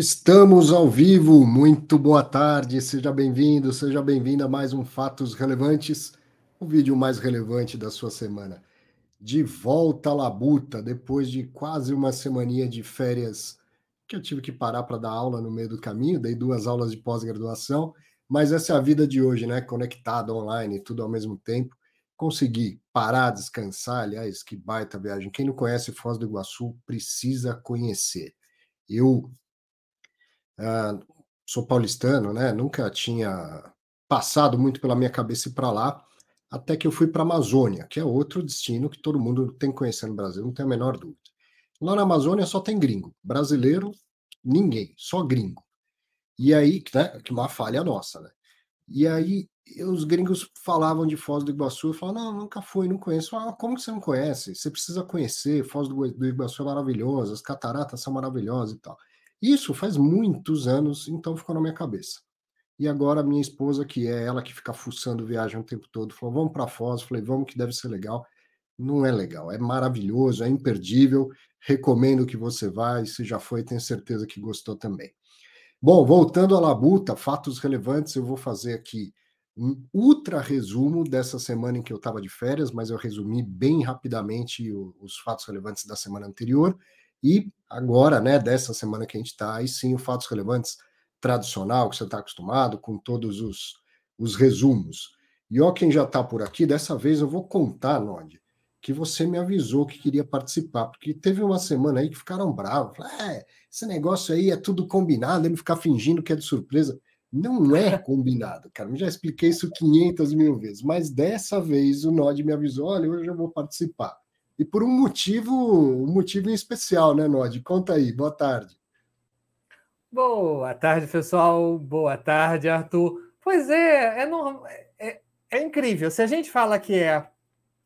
Estamos ao vivo, muito boa tarde, seja bem-vindo, seja bem-vinda a mais um Fatos Relevantes, o vídeo mais relevante da sua semana. De volta à labuta, depois de quase uma semaninha de férias, que eu tive que parar para dar aula no meio do caminho, dei duas aulas de pós-graduação, mas essa é a vida de hoje, né? Conectado online, tudo ao mesmo tempo. Consegui parar, descansar, aliás, que baita viagem. Quem não conhece Foz do Iguaçu precisa conhecer. Eu Uh, sou paulistano, né? Nunca tinha passado muito pela minha cabeça ir para lá, até que eu fui para a Amazônia, que é outro destino que todo mundo tem que conhecer no Brasil, não tem a menor dúvida. Lá na Amazônia só tem gringo, brasileiro, ninguém, só gringo. E aí, né, que uma falha nossa, né? E aí os gringos falavam de Foz do Iguaçu, eu falava, não, nunca fui, não conheço. Ah, como que você não conhece? Você precisa conhecer, Foz do Iguaçu é maravilhoso, as cataratas são maravilhosas e tal. Isso faz muitos anos, então ficou na minha cabeça. E agora minha esposa, que é ela que fica fuçando viagem o tempo todo, falou: vamos para Foz. Falei: vamos, que deve ser legal. Não é legal, é maravilhoso, é imperdível. Recomendo que você vá. E se já foi, tenho certeza que gostou também. Bom, voltando à Labuta, fatos relevantes, eu vou fazer aqui um ultra resumo dessa semana em que eu estava de férias, mas eu resumi bem rapidamente os fatos relevantes da semana anterior e agora, né, dessa semana que a gente está, aí sim, o Fatos Relevantes tradicional, que você está acostumado, com todos os, os resumos. E ó, quem já está por aqui, dessa vez eu vou contar, Nod, que você me avisou que queria participar, porque teve uma semana aí que ficaram bravos. É, esse negócio aí é tudo combinado, ele ficar fingindo que é de surpresa. Não é combinado, cara. Eu já expliquei isso 500 mil vezes, mas dessa vez o Nod me avisou: olha, hoje eu vou participar e por um motivo, um motivo em especial, né, Nod? Conta aí, boa tarde. Boa tarde, pessoal. Boa tarde, Arthur. Pois é, é, é, é incrível. Se a gente fala que é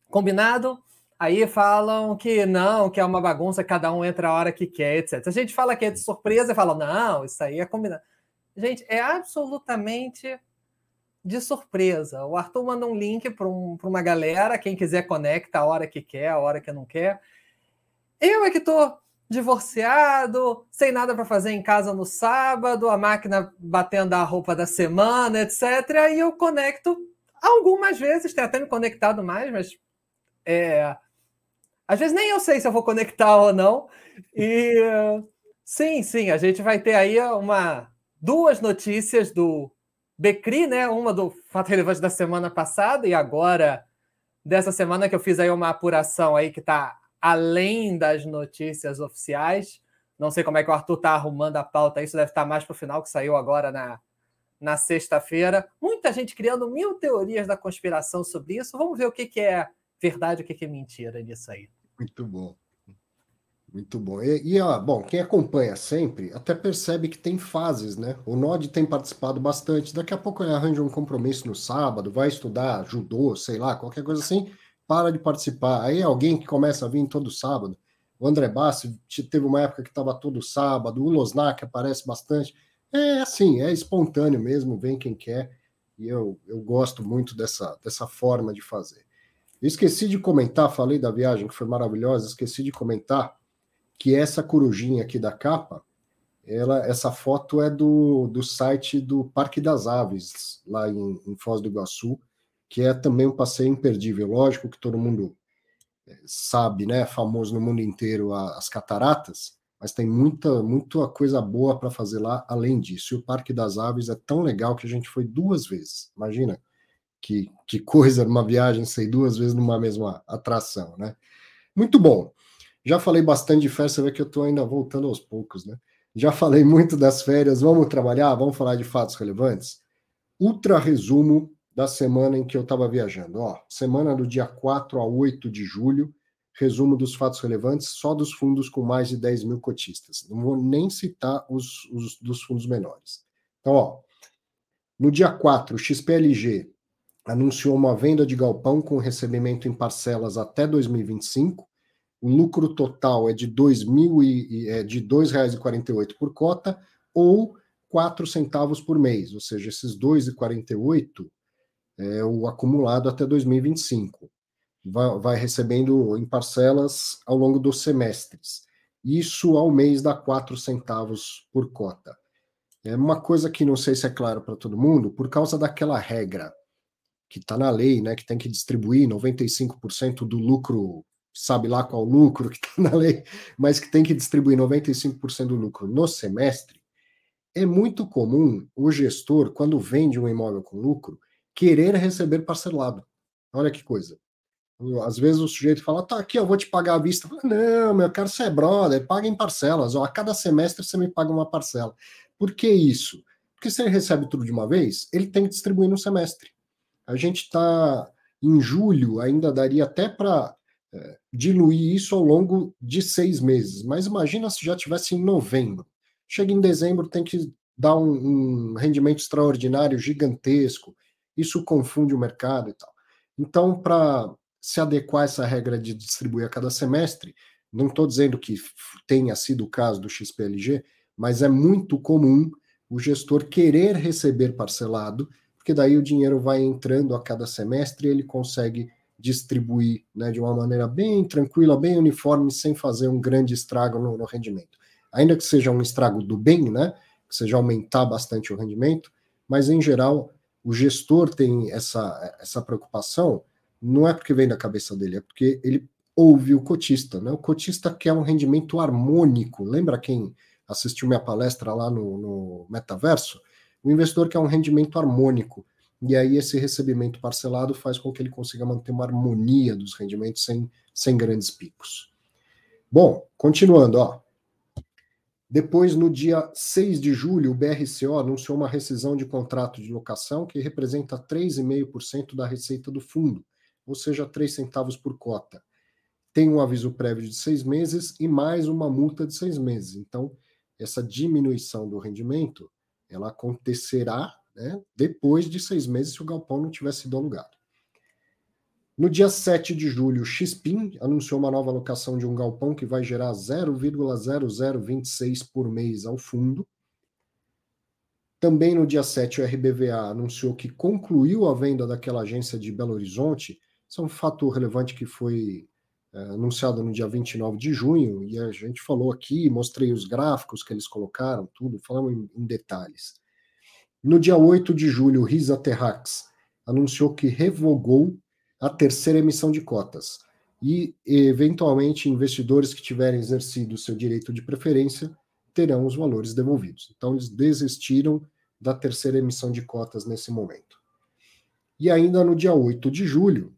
combinado, aí falam que não, que é uma bagunça, cada um entra a hora que quer, etc. Se a gente fala que é de surpresa, falam, não, isso aí é combinado. Gente, é absolutamente de surpresa. O Arthur manda um link para um, uma galera, quem quiser conecta a hora que quer, a hora que não quer. Eu é que estou divorciado, sem nada para fazer em casa no sábado, a máquina batendo a roupa da semana, etc. E eu conecto algumas vezes, tem até me conectado mais, mas é, às vezes nem eu sei se eu vou conectar ou não. E sim, sim, a gente vai ter aí uma duas notícias do Becri, né? Uma do fato relevante da semana passada e agora dessa semana que eu fiz aí uma apuração aí que está além das notícias oficiais. Não sei como é que o Arthur está arrumando a pauta, isso deve estar tá mais para o final, que saiu agora na, na sexta-feira. Muita gente criando mil teorias da conspiração sobre isso. Vamos ver o que, que é verdade e o que, que é mentira nisso aí. Muito bom. Muito bom. E, e ó, bom, quem acompanha sempre até percebe que tem fases, né? O Nod tem participado bastante. Daqui a pouco ele arranja um compromisso no sábado, vai estudar judô, sei lá, qualquer coisa assim, para de participar. Aí alguém que começa a vir todo sábado. O André Bassi teve uma época que estava todo sábado, o Losnak aparece bastante. É assim, é espontâneo mesmo, vem quem quer. E eu, eu gosto muito dessa, dessa forma de fazer. Esqueci de comentar, falei da viagem que foi maravilhosa, esqueci de comentar que essa corujinha aqui da capa, ela, essa foto é do, do site do Parque das Aves, lá em, em Foz do Iguaçu, que é também um passeio imperdível. Lógico que todo mundo é, sabe, né? Famoso no mundo inteiro as cataratas, mas tem muita, muita coisa boa para fazer lá além disso. E o Parque das Aves é tão legal que a gente foi duas vezes. Imagina que, que coisa numa viagem sair duas vezes numa mesma atração, né? Muito bom. Já falei bastante de férias, você vê que eu estou ainda voltando aos poucos, né? Já falei muito das férias, vamos trabalhar, vamos falar de fatos relevantes? Ultra resumo da semana em que eu estava viajando. Ó, semana do dia 4 a 8 de julho, resumo dos fatos relevantes só dos fundos com mais de 10 mil cotistas. Não vou nem citar os, os dos fundos menores. Então, ó, no dia 4, o XPLG anunciou uma venda de galpão com recebimento em parcelas até 2025 o lucro total é de R$ 2.000 é de R$ 2,48 por cota ou 4 centavos por mês, ou seja, esses 2,48 é o acumulado até 2025. Vai, vai recebendo em parcelas ao longo dos semestres. Isso ao mês dá 4 centavos por cota. É uma coisa que não sei se é claro para todo mundo, por causa daquela regra que está na lei, né, que tem que distribuir 95% do lucro, sabe lá qual lucro que está na lei, mas que tem que distribuir 95% do lucro no semestre. É muito comum o gestor, quando vende um imóvel com lucro, querer receber parcelado. Olha que coisa. Às vezes o sujeito fala, tá aqui, eu vou te pagar à vista. Não, meu, quero ser brother, paga em parcelas. Ó, a cada semestre você me paga uma parcela. Por que isso? Porque se ele recebe tudo de uma vez, ele tem que distribuir no semestre. A gente está em julho, ainda daria até para é, diluir isso ao longo de seis meses. Mas imagina se já tivesse em novembro. Chega em dezembro, tem que dar um, um rendimento extraordinário, gigantesco. Isso confunde o mercado e tal. Então, para se adequar a essa regra de distribuir a cada semestre, não estou dizendo que tenha sido o caso do XPLG, mas é muito comum o gestor querer receber parcelado, porque daí o dinheiro vai entrando a cada semestre e ele consegue distribuir né, de uma maneira bem tranquila, bem uniforme, sem fazer um grande estrago no, no rendimento. Ainda que seja um estrago do bem, né, que seja aumentar bastante o rendimento, mas em geral o gestor tem essa, essa preocupação, não é porque vem da cabeça dele, é porque ele ouve o cotista. Né? O cotista quer um rendimento harmônico. Lembra quem assistiu minha palestra lá no, no metaverso, o investidor quer um rendimento harmônico. E aí esse recebimento parcelado faz com que ele consiga manter uma harmonia dos rendimentos sem, sem grandes picos. Bom, continuando, ó. Depois, no dia 6 de julho, o BRCO anunciou uma rescisão de contrato de locação que representa 3,5% da receita do fundo, ou seja, 3 centavos por cota. Tem um aviso prévio de seis meses e mais uma multa de seis meses. Então, essa diminuição do rendimento ela acontecerá né, depois de seis meses se o galpão não tiver sido alugado. No dia 7 de julho, o XPIN anunciou uma nova alocação de um galpão que vai gerar 0,0026 por mês ao fundo. Também no dia 7, o RBVA anunciou que concluiu a venda daquela agência de Belo Horizonte. Isso é um fato relevante que foi é, anunciado no dia 29 de junho, e a gente falou aqui, mostrei os gráficos que eles colocaram, tudo, falamos em, em detalhes. No dia 8 de julho, Risa Terrax anunciou que revogou a terceira emissão de cotas e, eventualmente, investidores que tiverem exercido seu direito de preferência terão os valores devolvidos. Então, eles desistiram da terceira emissão de cotas nesse momento. E ainda no dia 8 de julho,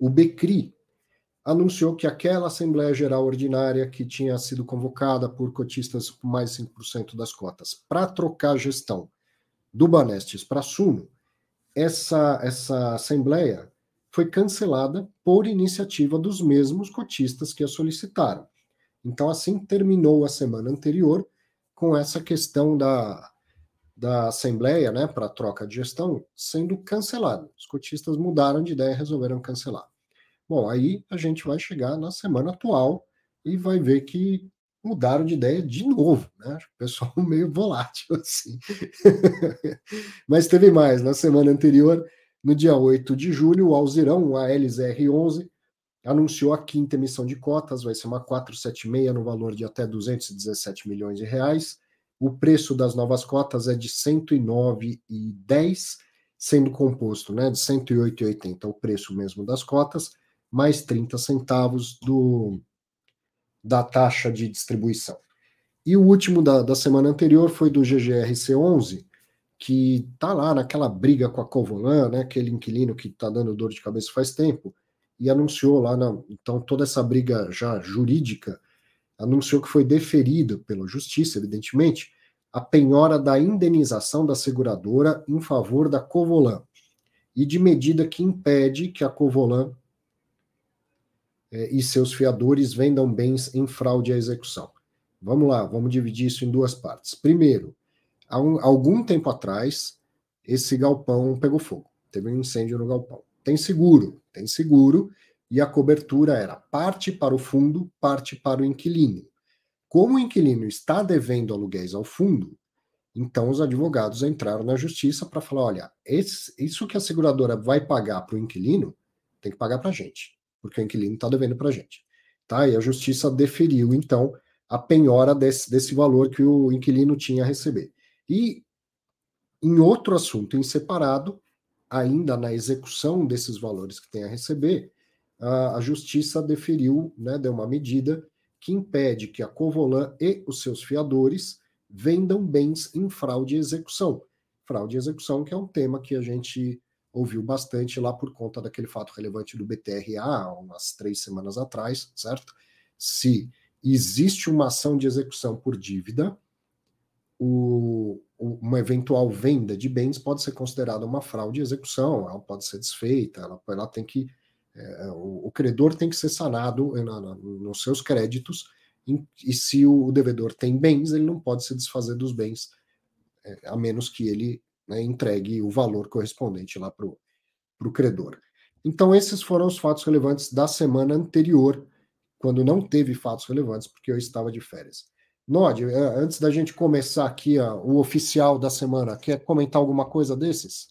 o Becri anunciou que aquela Assembleia Geral Ordinária que tinha sido convocada por cotistas com mais 5% das cotas para trocar gestão do Banestes para Suno, essa, essa Assembleia foi cancelada por iniciativa dos mesmos cotistas que a solicitaram. Então, assim, terminou a semana anterior com essa questão da, da Assembleia né, para troca de gestão sendo cancelada. Os cotistas mudaram de ideia e resolveram cancelar. Bom, aí a gente vai chegar na semana atual e vai ver que mudaram de ideia de novo, né? O pessoal meio volátil assim. Mas teve mais, na semana anterior, no dia 8 de julho, o Alzirão, a LZR11, anunciou a quinta emissão de cotas, vai ser uma 476 no valor de até 217 milhões de reais. O preço das novas cotas é de 109,10, sendo composto, né, de 108,80 o preço mesmo das cotas mais 30 centavos do, da taxa de distribuição. E o último da, da semana anterior foi do GGRC11, que está lá naquela briga com a Covolan, né, aquele inquilino que está dando dor de cabeça faz tempo, e anunciou lá, na, então toda essa briga já jurídica, anunciou que foi deferida pela justiça, evidentemente, a penhora da indenização da seguradora em favor da Covolan, e de medida que impede que a Covolan e seus fiadores vendam bens em fraude à execução. Vamos lá, vamos dividir isso em duas partes. Primeiro, há um, algum tempo atrás, esse galpão pegou fogo, teve um incêndio no galpão. Tem seguro, tem seguro, e a cobertura era parte para o fundo, parte para o inquilino. Como o inquilino está devendo aluguéis ao fundo, então os advogados entraram na justiça para falar: olha, esse, isso que a seguradora vai pagar para o inquilino, tem que pagar para a gente porque o inquilino está devendo para a gente. Tá? E a justiça deferiu, então, a penhora desse, desse valor que o inquilino tinha a receber. E em outro assunto, em separado, ainda na execução desses valores que tem a receber, a, a justiça deferiu, né, deu uma medida que impede que a Covolan e os seus fiadores vendam bens em fraude e execução. Fraude e execução, que é um tema que a gente ouviu bastante lá por conta daquele fato relevante do BTRA, umas três semanas atrás, certo? Se existe uma ação de execução por dívida, o, uma eventual venda de bens pode ser considerada uma fraude de execução, ela pode ser desfeita, ela, ela tem que. É, o, o, credor tem que ser sanado na, na, nos seus créditos, em, e se o devedor tem bens, ele não pode se desfazer dos bens, é, a menos que ele né, entregue o valor correspondente lá para o credor. Então, esses foram os fatos relevantes da semana anterior, quando não teve fatos relevantes, porque eu estava de férias. Nod, é, antes da gente começar aqui ó, o oficial da semana, quer comentar alguma coisa desses?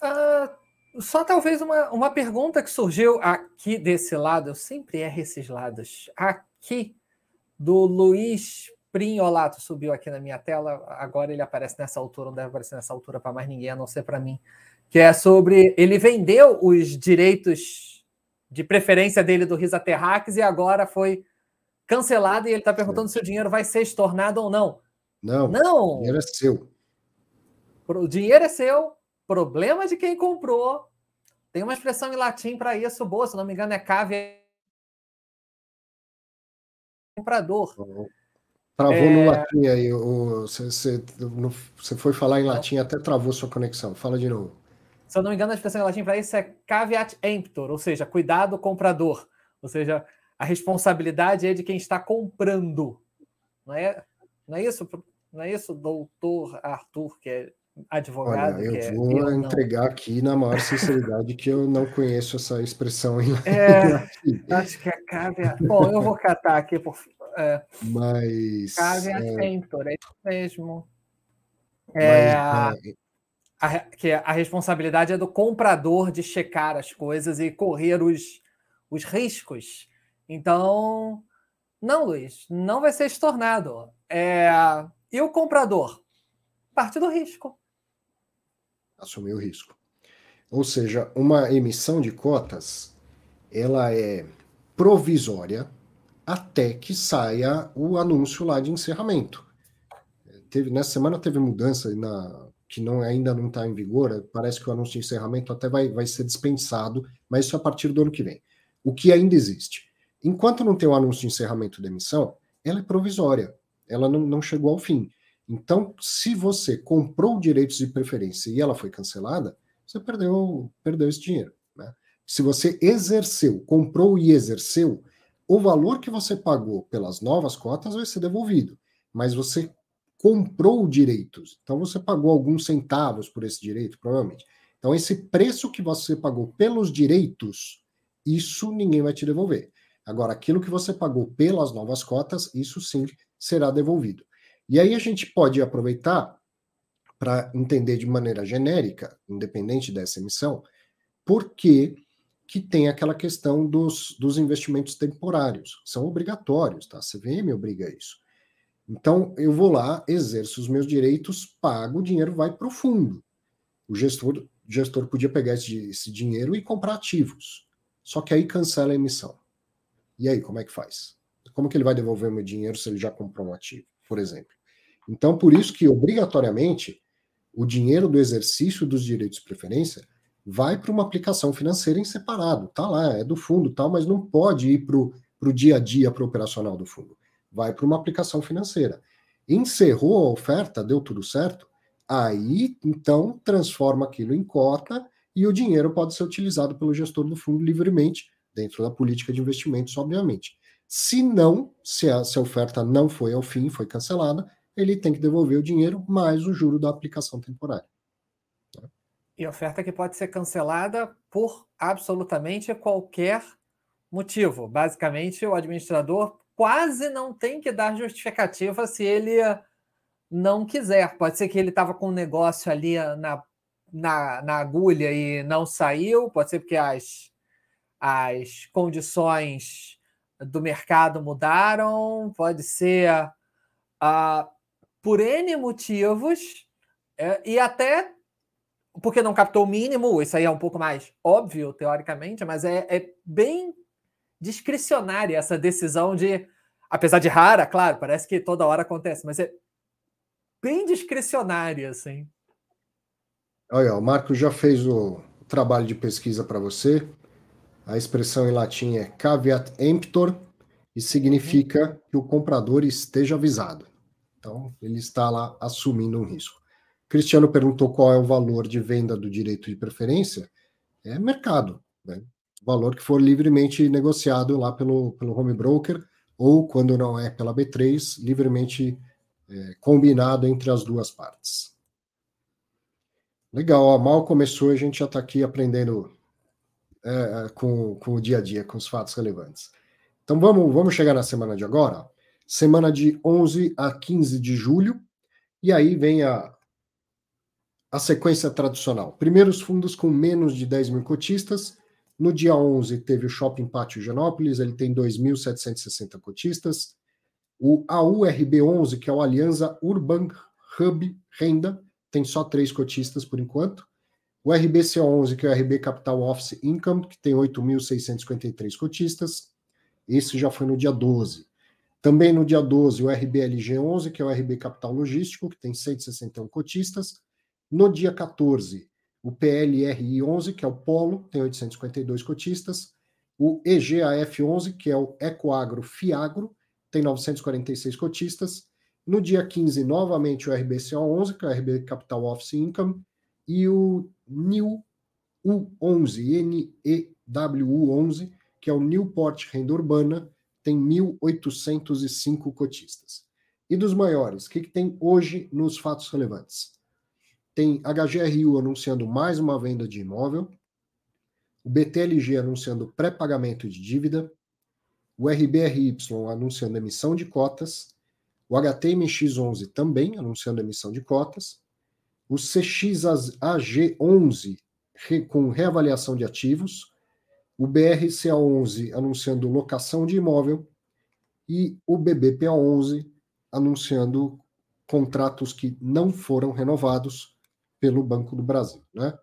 Uh, só talvez uma, uma pergunta que surgiu aqui desse lado, eu sempre erro esses lados. Aqui, do Luiz Prinholato, subiu aqui na minha tela, agora ele aparece nessa altura, não deve aparecer nessa altura para mais ninguém, a não ser para mim, que é sobre. Ele vendeu os direitos de preferência dele do Risa Terrax e agora foi cancelado e ele está perguntando se o dinheiro vai ser estornado ou não. Não. Não. O dinheiro é seu. O dinheiro é seu. Problema de quem comprou. Tem uma expressão em latim para isso boa, se não me engano, é cave comprador. Travou é... no latim aí. você, foi falar em latim, até travou sua conexão. Fala de novo. Se eu não me engano, a expressão em latim para isso é caveat emptor, ou seja, cuidado comprador. Ou seja, a responsabilidade é de quem está comprando. Não é, não é isso? Não é isso, doutor Arthur, que é advogado? Olha, eu é, vou eu entregar não. aqui na maior sinceridade que eu não conheço essa expressão em é, Acho que é caveat. Bom, eu vou catar aqui por. É, Mas. Caveat é... emptor, é isso mesmo. É, Mas, é... A, que a responsabilidade é do comprador de checar as coisas e correr os, os riscos então, não, Luiz, não vai ser estornado. É... E o comprador? Parte do risco. Assumir o risco. Ou seja, uma emissão de cotas, ela é provisória até que saia o anúncio lá de encerramento. Teve, nessa semana teve mudança na, que não, ainda não está em vigor, parece que o anúncio de encerramento até vai, vai ser dispensado, mas isso é a partir do ano que vem. O que ainda existe? Enquanto não tem o anúncio de encerramento da emissão, ela é provisória, ela não, não chegou ao fim. Então, se você comprou direitos de preferência e ela foi cancelada, você perdeu, perdeu esse dinheiro. Né? Se você exerceu, comprou e exerceu, o valor que você pagou pelas novas cotas vai ser devolvido. Mas você comprou direitos, então você pagou alguns centavos por esse direito, provavelmente. Então, esse preço que você pagou pelos direitos, isso ninguém vai te devolver. Agora, aquilo que você pagou pelas novas cotas, isso sim será devolvido. E aí a gente pode aproveitar para entender de maneira genérica, independente dessa emissão, por que, que tem aquela questão dos, dos investimentos temporários. São obrigatórios, tá? A CVM obriga isso. Então, eu vou lá, exerço os meus direitos, pago, o dinheiro vai para o fundo. O gestor, gestor podia pegar esse, esse dinheiro e comprar ativos. Só que aí cancela a emissão. E aí, como é que faz? Como que ele vai devolver o meu dinheiro se ele já comprou um ativo, por exemplo? Então, por isso que, obrigatoriamente, o dinheiro do exercício dos direitos de preferência vai para uma aplicação financeira em separado. Tá lá, é do fundo, tal, mas não pode ir para o dia a dia, para o operacional do fundo. Vai para uma aplicação financeira. Encerrou a oferta, deu tudo certo, aí então transforma aquilo em cota e o dinheiro pode ser utilizado pelo gestor do fundo livremente dentro da política de investimentos, obviamente. Se não, se a, se a oferta não foi ao fim, foi cancelada, ele tem que devolver o dinheiro mais o juro da aplicação temporária. E oferta que pode ser cancelada por absolutamente qualquer motivo. Basicamente, o administrador quase não tem que dar justificativa se ele não quiser. Pode ser que ele estava com um negócio ali na, na, na agulha e não saiu, pode ser porque as as condições do mercado mudaram, pode ser uh, por N motivos, é, e até porque não captou o mínimo, isso aí é um pouco mais óbvio, teoricamente, mas é, é bem discricionária essa decisão de, apesar de rara, claro, parece que toda hora acontece, mas é bem discricionária, assim. Olha, o Marco já fez o trabalho de pesquisa para você. A expressão em latim é caveat emptor e significa uhum. que o comprador esteja avisado. Então, ele está lá assumindo um risco. Cristiano perguntou qual é o valor de venda do direito de preferência. É mercado, né? Valor que for livremente negociado lá pelo, pelo home broker, ou quando não é pela B3, livremente é, combinado entre as duas partes. Legal, ó, mal começou, a gente já está aqui aprendendo é, é, com, com o dia a dia, com os fatos relevantes. Então vamos, vamos chegar na semana de agora, semana de 11 a 15 de julho, e aí vem a, a sequência tradicional. Primeiros fundos com menos de 10 mil cotistas. No dia 11 teve o Shopping Pátio Genópolis, ele tem 2.760 cotistas. O AURB11, que é o Aliança Urban Hub Renda, tem só três cotistas por enquanto. O RBC11, que é o RB Capital Office Income, que tem 8.653 cotistas. Esse já foi no dia 12. Também no dia 12, o RBLG11, que é o RB Capital Logístico, que tem 161 cotistas. No dia 14, o PLRI11, que é o Polo, tem 852 cotistas. O EGAF11, que é o Ecoagro Fiagro, tem 946 cotistas. No dia 15, novamente o RBCO11, que é o RB Capital Office Income. E o NIU U11, NEWU11, que é o Newport Renda Urbana, tem 1.805 cotistas. E dos maiores, o que, que tem hoje nos fatos relevantes? Tem HGRU anunciando mais uma venda de imóvel, o BTLG anunciando pré-pagamento de dívida, o RBRY anunciando emissão de cotas, o HTMX11 também anunciando emissão de cotas, o CXAG11 com reavaliação de ativos, o BRCA11 anunciando locação de imóvel. E o BBPA11 anunciando contratos que não foram renovados pelo Banco do Brasil, né?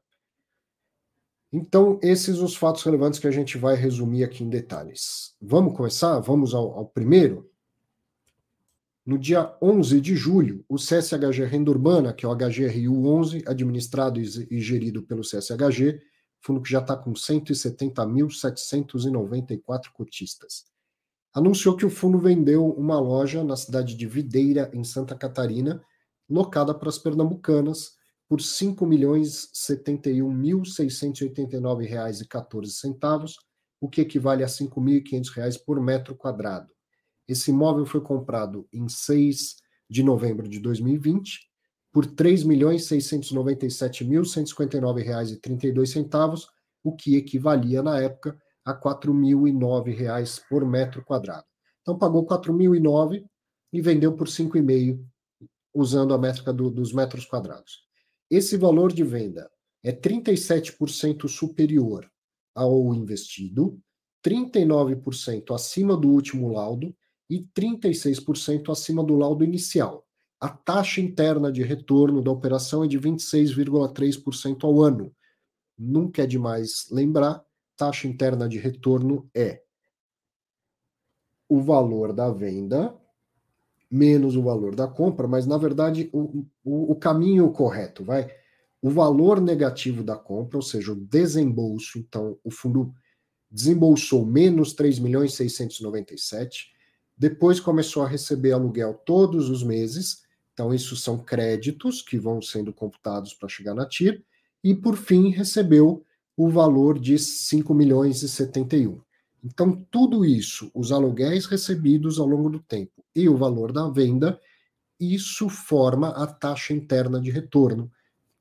Então, esses os fatos relevantes que a gente vai resumir aqui em detalhes. Vamos começar? Vamos ao, ao primeiro? No dia 11 de julho, o CSHG Renda Urbana, que é o HGRU 11, administrado e gerido pelo CSHG, fundo que já está com 170.794 cotistas, anunciou que o fundo vendeu uma loja na cidade de Videira, em Santa Catarina, locada para as pernambucanas, por R$ 5.071.689,14, o que equivale a R$ 5.500 por metro quadrado. Esse imóvel foi comprado em 6 de novembro de 2020 por R$ 3.697.159,32, o que equivalia na época a R$ 4.009 por metro quadrado. Então pagou R$ 4.009 e vendeu por R$ 5,5 usando a métrica do, dos metros quadrados. Esse valor de venda é 37% superior ao investido, 39% acima do último laudo e 36% acima do laudo inicial. A taxa interna de retorno da operação é de 26,3% ao ano. Nunca é demais lembrar, taxa interna de retorno é o valor da venda menos o valor da compra, mas na verdade o, o, o caminho correto, vai? O valor negativo da compra, ou seja, o desembolso, então o fundo desembolsou menos 3 milhões 697, depois começou a receber aluguel todos os meses, então isso são créditos que vão sendo computados para chegar na TIR, e por fim recebeu o valor de 5 milhões e 71. Então tudo isso, os aluguéis recebidos ao longo do tempo, e o valor da venda, isso forma a taxa interna de retorno.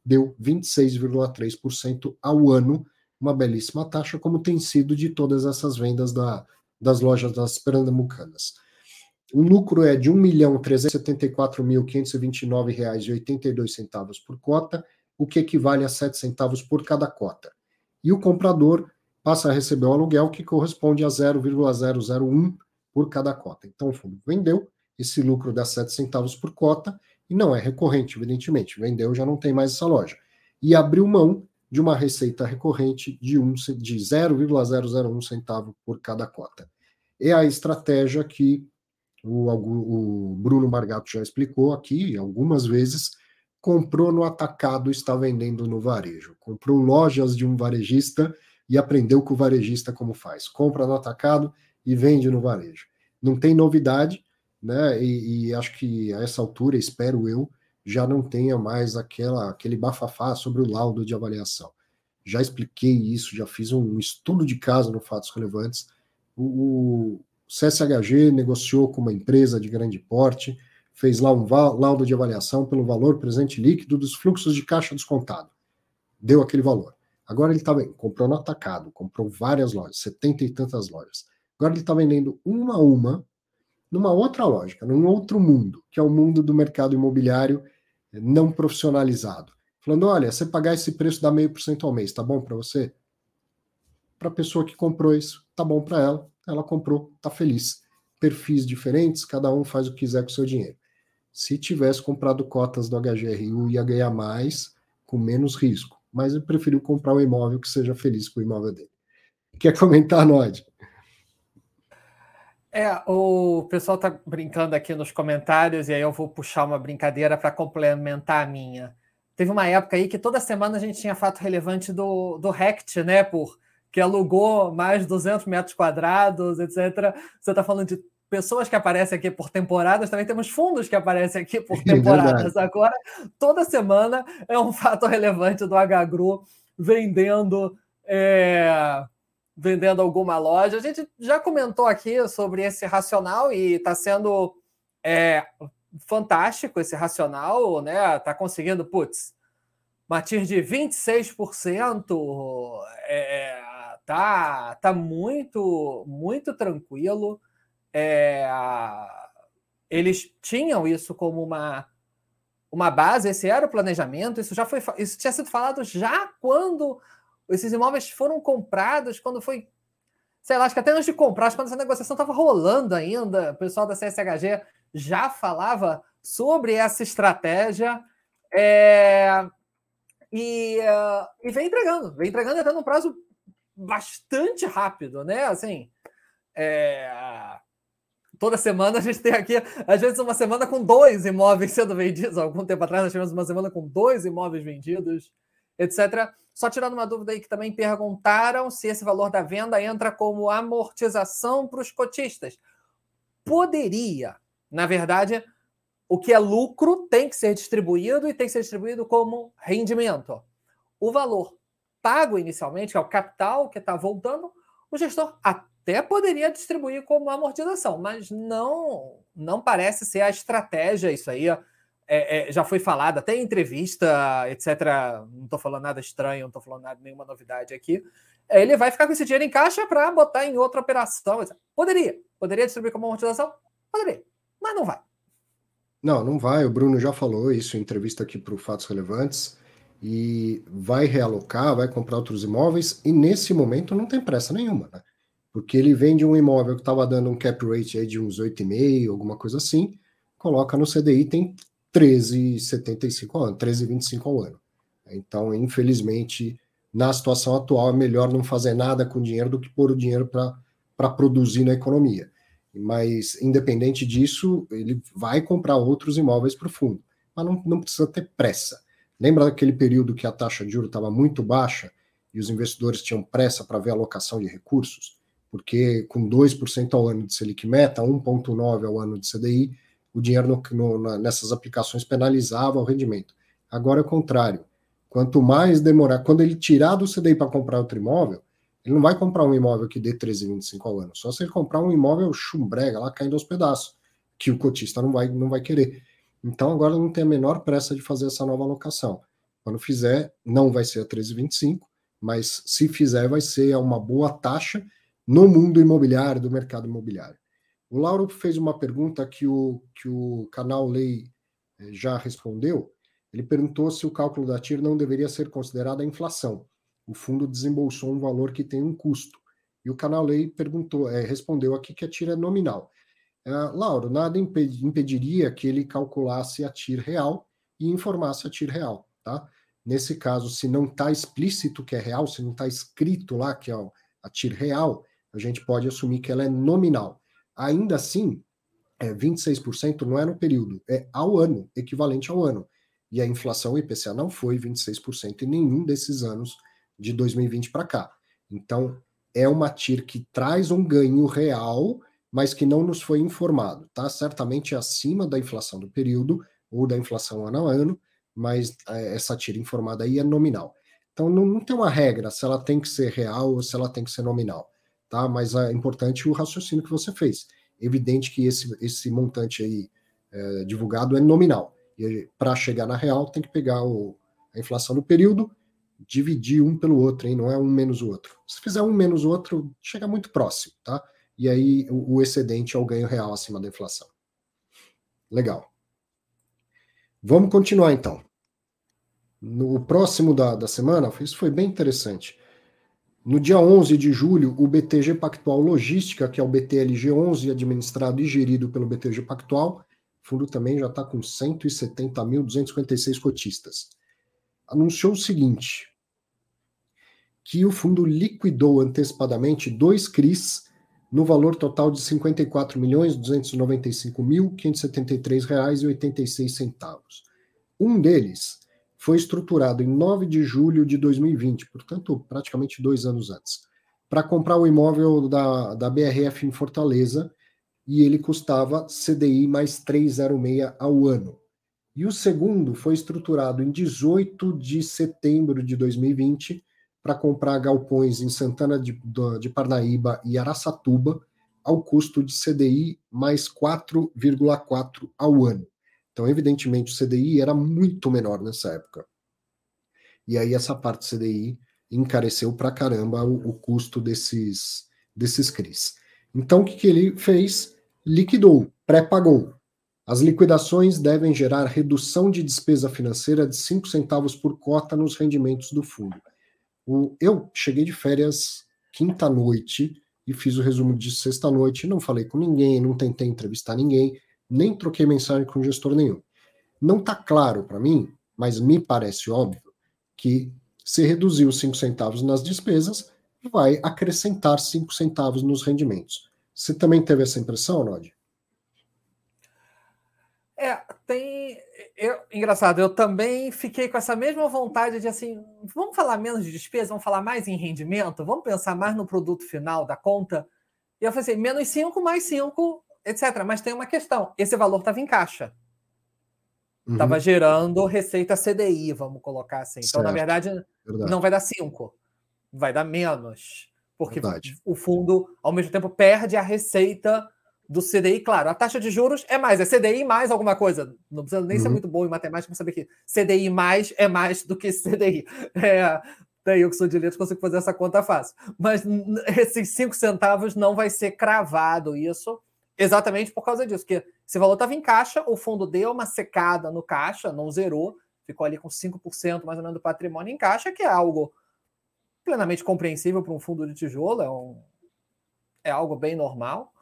Deu 26,3% ao ano, uma belíssima taxa, como tem sido de todas essas vendas da, das lojas das pernambucanas. O lucro é de R$ 1.374.529,82 por cota, o que equivale a 7 centavos por cada cota. E o comprador passa a receber o aluguel que corresponde a 0,001 por cada cota. Então o fundo vendeu, esse lucro dá 7 centavos por cota, e não é recorrente, evidentemente. Vendeu, já não tem mais essa loja. E abriu mão de uma receita recorrente de, um, de 0,001 centavo por cada cota. É a estratégia que o, o Bruno Margato já explicou aqui algumas vezes, comprou no atacado está vendendo no varejo. Comprou lojas de um varejista e aprendeu com o varejista como faz. Compra no atacado e vende no varejo. Não tem novidade, né? E, e, acho que a essa altura, espero eu, já não tenha mais aquela, aquele bafafá sobre o laudo de avaliação. Já expliquei isso, já fiz um estudo de caso no Fatos Relevantes. O, o CSHG negociou com uma empresa de grande porte, fez lá um laudo de avaliação pelo valor presente líquido dos fluxos de caixa descontado. Deu aquele valor. Agora ele está bem, comprou no atacado, comprou várias lojas, setenta e tantas lojas. Agora ele está vendendo uma a uma numa outra lógica, num outro mundo, que é o mundo do mercado imobiliário não profissionalizado. Falando, olha, você pagar esse preço dá meio por cento ao mês, tá bom para você? Para a pessoa que comprou isso, tá bom para ela, ela comprou, tá feliz. Perfis diferentes, cada um faz o que quiser com o seu dinheiro. Se tivesse comprado cotas do HGRU, ia ganhar mais, com menos risco. Mas ele preferiu comprar um imóvel que seja feliz com o imóvel dele. Quer comentar, Nod? É, o pessoal está brincando aqui nos comentários, e aí eu vou puxar uma brincadeira para complementar a minha. Teve uma época aí que toda semana a gente tinha fato relevante do, do Rect, né? Por, que alugou mais de 200 metros quadrados, etc. Você está falando de pessoas que aparecem aqui por temporadas, também temos fundos que aparecem aqui por temporadas. Agora, toda semana é um fato relevante do HGRU vendendo. É vendendo alguma loja. A gente já comentou aqui sobre esse racional e está sendo é, fantástico esse racional, né? Está conseguindo, putz, matir de 26%, é, tá, tá muito, muito tranquilo. É, eles tinham isso como uma uma base, esse era o planejamento, isso já foi isso tinha sido falado já quando esses imóveis foram comprados quando foi. Sei lá, acho que até antes de comprar, quando essa negociação estava rolando ainda, o pessoal da CSHG já falava sobre essa estratégia. É, e, uh, e vem entregando, vem entregando até num prazo bastante rápido, né? Assim, é, toda semana a gente tem aqui, às vezes, uma semana com dois imóveis sendo vendidos. Algum tempo atrás nós tivemos uma semana com dois imóveis vendidos, etc. Só tirando uma dúvida aí que também perguntaram se esse valor da venda entra como amortização para os cotistas. Poderia. Na verdade, o que é lucro tem que ser distribuído e tem que ser distribuído como rendimento. O valor pago inicialmente, que é o capital que está voltando, o gestor até poderia distribuir como amortização, mas não, não parece ser a estratégia isso aí é, é, já foi falado, até em entrevista, etc. Não estou falando nada estranho, não estou falando nada, nenhuma novidade aqui. É, ele vai ficar com esse dinheiro em caixa para botar em outra operação. Poderia. Poderia distribuir como amortização? Poderia. Mas não vai. Não, não vai. O Bruno já falou isso em entrevista aqui para o Fatos Relevantes. E vai realocar, vai comprar outros imóveis. E nesse momento não tem pressa nenhuma, né? Porque ele vende um imóvel que estava dando um cap rate aí de uns 8,5, alguma coisa assim, coloca no CDI, tem 13,75 ao ano, 13,25 ao ano. Então, infelizmente, na situação atual, é melhor não fazer nada com dinheiro do que pôr o dinheiro para produzir na economia. Mas, independente disso, ele vai comprar outros imóveis para o fundo. Mas não, não precisa ter pressa. Lembra daquele período que a taxa de juros estava muito baixa e os investidores tinham pressa para ver a alocação de recursos? Porque com 2% ao ano de Selic Meta, 1,9% ao ano de CDI, o dinheiro no, no, nessas aplicações penalizava o rendimento. Agora é o contrário. Quanto mais demorar, quando ele tirar do CDI para comprar outro imóvel, ele não vai comprar um imóvel que dê 13,25 ao ano. Só se ele comprar um imóvel chumbrega lá caindo aos pedaços, que o cotista não vai, não vai querer. Então agora não tem a menor pressa de fazer essa nova alocação. Quando fizer, não vai ser a 13,25, mas se fizer, vai ser uma boa taxa no mundo imobiliário, do mercado imobiliário. O Lauro fez uma pergunta que o, que o canal Lei eh, já respondeu. Ele perguntou se o cálculo da TIR não deveria ser considerado a inflação. O fundo desembolsou um valor que tem um custo. E o canal Lei perguntou, é, respondeu aqui que a TIR é nominal. Uh, Lauro, nada impediria que ele calculasse a TIR real e informasse a TIR real, tá? Nesse caso, se não está explícito que é real, se não está escrito lá que é a TIR real, a gente pode assumir que ela é nominal. Ainda assim, é, 26% não é no período, é ao ano, equivalente ao ano. E a inflação IPCA não foi 26% em nenhum desses anos de 2020 para cá. Então, é uma TIR que traz um ganho real, mas que não nos foi informado, tá? Certamente acima da inflação do período ou da inflação ano a ano, mas é, essa TIR informada aí é nominal. Então, não, não tem uma regra se ela tem que ser real ou se ela tem que ser nominal, tá? Mas é importante o raciocínio que você fez evidente que esse, esse montante aí é, divulgado é nominal. E para chegar na real, tem que pegar o, a inflação do período, dividir um pelo outro, hein? não é um menos o outro. Se fizer um menos o outro, chega muito próximo, tá? E aí o, o excedente é o ganho real acima da inflação. Legal. Vamos continuar então. No próximo da, da semana, isso foi bem interessante. No dia 11 de julho, o BTG Pactual Logística, que é o BTLG11, administrado e gerido pelo BTG Pactual, fundo também já está com 170.256 cotistas, anunciou o seguinte: que o fundo liquidou antecipadamente dois CRIs no valor total de R$ 54.295.573,86. Um deles foi estruturado em 9 de julho de 2020, portanto, praticamente dois anos antes, para comprar o imóvel da, da BRF em Fortaleza, e ele custava CDI mais 306 ao ano. E o segundo foi estruturado em 18 de setembro de 2020 para comprar galpões em Santana de, de Parnaíba e Araçatuba, ao custo de CDI mais 4,4 ao ano. Então, evidentemente, o CDI era muito menor nessa época. E aí essa parte CDI encareceu para caramba o, o, custo desses, desses CRIs. Então, o que, que ele fez? Liquidou, pré-pagou. As liquidações devem gerar redução de despesa financeira de 5 centavos por cota nos rendimentos do fundo. O, eu cheguei de férias quinta-noite e fiz o resumo de sexta-noite, não falei com ninguém, não tentei entrevistar ninguém, nem troquei mensagem com gestor nenhum. Não está claro para mim, mas me parece óbvio que se reduzir os 5 centavos nas despesas, vai acrescentar 5 centavos nos rendimentos. Você também teve essa impressão, Nod? É, tem. Eu, engraçado, eu também fiquei com essa mesma vontade de assim, vamos falar menos de despesa, vamos falar mais em rendimento, vamos pensar mais no produto final da conta. E eu falei assim, menos 5 mais 5 etc. Mas tem uma questão: esse valor estava em caixa. Estava uhum. gerando receita CDI, vamos colocar assim. Então, certo. na verdade, verdade, não vai dar 5, vai dar menos. Porque verdade. o fundo, ao mesmo tempo, perde a receita do CDI. Claro, a taxa de juros é mais, é CDI mais alguma coisa. Não precisa nem uhum. ser muito bom em matemática para saber que CDI mais é mais do que CDI. É, daí eu que sou de letras consigo fazer essa conta fácil. Mas esses 5 centavos não vai ser cravado isso Exatamente por causa disso, que esse valor estava em caixa, o fundo deu uma secada no caixa, não zerou, ficou ali com 5% mais ou menos do patrimônio em caixa, que é algo plenamente compreensível para um fundo de tijolo, é, um, é algo bem normal.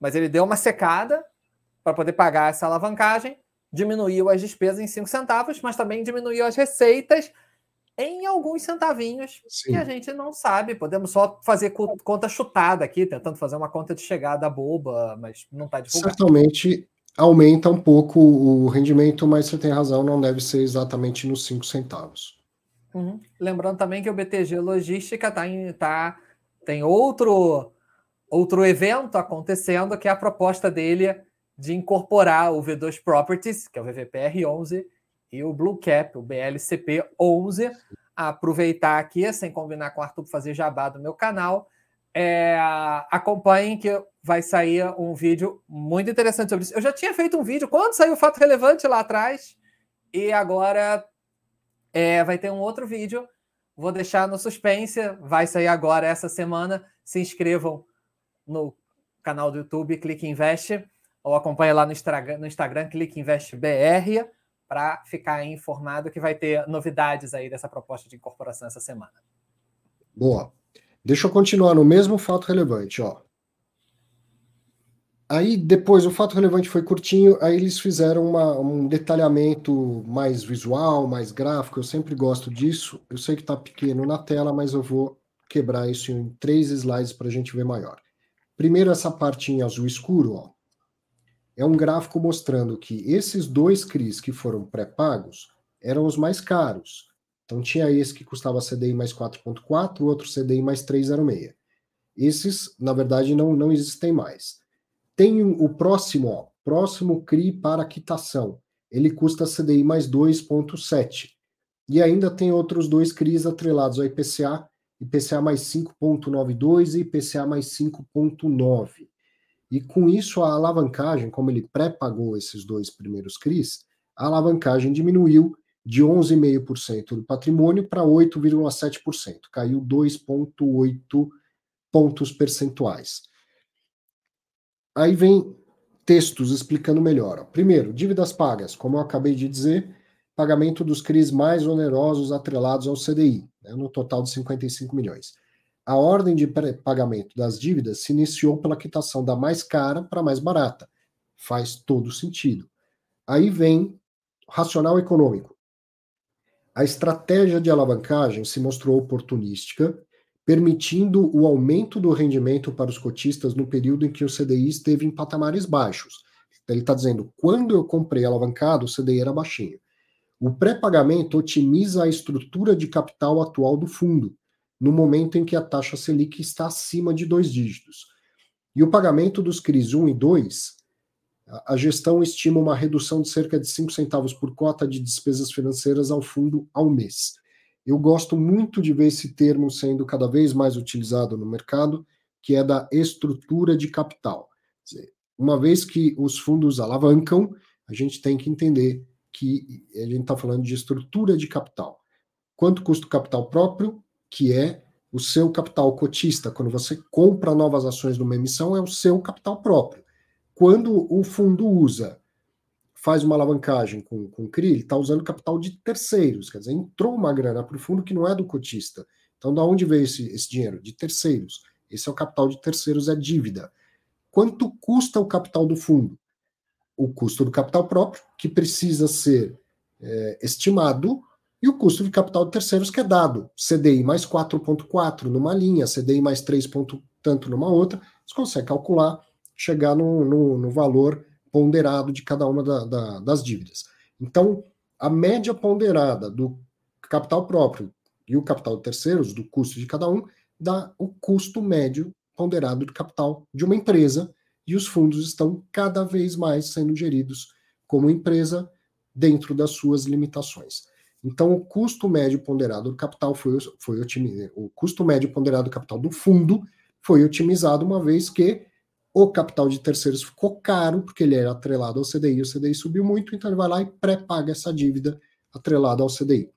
Mas ele deu uma secada para poder pagar essa alavancagem, diminuiu as despesas em 5 centavos, mas também diminuiu as receitas em alguns centavinhos Sim. que a gente não sabe. Podemos só fazer conta chutada aqui, tentando fazer uma conta de chegada boba, mas não está divulgado. Certamente aumenta um pouco o rendimento, mas você tem razão, não deve ser exatamente nos 5 centavos. Uhum. Lembrando também que o BTG Logística tá em, tá, tem outro, outro evento acontecendo, que é a proposta dele de incorporar o V2 Properties, que é o VVPR 11, e o Blue Cap, o BLCP 11. Aproveitar aqui, sem combinar com o Arthur fazer jabá do meu canal, é, acompanhem que vai sair um vídeo muito interessante sobre isso. Eu já tinha feito um vídeo quando saiu o fato relevante lá atrás, e agora é, vai ter um outro vídeo. Vou deixar no suspense, vai sair agora essa semana. Se inscrevam no canal do YouTube, Clique Invest, ou acompanhe lá no Instagram, no Instagram Clique Invest BR para ficar informado que vai ter novidades aí dessa proposta de incorporação essa semana. Boa. Deixa eu continuar no mesmo fato relevante, ó. Aí depois o fato relevante foi curtinho, aí eles fizeram uma, um detalhamento mais visual, mais gráfico. Eu sempre gosto disso. Eu sei que está pequeno na tela, mas eu vou quebrar isso em três slides para a gente ver maior. Primeiro, essa parte em azul escuro, ó, é um gráfico mostrando que esses dois CRIs que foram pré-pagos eram os mais caros. Então tinha esse que custava CDI mais 4.4, o outro CDI mais 306. Esses, na verdade, não, não existem mais. Tem o próximo, ó, próximo CRI para quitação. Ele custa CDI mais 2,7. E ainda tem outros dois CRIs atrelados ao IPCA, IPCA mais 5,92 e IPCA mais 5,9. E com isso, a alavancagem, como ele pré-pagou esses dois primeiros CRIs, a alavancagem diminuiu de 11,5% do patrimônio para 8,7%, caiu 2,8 pontos percentuais. Aí vem textos explicando melhor. Primeiro, dívidas pagas, como eu acabei de dizer, pagamento dos CRIs mais onerosos atrelados ao CDI, né, no total de 55 milhões. A ordem de pagamento das dívidas se iniciou pela quitação da mais cara para a mais barata. Faz todo sentido. Aí vem racional econômico. A estratégia de alavancagem se mostrou oportunística permitindo o aumento do rendimento para os cotistas no período em que o CDI esteve em patamares baixos. Ele está dizendo, quando eu comprei alavancado, o CDI era baixinho. O pré-pagamento otimiza a estrutura de capital atual do fundo, no momento em que a taxa Selic está acima de dois dígitos. E o pagamento dos CRIs 1 e 2, a gestão estima uma redução de cerca de 5 centavos por cota de despesas financeiras ao fundo ao mês. Eu gosto muito de ver esse termo sendo cada vez mais utilizado no mercado, que é da estrutura de capital. Uma vez que os fundos alavancam, a gente tem que entender que a gente está falando de estrutura de capital. Quanto custa o capital próprio, que é o seu capital cotista. Quando você compra novas ações numa emissão, é o seu capital próprio. Quando o fundo usa faz uma alavancagem com, com o CRI, ele está usando capital de terceiros, quer dizer, entrou uma grana para o fundo que não é do cotista. Então, da onde veio esse, esse dinheiro? De terceiros. Esse é o capital de terceiros, é dívida. Quanto custa o capital do fundo? O custo do capital próprio, que precisa ser é, estimado, e o custo de capital de terceiros que é dado. CDI mais 4,4 numa linha, CDI mais 3, tanto numa outra, você consegue calcular, chegar no, no, no valor ponderado de cada uma da, da, das dívidas. Então, a média ponderada do capital próprio e o capital de terceiros, do custo de cada um, dá o custo médio ponderado do capital de uma empresa, e os fundos estão cada vez mais sendo geridos como empresa dentro das suas limitações. Então, o custo médio ponderado do capital foi, foi otimizado. O custo médio ponderado do capital do fundo foi otimizado, uma vez que o capital de terceiros ficou caro, porque ele era atrelado ao CDI, o CDI subiu muito, então ele vai lá e pré-paga essa dívida atrelada ao CDI.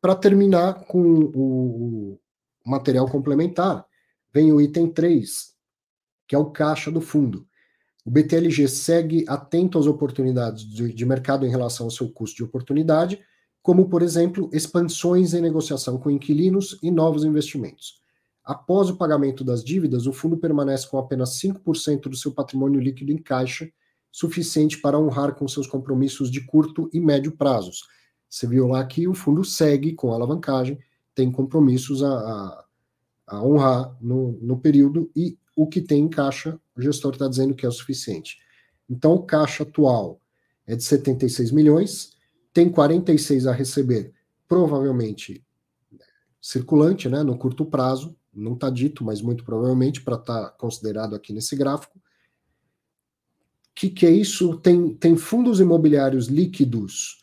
Para terminar com o material complementar, vem o item 3, que é o caixa do fundo. O BTLG segue atento às oportunidades de, de mercado em relação ao seu custo de oportunidade, como, por exemplo, expansões em negociação com inquilinos e novos investimentos. Após o pagamento das dívidas, o fundo permanece com apenas 5% do seu patrimônio líquido em caixa, suficiente para honrar com seus compromissos de curto e médio prazos. Você viu lá que o fundo segue com alavancagem, tem compromissos a, a, a honrar no, no período e o que tem em caixa, o gestor está dizendo que é o suficiente. Então, o caixa atual é de 76 milhões, tem 46 a receber, provavelmente circulante, né, no curto prazo, não está dito, mas muito provavelmente para estar tá considerado aqui nesse gráfico. Que que é isso? Tem, tem fundos imobiliários líquidos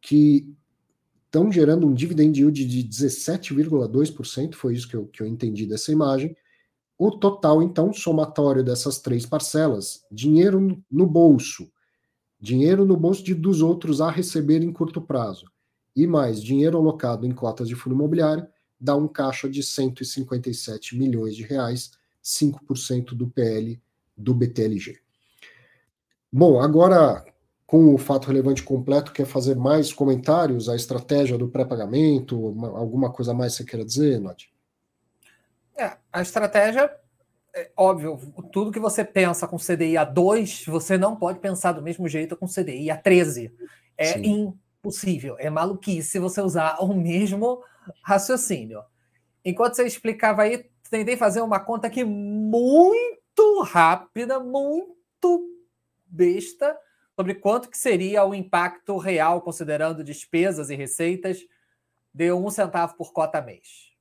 que estão gerando um dividend yield de 17,2%, foi isso que eu, que eu entendi dessa imagem. O total, então, somatório dessas três parcelas, dinheiro no bolso, dinheiro no bolso de, dos outros a receber em curto prazo, e mais dinheiro alocado em cotas de fundo imobiliário, dá um caixa de 157 milhões de reais, 5% do PL do BTLG. Bom, agora com o fato relevante completo, quer fazer mais comentários à estratégia do pré-pagamento? Alguma coisa mais você queira dizer, Nod? É, a estratégia, é, óbvio, tudo que você pensa com CDI a 2, você não pode pensar do mesmo jeito com CDI a 13. É Sim. impossível, é maluquice você usar o mesmo raciocínio. Enquanto você explicava aí, tentei fazer uma conta aqui muito rápida, muito besta, sobre quanto que seria o impacto real, considerando despesas e receitas, de um centavo por cota mês.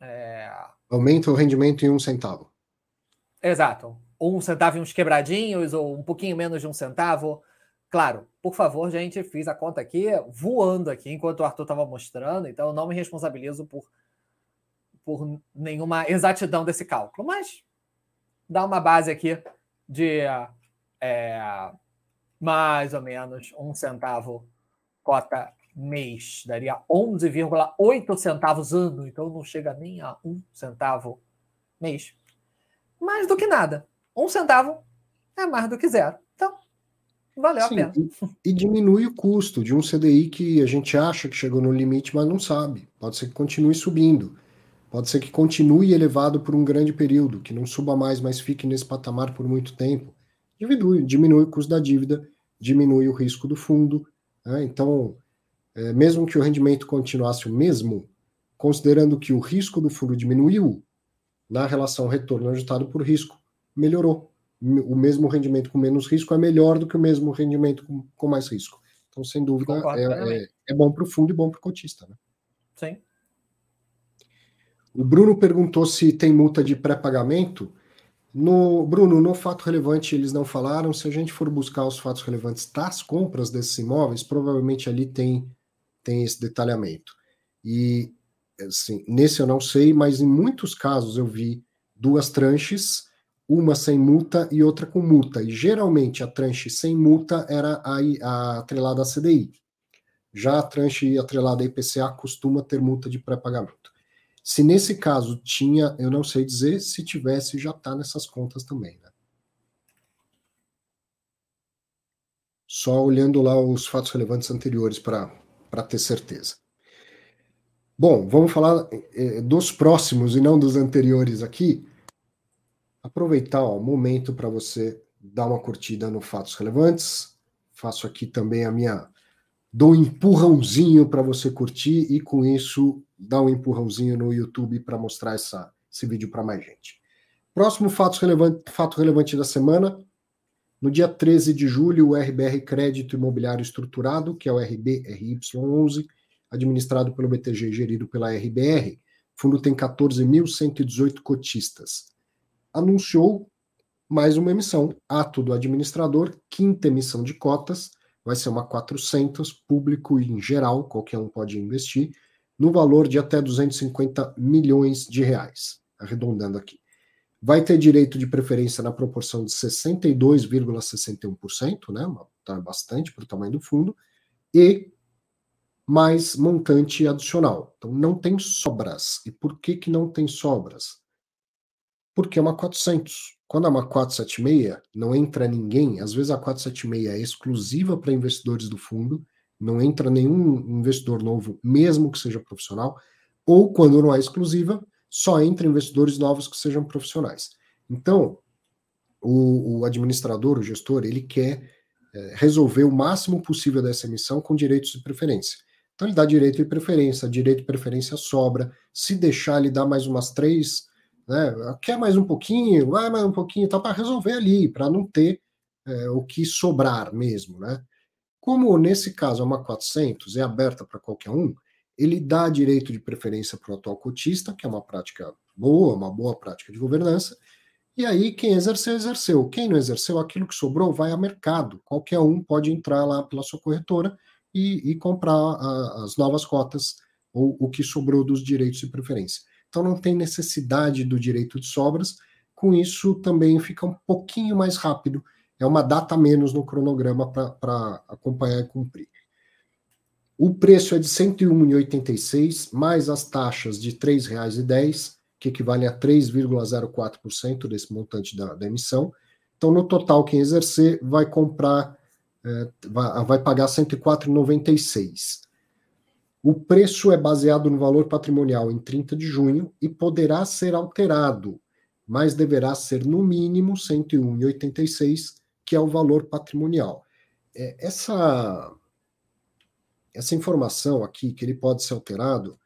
É... Aumenta o rendimento em um centavo. Exato. Um centavo e uns quebradinhos, ou um pouquinho menos de um centavo. Claro, por favor, gente, fiz a conta aqui voando aqui enquanto o Arthur estava mostrando, então eu não me responsabilizo por, por nenhuma exatidão desse cálculo, mas dá uma base aqui de é, mais ou menos um centavo cota mês, daria 11,8 centavos ano, então não chega nem a um centavo mês. Mais do que nada. Um centavo é mais do que zero. Então, valeu Sim, a pena. E, e, diminui o custo de um CDI que a gente acha que chegou no limite, mas não sabe. Pode ser que continue subindo. Pode ser que continue elevado por um grande período, que não suba mais, mas fique nesse patamar por muito tempo. Diminui, diminui o custo da dívida diminui o risco do fundo. Né? Então, é, mesmo que o rendimento continuasse o mesmo, considerando que o risco do fundo diminuiu, na relação retorno ajustado por risco, melhorou. O mesmo rendimento com menos risco é melhor do que o mesmo rendimento com, com mais risco. Então, sem dúvida, é, é, é, bom para o fundo e bom para o cotista. Né? Sim. O Bruno perguntou se tem multa de pré-pagamento. No, Bruno, no fato relevante eles não falaram. Se a gente for buscar os fatos relevantes das compras desses imóveis, provavelmente ali tem, tem esse detalhamento. E assim, nesse eu não sei, mas em muitos casos eu vi duas tranches, uma sem multa e outra com multa. E geralmente a tranche sem multa era a, a atrelada à CDI. Já a tranche atrelada à IPCA costuma ter multa de pré-pagamento. Se nesse caso tinha, eu não sei dizer, se tivesse, já está nessas contas também. Né? Só olhando lá os fatos relevantes anteriores para ter certeza. Bom, vamos falar eh, dos próximos e não dos anteriores aqui. Aproveitar o momento para você dar uma curtida no Fatos Relevantes. Faço aqui também a minha. Dou um empurrãozinho para você curtir e com isso dar um empurrãozinho no YouTube para mostrar essa, esse vídeo para mais gente. Próximo fato relevante, fato relevante da semana. No dia 13 de julho, o RBR Crédito Imobiliário Estruturado, que é o RBRY11, administrado pelo BTG e gerido pela RBR, fundo tem 14.118 cotistas, anunciou mais uma emissão, ato do administrador, quinta emissão de cotas, vai ser uma 400, público em geral, qualquer um pode investir, no valor de até 250 milhões de reais, arredondando aqui. Vai ter direito de preferência na proporção de 62,61%, né? Tá bastante para o tamanho do fundo, e mais montante adicional. Então não tem sobras. E por que, que não tem sobras? Porque é uma 400. Quando é uma 476, não entra ninguém. Às vezes a 476 é exclusiva para investidores do fundo não entra nenhum investidor novo, mesmo que seja profissional, ou quando não é exclusiva, só entra investidores novos que sejam profissionais. Então, o, o administrador, o gestor, ele quer é, resolver o máximo possível dessa emissão com direitos de preferência. Então, ele dá direito de preferência, direito de preferência sobra, se deixar, ele dá mais umas três, né, quer mais um pouquinho, vai mais um pouquinho, tá, para resolver ali, para não ter é, o que sobrar mesmo, né? Como nesse caso é uma 400, é aberta para qualquer um, ele dá direito de preferência para o atual cotista, que é uma prática boa, uma boa prática de governança, e aí quem exerceu, exerceu. Quem não exerceu, aquilo que sobrou vai a mercado. Qualquer um pode entrar lá pela sua corretora e, e comprar a, as novas cotas ou o que sobrou dos direitos de preferência. Então não tem necessidade do direito de sobras, com isso também fica um pouquinho mais rápido é uma data menos no cronograma para acompanhar e cumprir. O preço é de R$ 101,86, mais as taxas de R$ 3,10, que equivale a 3,04% desse montante da, da, emissão. Então, no total, quem exercer vai comprar, é, vai, vai pagar R$ 104,96. O preço é baseado no valor patrimonial em 30 de junho e poderá ser alterado, mas deverá ser no mínimo 101,86, que é o valor patrimonial. É, essa, essa informação aqui, que ele pode ser alterado,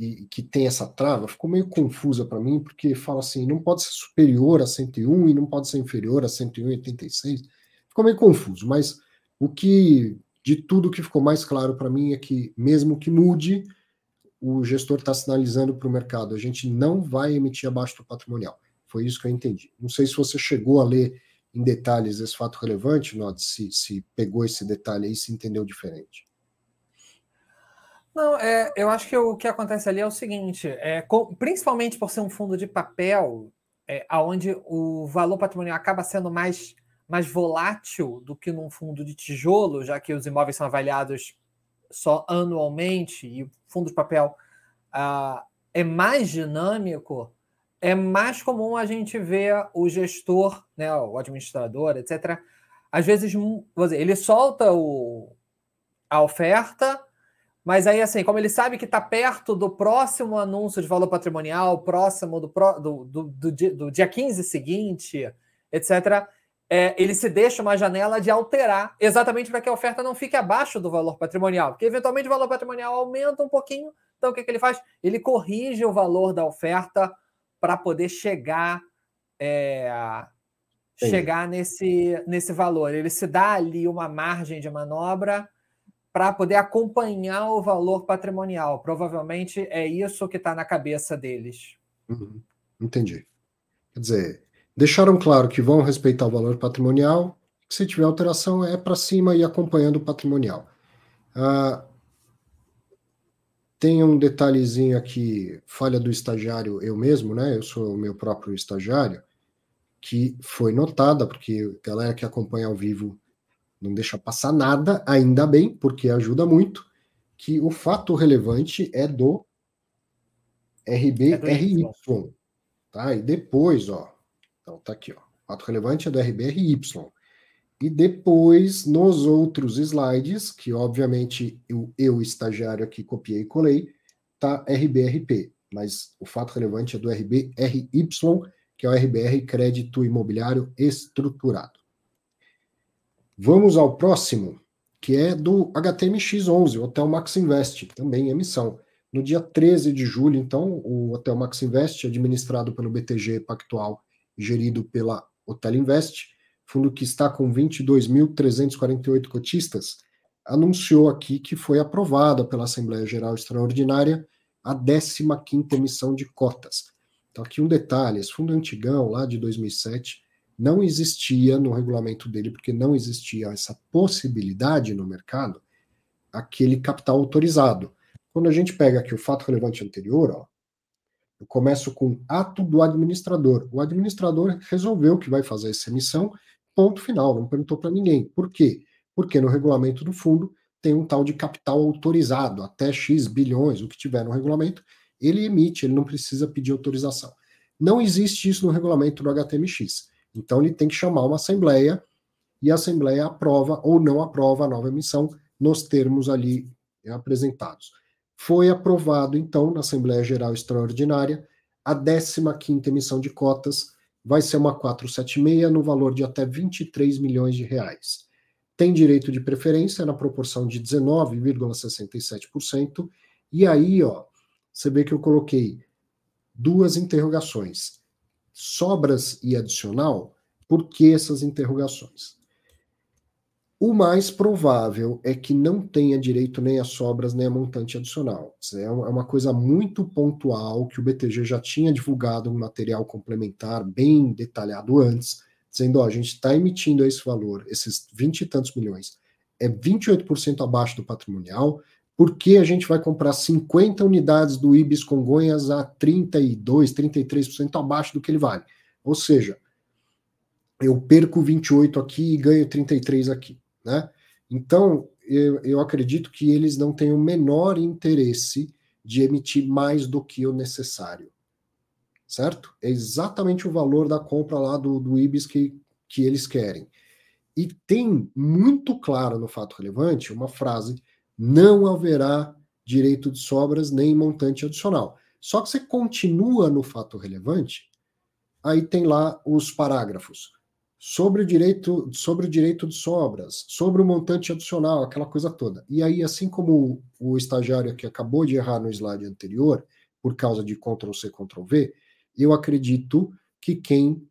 e que tem essa trava, ficou meio confusa para mim, porque fala assim, não pode ser superior a 101 e não pode ser inferior a 101,86. Ficou meio confuso, mas o que de tudo que ficou mais claro para mim é que, mesmo que mude, o gestor está sinalizando para o mercado: a gente não vai emitir abaixo do patrimonial. Foi isso que eu entendi. Não sei se você chegou a ler em detalhes esse fato relevante, Nod, se, se pegou esse detalhe aí, se entendeu diferente. Não, é, eu acho que o que acontece ali é o seguinte: é, com, principalmente por ser um fundo de papel, é, onde o valor patrimonial acaba sendo mais mais volátil do que num fundo de tijolo, já que os imóveis são avaliados só anualmente e o fundo de papel uh, é mais dinâmico, é mais comum a gente ver o gestor, né, o administrador, etc. Às vezes, vou dizer, ele solta o, a oferta, mas aí, assim, como ele sabe que está perto do próximo anúncio de valor patrimonial, próximo do, do, do, do, dia, do dia 15 seguinte, etc., é, ele se deixa uma janela de alterar, exatamente para que a oferta não fique abaixo do valor patrimonial, porque eventualmente o valor patrimonial aumenta um pouquinho, então o que, que ele faz? Ele corrige o valor da oferta para poder chegar é, chegar nesse, nesse valor. Ele se dá ali uma margem de manobra para poder acompanhar o valor patrimonial. Provavelmente é isso que está na cabeça deles. Uhum. Entendi. Quer dizer, Deixaram claro que vão respeitar o valor patrimonial, que se tiver alteração é para cima e acompanhando o patrimonial. Ah, tem um detalhezinho aqui, falha do estagiário, eu mesmo, né? Eu sou o meu próprio estagiário, que foi notada, porque galera que acompanha ao vivo não deixa passar nada, ainda bem, porque ajuda muito, que o fato relevante é do RBRY. É tá? E depois, ó, então tá aqui, ó. Fato relevante é do RBRY. E depois, nos outros slides, que obviamente eu, eu estagiário aqui copiei e colei, tá RBRP. Mas o fato relevante é do RBRY, que é o RBR Crédito Imobiliário Estruturado. Vamos ao próximo, que é do HTMX11, Hotel Max Invest, também emissão. No dia 13 de julho, então, o Hotel Max Invest, administrado pelo BTG Pactual gerido pela Hotel Invest, fundo que está com 22.348 cotistas, anunciou aqui que foi aprovada pela Assembleia Geral Extraordinária a 15ª emissão de cotas. Então aqui um detalhe, esse fundo antigão, lá de 2007, não existia no regulamento dele, porque não existia essa possibilidade no mercado, aquele capital autorizado. Quando a gente pega aqui o fato relevante anterior, ó, eu começo com ato do administrador. O administrador resolveu que vai fazer essa emissão, ponto final, não perguntou para ninguém. Por quê? Porque no regulamento do fundo tem um tal de capital autorizado, até X bilhões, o que tiver no regulamento, ele emite, ele não precisa pedir autorização. Não existe isso no regulamento do HTMX. Então ele tem que chamar uma assembleia e a assembleia aprova ou não aprova a nova emissão nos termos ali apresentados. Foi aprovado, então, na Assembleia Geral Extraordinária, a 15ª emissão de cotas, vai ser uma 476 no valor de até 23 milhões de reais. Tem direito de preferência na proporção de 19,67%, e aí, ó, você vê que eu coloquei duas interrogações. Sobras e adicional, por que essas interrogações? O mais provável é que não tenha direito nem a sobras nem a montante adicional. É uma coisa muito pontual que o BTG já tinha divulgado um material complementar bem detalhado antes, dizendo: ó, a gente está emitindo esse valor, esses 20 e tantos milhões, é 28% abaixo do patrimonial, porque a gente vai comprar 50 unidades do Ibis Congonhas a 32, 33% abaixo do que ele vale. Ou seja, eu perco 28 aqui e ganho 33 aqui. Né? Então, eu, eu acredito que eles não têm o menor interesse de emitir mais do que o necessário. Certo? É exatamente o valor da compra lá do, do IBIS que, que eles querem. E tem muito claro no fato relevante uma frase: não haverá direito de sobras nem montante adicional. Só que você continua no fato relevante, aí tem lá os parágrafos sobre o direito, sobre o direito de sobras, sobre o montante adicional, aquela coisa toda. E aí, assim como o, o estagiário que acabou de errar no slide anterior, por causa de Ctrl C, Ctrl V, eu acredito que quem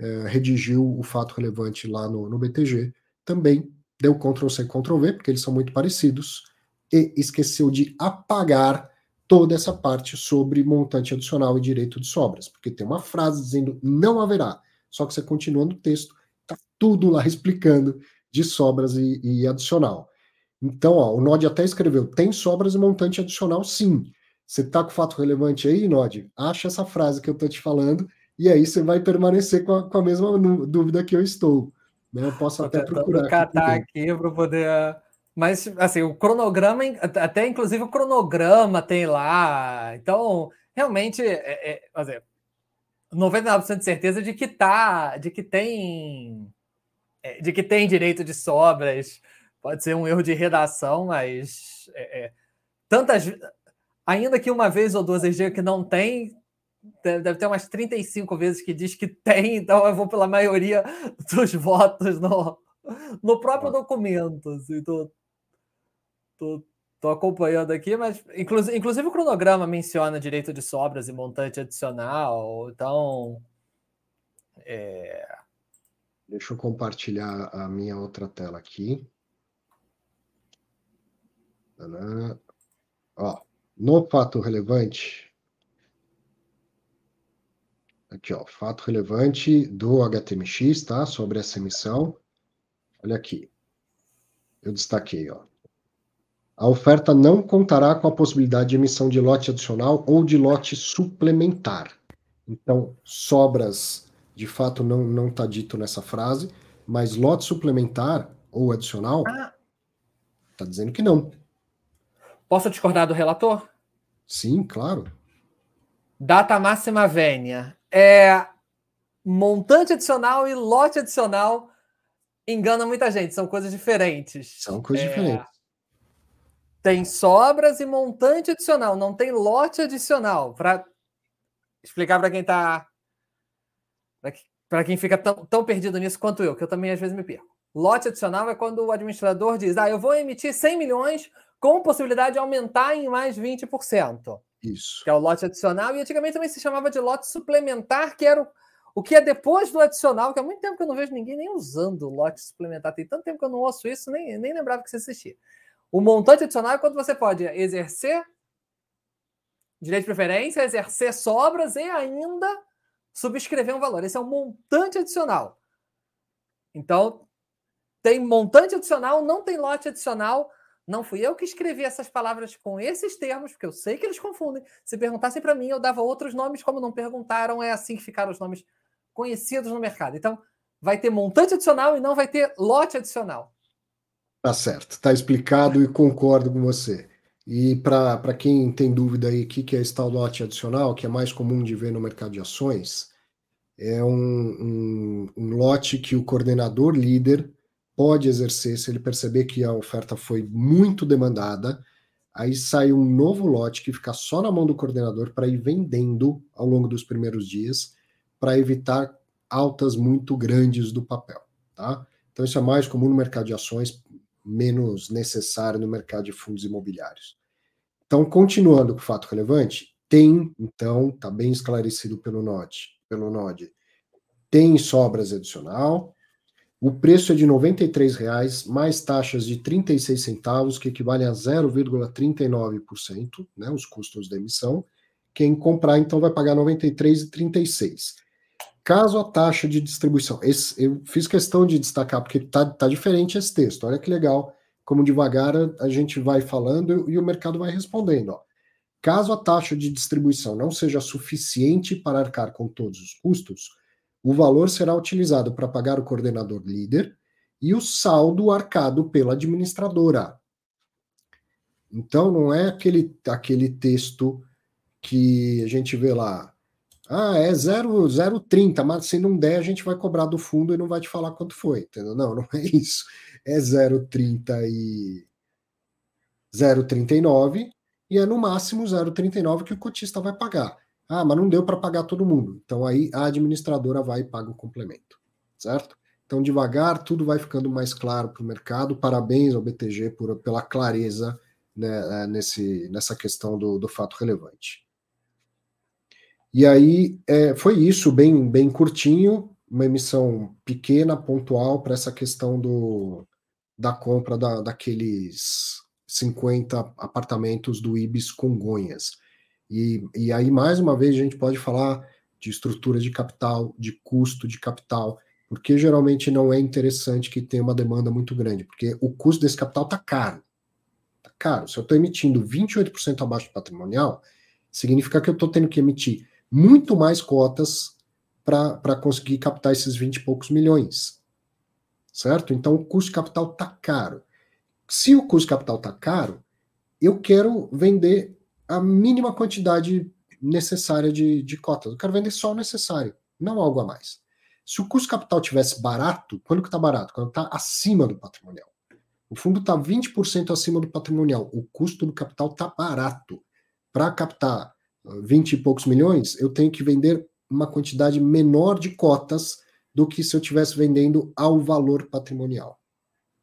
é, redigiu o fato relevante lá no, no BTG também deu Ctrl C, Ctrl V, porque eles são muito parecidos, e esqueceu de apagar toda essa parte sobre montante adicional e direito de sobras, porque tem uma frase dizendo não haverá, só que você continua no texto, tá tudo lá explicando de sobras e, e adicional. Então, ó, o Nod até escreveu, tem sobras e montante adicional sim. Você tá com fato relevante aí, Nod? Acha essa frase que eu tô te falando, e aí você vai permanecer com a, com a mesma dúvida que eu estou. Né? Eu posso até procurar. catar aqui, aqui para poder mas, assim, o cronograma, até inclusive o cronograma tem lá. Então, realmente, é, é, dizer, 99% de certeza de que tá, de que tem, é, de que tem direito de sobras. Pode ser um erro de redação, mas é, é, tantas, ainda que uma vez ou duas eles que não tem, deve ter umas 35 vezes que diz que tem, então eu vou pela maioria dos votos no, no próprio documento. Assim, tô, Tô, tô acompanhando aqui, mas inclusive, inclusive o cronograma menciona direito de sobras e montante adicional, então. É... Deixa eu compartilhar a minha outra tela aqui. Ó, no fato relevante. Aqui, ó, fato relevante do HTMX, tá? Sobre essa emissão. Olha aqui. Eu destaquei, ó. A oferta não contará com a possibilidade de emissão de lote adicional ou de lote suplementar. Então, sobras, de fato, não está dito nessa frase, mas lote suplementar ou adicional, está ah. dizendo que não. Posso discordar do relator? Sim, claro. Data máxima vênia. É montante adicional e lote adicional engana muita gente, são coisas diferentes. São coisas é... diferentes. Tem sobras e montante adicional, não tem lote adicional. Para explicar para quem está. Para quem fica tão, tão perdido nisso quanto eu, que eu também às vezes me perco. Lote adicional é quando o administrador diz: ah, eu vou emitir 100 milhões com possibilidade de aumentar em mais 20%. Isso. Que é o lote adicional. E antigamente também se chamava de lote suplementar, que era o, o que é depois do adicional, que há muito tempo que eu não vejo ninguém nem usando lote suplementar. Tem tanto tempo que eu não ouço isso, nem, nem lembrava que isso existia. O montante adicional é quando você pode exercer direito de preferência, exercer sobras e ainda subscrever um valor. Esse é um montante adicional. Então, tem montante adicional, não tem lote adicional. Não fui eu que escrevi essas palavras com esses termos, porque eu sei que eles confundem. Se perguntassem para mim, eu dava outros nomes, como não perguntaram, é assim que ficaram os nomes conhecidos no mercado. Então, vai ter montante adicional e não vai ter lote adicional. Tá certo, está explicado e concordo com você. E para quem tem dúvida aí, o que, que é esse tal lote adicional, que é mais comum de ver no mercado de ações, é um, um, um lote que o coordenador líder pode exercer se ele perceber que a oferta foi muito demandada, aí sai um novo lote que fica só na mão do coordenador para ir vendendo ao longo dos primeiros dias, para evitar altas muito grandes do papel, tá? Então isso é mais comum no mercado de ações, menos necessário no mercado de fundos imobiliários. Então, continuando com o fato relevante, tem, então, está bem esclarecido pelo NOD, pelo NOD, tem sobras adicional, o preço é de R$ 93,00 mais taxas de 36 centavos, que equivalem a 0,39%, né, os custos da emissão. Quem comprar, então, vai pagar R$ 93,36. Caso a taxa de distribuição, esse, eu fiz questão de destacar porque tá, tá diferente esse texto. Olha que legal, como devagar a, a gente vai falando e o mercado vai respondendo. Ó. Caso a taxa de distribuição não seja suficiente para arcar com todos os custos, o valor será utilizado para pagar o coordenador líder e o saldo arcado pela administradora. Então não é aquele, aquele texto que a gente vê lá, ah, é 0,30, mas se não der, a gente vai cobrar do fundo e não vai te falar quanto foi, entendeu? Não, não é isso. É 0,30 e 0,39 e é no máximo 0,39 que o cotista vai pagar. Ah, mas não deu para pagar todo mundo. Então aí a administradora vai e paga o complemento, certo? Então devagar tudo vai ficando mais claro para o mercado. Parabéns ao BTG por, pela clareza né, é, nesse, nessa questão do, do fato relevante. E aí é, foi isso, bem, bem curtinho, uma emissão pequena, pontual, para essa questão do, da compra da, daqueles 50 apartamentos do Ibis Congonhas. E, e aí, mais uma vez, a gente pode falar de estrutura de capital, de custo de capital, porque geralmente não é interessante que tenha uma demanda muito grande, porque o custo desse capital está caro. Está caro. Se eu estou emitindo 28% abaixo do patrimonial, significa que eu estou tendo que emitir muito mais cotas para conseguir captar esses 20 e poucos milhões. Certo? Então o custo capital está caro. Se o custo capital está caro, eu quero vender a mínima quantidade necessária de, de cotas. Eu quero vender só o necessário, não algo a mais. Se o custo capital tivesse barato, quando que está barato? Quando está acima do patrimonial. O fundo está 20% acima do patrimonial. O custo do capital está barato. Para captar 20 e poucos milhões, eu tenho que vender uma quantidade menor de cotas do que se eu estivesse vendendo ao valor patrimonial.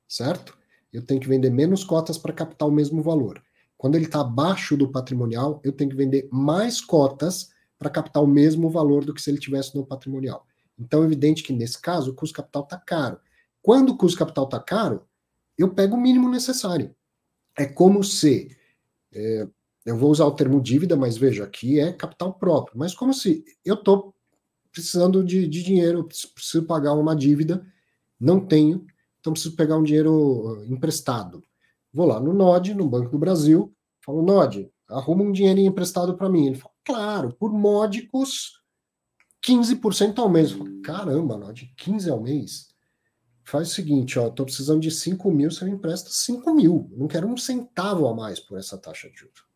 Certo? Eu tenho que vender menos cotas para captar o mesmo valor. Quando ele está abaixo do patrimonial, eu tenho que vender mais cotas para captar o mesmo valor do que se ele tivesse no patrimonial. Então é evidente que nesse caso o custo capital está caro. Quando o custo capital está caro, eu pego o mínimo necessário. É como se é, eu vou usar o termo dívida, mas veja, aqui é capital próprio. Mas como se eu estou precisando de, de dinheiro, preciso pagar uma dívida, não tenho, então preciso pegar um dinheiro uh, emprestado. Vou lá no NOD, no Banco do Brasil, falo, NOD, arruma um dinheirinho emprestado para mim. Ele fala, claro, por módicos 15% ao mês. falo, Caramba, NOD, 15 ao mês? Faz o seguinte, ó, estou precisando de 5 mil, você me empresta 5 mil. Não quero um centavo a mais por essa taxa de juros.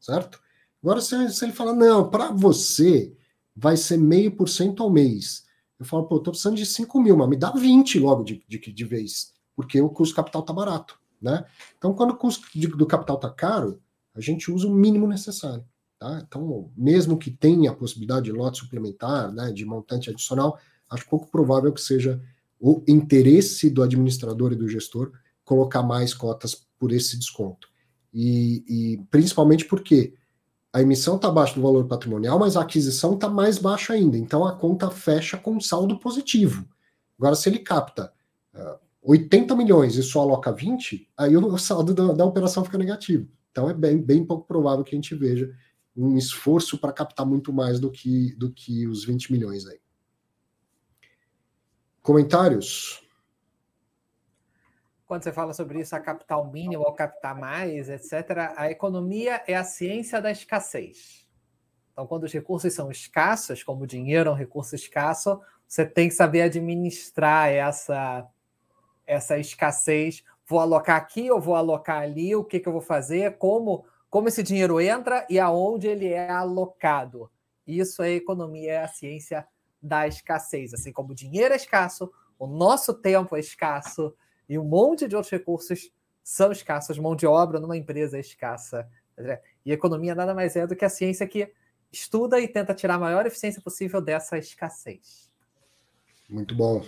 Certo? Agora, se, se ele fala, não, para você vai ser meio por cento ao mês. Eu falo, pô, estou precisando de 5 mil, mas me dá 20 logo de, de, de vez, porque o custo capital está barato. Né? Então, quando o custo de, do capital está caro, a gente usa o mínimo necessário. Tá? Então, mesmo que tenha a possibilidade de lote suplementar, né, de montante adicional, acho pouco provável que seja o interesse do administrador e do gestor colocar mais cotas por esse desconto. E, e principalmente porque a emissão está abaixo do valor patrimonial, mas a aquisição está mais baixa ainda. Então a conta fecha com saldo positivo. Agora, se ele capta uh, 80 milhões e só aloca 20, aí o saldo da, da, operação fica negativo. Então é bem, bem pouco provável que a gente veja um esforço para captar muito mais do que, do que os 20 milhões aí. Comentários? Quando você fala sobre isso, a capital mínimo ou captar mais, etc., a economia é a ciência da escassez. Então, quando os recursos são escassos, como o dinheiro é um recurso escasso, você tem que saber administrar essa essa escassez. Vou alocar aqui ou vou alocar ali? O que, que eu vou fazer? Como, como esse dinheiro entra e aonde ele é alocado? Isso é economia, é a ciência da escassez. Assim como o dinheiro é escasso, o nosso tempo é escasso e um monte de outros recursos são escassos. Mão de obra numa empresa é escassa. E economia nada mais é do que a ciência que estuda e tenta tirar a maior eficiência possível dessa escassez. Muito bom.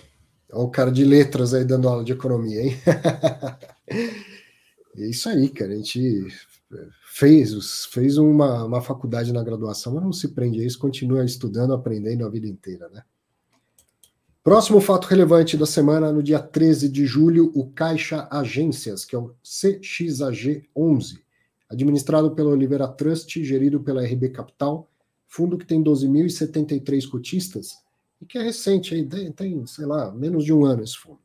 Olha o cara de letras aí dando aula de economia, hein? é isso aí, cara. A gente fez, fez uma, uma faculdade na graduação, mas não se prende a isso, continua estudando, aprendendo a vida inteira, né? Próximo fato relevante da semana, no dia 13 de julho, o Caixa Agências, que é o CXAG 11, administrado pela Oliveira Trust, gerido pela RB Capital, fundo que tem 12.073 cotistas, e que é recente, aí, tem, sei lá, menos de um ano esse fundo,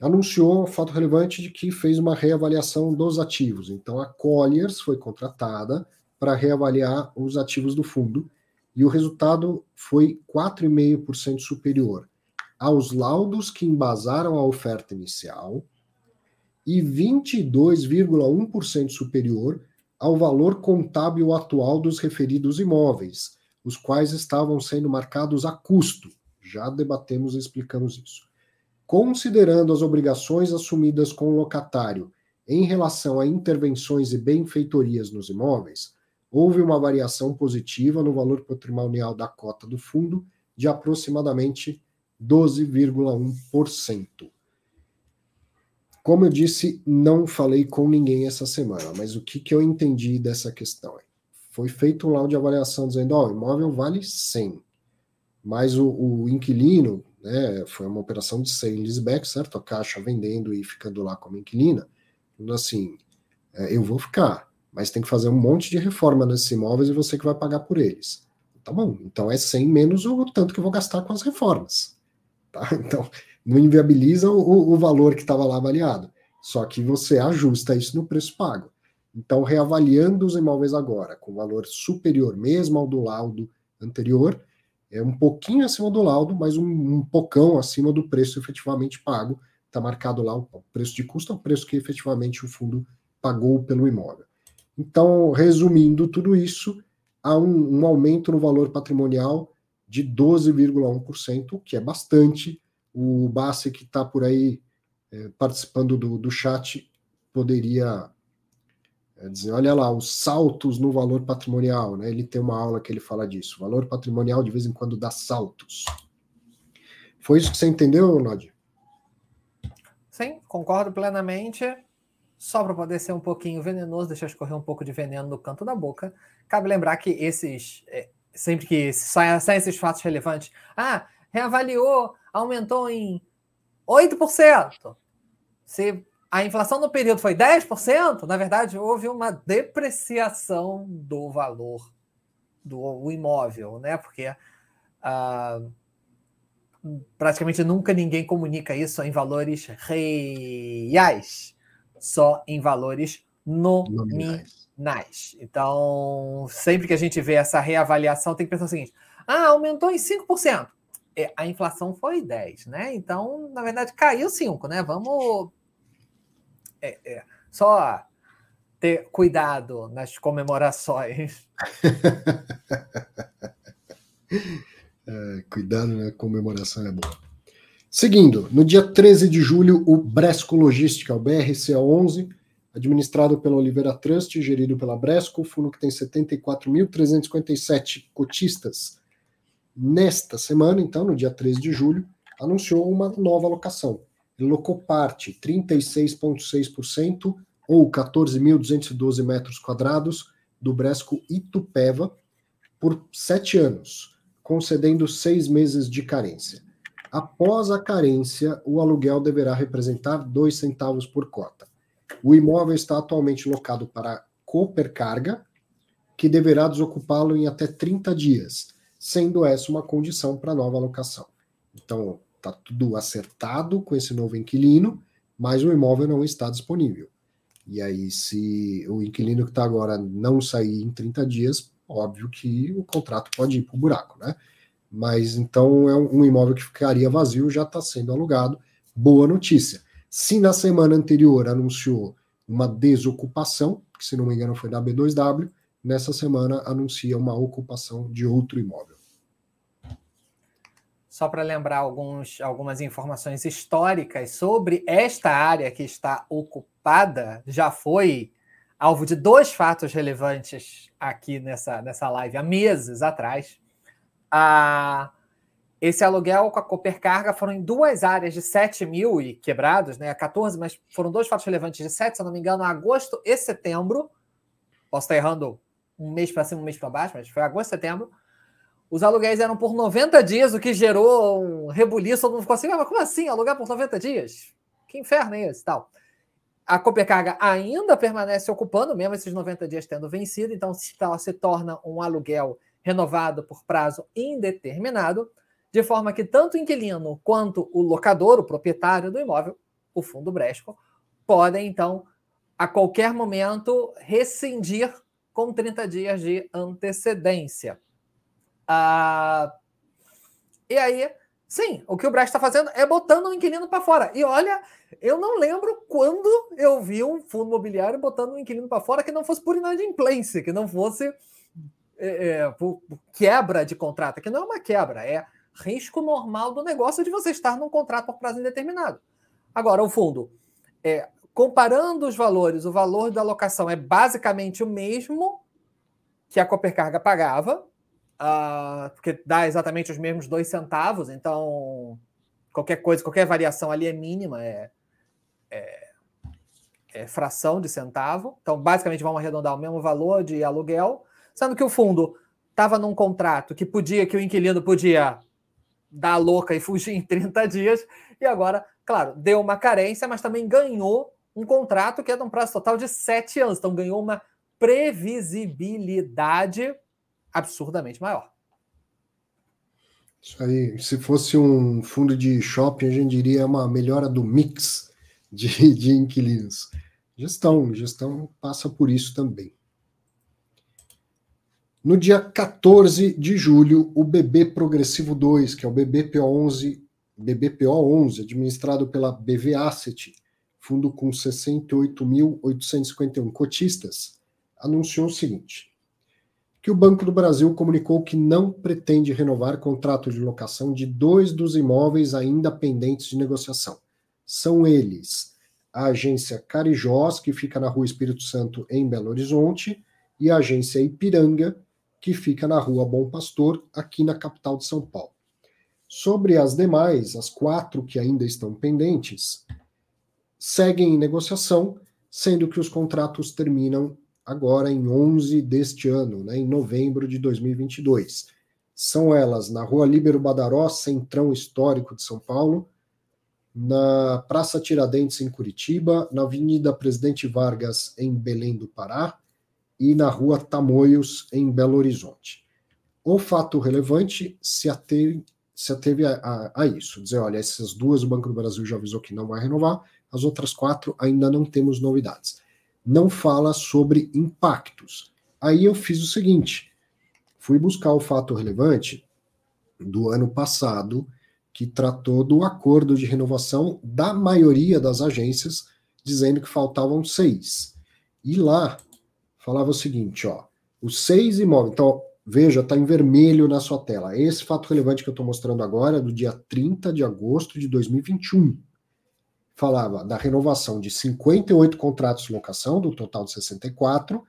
anunciou fato relevante de que fez uma reavaliação dos ativos. Então, a Colliers foi contratada para reavaliar os ativos do fundo, e o resultado foi 4,5% superior aos laudos que embasaram a oferta inicial e 22,1% superior ao valor contábil atual dos referidos imóveis, os quais estavam sendo marcados a custo. Já debatemos e explicamos isso. Considerando as obrigações assumidas com o locatário em relação a intervenções e benfeitorias nos imóveis, houve uma variação positiva no valor patrimonial da cota do fundo de aproximadamente 12,1%. Como eu disse, não falei com ninguém essa semana, mas o que, que eu entendi dessa questão? Foi feito um laudo de avaliação dizendo, ó, oh, o imóvel vale 100, mas o, o inquilino, né, foi uma operação de sale leaseback, certo? A caixa vendendo e ficando lá como inquilina, assim, é, eu vou ficar, mas tem que fazer um monte de reforma nesses imóveis e você que vai pagar por eles. Tá bom, então é 100 menos o tanto que eu vou gastar com as reformas. Tá? Então, não inviabiliza o, o valor que estava lá avaliado. Só que você ajusta isso no preço pago. Então, reavaliando os imóveis agora, com valor superior mesmo ao do laudo anterior, é um pouquinho acima do laudo, mas um, um pocão acima do preço efetivamente pago. Está marcado lá o preço de custo, é o preço que efetivamente o fundo pagou pelo imóvel. Então, resumindo tudo isso, há um, um aumento no valor patrimonial de 12,1%, que é bastante. O Bassi, que está por aí é, participando do, do chat, poderia é, dizer: olha lá, os saltos no valor patrimonial. Né? Ele tem uma aula que ele fala disso. Valor patrimonial, de vez em quando, dá saltos. Foi isso que você entendeu, Nod? Sim, concordo plenamente. Só para poder ser um pouquinho venenoso, deixar escorrer um pouco de veneno no canto da boca. Cabe lembrar que esses, é, sempre que saem, esses fatos relevantes, ah, reavaliou, aumentou em 8%. Se a inflação no período foi 10%, na verdade, houve uma depreciação do valor do imóvel, né? Porque ah, praticamente nunca ninguém comunica isso em valores reais só em valores nominais. Então, sempre que a gente vê essa reavaliação, tem que pensar o seguinte: ah, aumentou em 5%. É, a inflação foi 10, né? Então, na verdade, caiu 5, né? Vamos é, é, só ter cuidado nas comemorações. é, cuidado na comemoração é boa. Seguindo, no dia 13 de julho, o Bresco Logística, o BRCA11, administrado pela Oliveira Trust, gerido pela Bresco, fundo que tem 74.357 cotistas. Nesta semana, então, no dia 13 de julho, anunciou uma nova alocação. Ele locou parte, 36,6%, ou 14.212 metros quadrados, do Bresco Itupeva, por sete anos, concedendo seis meses de carência. Após a carência, o aluguel deverá representar dois centavos por cota. O imóvel está atualmente locado para Coopercarga, que deverá desocupá-lo em até 30 dias, sendo essa uma condição para nova locação. Então, está tudo acertado com esse novo inquilino, mas o imóvel não está disponível. E aí, se o inquilino que está agora não sair em 30 dias, óbvio que o contrato pode ir para o buraco, né? Mas então é um imóvel que ficaria vazio, já está sendo alugado. Boa notícia. Se na semana anterior anunciou uma desocupação, que se não me engano foi da B2W, nessa semana anuncia uma ocupação de outro imóvel. Só para lembrar alguns, algumas informações históricas sobre esta área que está ocupada, já foi alvo de dois fatos relevantes aqui nessa, nessa live há meses atrás a, esse aluguel com a Copercarga foram em duas áreas de 7 mil e quebrados, né? 14, mas foram dois fatos relevantes de 7, se eu não me engano, agosto e setembro. Posso estar errando um mês para cima, um mês para baixo, mas foi agosto e setembro. Os aluguéis eram por 90 dias, o que gerou um rebuliço. Todo mundo ficou assim, ah, mas como assim? Alugar por 90 dias? Que inferno é esse tal? A Copercarga ainda permanece ocupando, mesmo esses 90 dias tendo vencido, então se, se torna um aluguel renovado por prazo indeterminado, de forma que tanto o inquilino quanto o locador, o proprietário do imóvel, o fundo Bresco, podem, então, a qualquer momento, rescindir com 30 dias de antecedência. Ah, e aí, sim, o que o Bresco está fazendo é botando o inquilino para fora. E olha, eu não lembro quando eu vi um fundo imobiliário botando o inquilino para fora que não fosse por inadimplência, que não fosse é, é, quebra de contrato, que não é uma quebra, é risco normal do negócio de você estar num contrato por prazo indeterminado. Agora, o fundo é, comparando os valores, o valor da locação é basicamente o mesmo que a Copercarga pagava, uh, porque dá exatamente os mesmos dois centavos, então qualquer coisa, qualquer variação ali é mínima, é, é, é fração de centavo. Então, basicamente, vamos arredondar o mesmo valor de aluguel, sendo que o fundo estava num contrato que podia, que o inquilino podia dar louca e fugir em 30 dias, e agora, claro, deu uma carência, mas também ganhou um contrato que é de um prazo total de sete anos. Então ganhou uma previsibilidade absurdamente maior. Isso aí, se fosse um fundo de shopping, a gente diria uma melhora do mix de, de inquilinos. Gestão, gestão passa por isso também. No dia 14 de julho, o BB Progressivo 2, que é o BBPO11, BBPO11, administrado pela BV Asset, fundo com 68.851 cotistas, anunciou o seguinte: que o Banco do Brasil comunicou que não pretende renovar contrato de locação de dois dos imóveis ainda pendentes de negociação. São eles a agência Carijós, que fica na Rua Espírito Santo, em Belo Horizonte, e a agência Ipiranga, que fica na Rua Bom Pastor, aqui na capital de São Paulo. Sobre as demais, as quatro que ainda estão pendentes, seguem em negociação, sendo que os contratos terminam agora em 11 deste ano, né, em novembro de 2022. São elas na Rua Líbero Badaró, centrão histórico de São Paulo, na Praça Tiradentes, em Curitiba, na Avenida Presidente Vargas, em Belém do Pará, e na Rua Tamoios, em Belo Horizonte. O fato relevante se ateve, se ateve a, a, a, isso, dizer, olha, essas duas o Banco do Brasil já avisou que não vai renovar, as outras quatro ainda não temos novidades. Não fala sobre impactos. Aí eu fiz o seguinte: fui buscar o fato relevante do ano passado, que tratou do acordo de renovação da maioria das agências, dizendo que faltavam seis. E lá falava o seguinte: ó, os seis imóveis. Então, veja, está em vermelho na sua tela. Esse fato relevante que eu estou mostrando agora é do dia 30 de agosto de 2021 falava da renovação de 58 contratos de locação, do total de 64,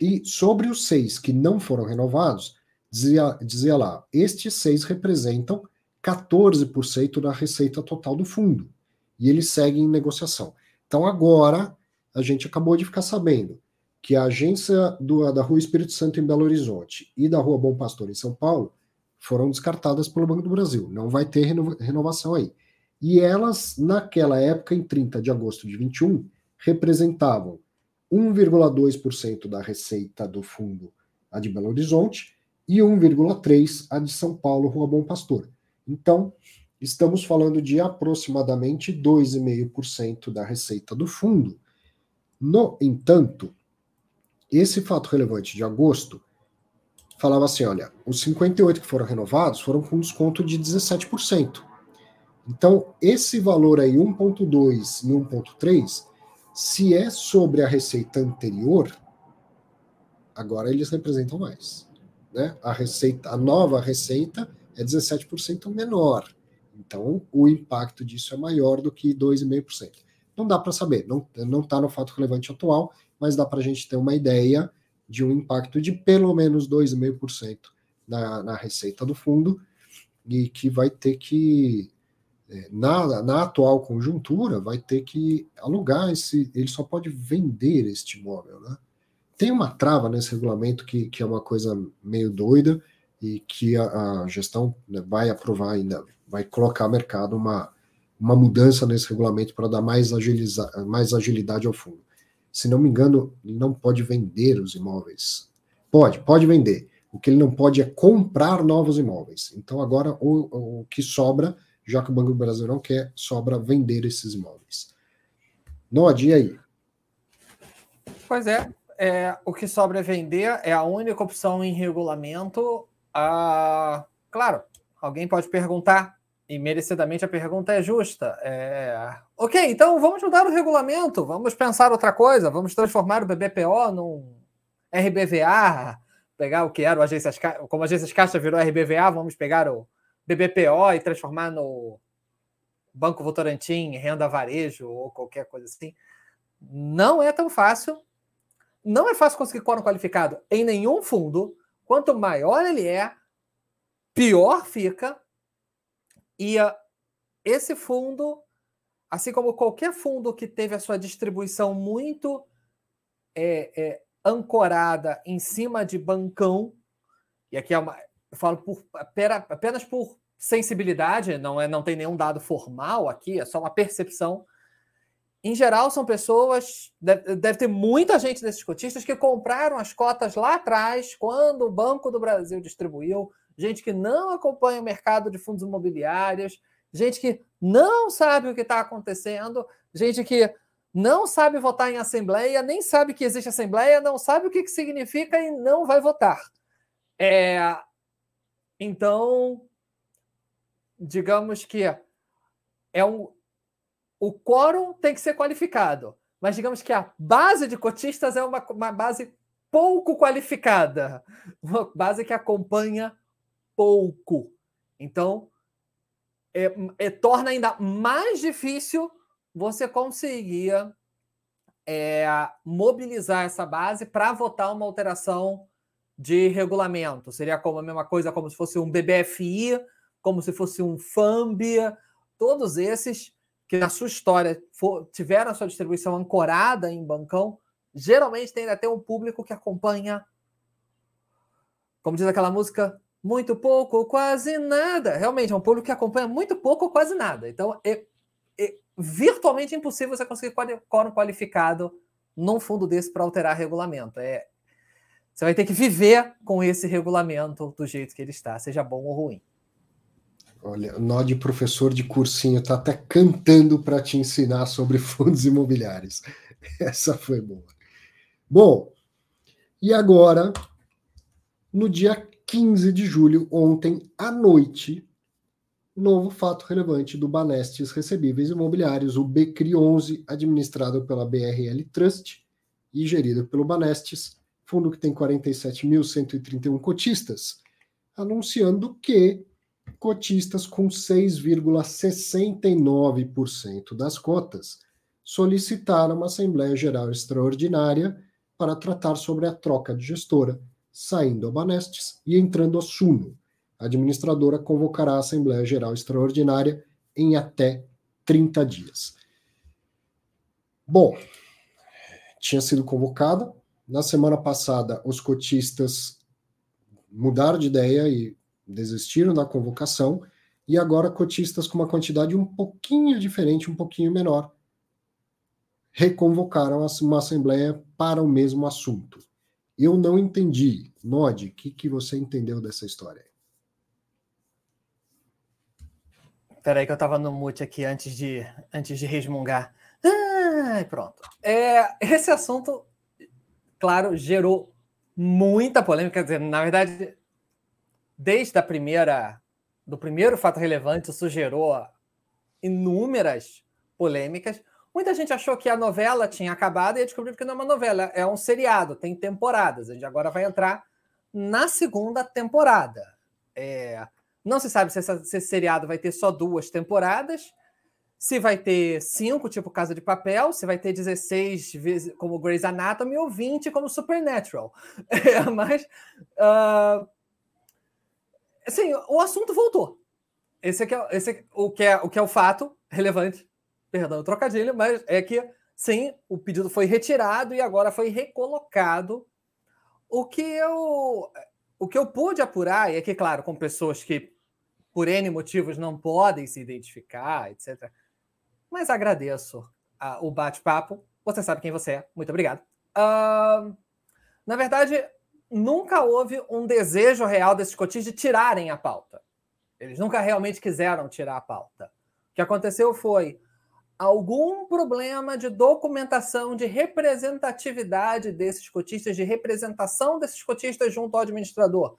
e sobre os seis que não foram renovados, dizia, dizia lá, estes seis representam 14% da receita total do fundo, e eles seguem em negociação. Então agora, a gente acabou de ficar sabendo que a agência do, da Rua Espírito Santo em Belo Horizonte e da Rua Bom Pastor em São Paulo foram descartadas pelo Banco do Brasil. Não vai ter renovação aí. E elas, naquela época, em 30 de agosto de 21, representavam 1,2% da receita do fundo, a de Belo Horizonte, e 1,3% a de São Paulo, Rua Bom Pastor. Então, estamos falando de aproximadamente 2,5% da receita do fundo. No entanto, esse fato relevante de agosto falava assim: olha, os 58 que foram renovados foram com desconto de 17%. Então, esse valor aí, 1.2 e 1.3, se é sobre a receita anterior, agora eles representam mais. Né? A receita, a nova receita é 17% menor. Então, o impacto disso é maior do que 2,5%. Não dá para saber, não está no fato relevante atual, mas dá para a gente ter uma ideia de um impacto de pelo menos 2,5% na, na receita do fundo e que vai ter que é, na, na atual conjuntura, vai ter que alugar esse. Ele só pode vender este imóvel. Né? Tem uma trava nesse regulamento que, que é uma coisa meio doida e que a, a gestão né, vai aprovar ainda, vai colocar no mercado uma, uma mudança nesse regulamento para dar mais, agiliza, mais agilidade ao fundo. Se não me engano, ele não pode vender os imóveis. Pode, pode vender. O que ele não pode é comprar novos imóveis. Então, agora, o, o que sobra já que o Banco do Brasil não quer, sobra vender esses imóveis. Nod, e aí? Pois é, é, o que sobra é vender, é a única opção em regulamento. Ah, claro, alguém pode perguntar, e merecidamente a pergunta é justa. É, ok, então vamos mudar o regulamento, vamos pensar outra coisa, vamos transformar o BBPO num RBVA, pegar o que era o Agências como a Agências Caixa virou RBVA, vamos pegar o BBPO e transformar no Banco Votorantim, renda varejo ou qualquer coisa assim. não é tão fácil. Não é fácil conseguir quórum qualificado em nenhum fundo. Quanto maior ele é, pior fica. E uh, esse fundo, assim como qualquer fundo que teve a sua distribuição muito é, é, ancorada em cima de bancão, e aqui é uma, eu falo por, apenas por sensibilidade, não, é, não tem nenhum dado formal aqui, é só uma percepção. Em geral, são pessoas. Deve, deve ter muita gente desses cotistas que compraram as cotas lá atrás, quando o Banco do Brasil distribuiu, gente que não acompanha o mercado de fundos imobiliários, gente que não sabe o que está acontecendo, gente que não sabe votar em assembleia, nem sabe que existe assembleia, não sabe o que, que significa e não vai votar. É, então, digamos que é um, o quórum tem que ser qualificado, mas digamos que a base de cotistas é uma, uma base pouco qualificada, uma base que acompanha pouco. Então, é, é, torna ainda mais difícil você conseguia é, mobilizar essa base para votar uma alteração de regulamento. Seria como a mesma coisa, como se fosse um BBFI, como se fosse um FAMB, todos esses que na sua história for, tiveram a sua distribuição ancorada em bancão, geralmente tem até um público que acompanha, como diz aquela música, muito pouco ou quase nada. Realmente, é um público que acompanha muito pouco ou quase nada. Então, é, é virtualmente impossível você conseguir quórum qualificado num fundo desse para alterar regulamento. É, você vai ter que viver com esse regulamento do jeito que ele está, seja bom ou ruim. Olha, nó de professor de cursinho está até cantando para te ensinar sobre fundos imobiliários. Essa foi boa. Bom, e agora, no dia 15 de julho, ontem à noite, novo fato relevante do Banestes Recebíveis Imobiliários, o BCRI 11, administrado pela BRL Trust e gerido pelo Banestes, fundo que tem 47.131 cotistas, anunciando que cotistas com 6,69% das cotas solicitaram uma Assembleia Geral Extraordinária para tratar sobre a troca de gestora, saindo a Banestes e entrando a Suno a administradora convocará a Assembleia Geral Extraordinária em até 30 dias. Bom, tinha sido convocada. Na semana passada, os cotistas mudaram de ideia e desistiram da convocação. E agora, cotistas com uma quantidade um pouquinho diferente, um pouquinho menor, reconvocaram uma assembleia para o mesmo assunto. Eu não entendi. Nod, o que, que você entendeu dessa história? Peraí que eu estava no mute aqui antes de, antes de resmungar. Ah, pronto. É, esse assunto, claro, gerou muita polêmica. Quer dizer, na verdade, desde a primeira, do primeiro fato relevante, isso gerou inúmeras polêmicas. Muita gente achou que a novela tinha acabado e descobriu que não é uma novela, é um seriado, tem temporadas. A gente agora vai entrar na segunda temporada. É, não se sabe se, se esse seriado vai ter só duas temporadas, se vai ter cinco, tipo Casa de Papel, se vai ter 16 vezes como Grey's Anatomy ou 20 como Supernatural. É, mas, uh, assim, o assunto voltou. Esse, aqui é, esse é, o, que é, o que é o fato relevante, perdão o trocadilho, mas é que, sim, o pedido foi retirado e agora foi recolocado. O que eu, o que eu pude apurar, e aqui, claro, com pessoas que por N motivos não podem se identificar, etc. Mas agradeço uh, o bate-papo. Você sabe quem você é. Muito obrigado. Uh, na verdade, nunca houve um desejo real desses cotis de tirarem a pauta. Eles nunca realmente quiseram tirar a pauta. O que aconteceu foi algum problema de documentação, de representatividade desses cotistas, de representação desses cotistas junto ao administrador.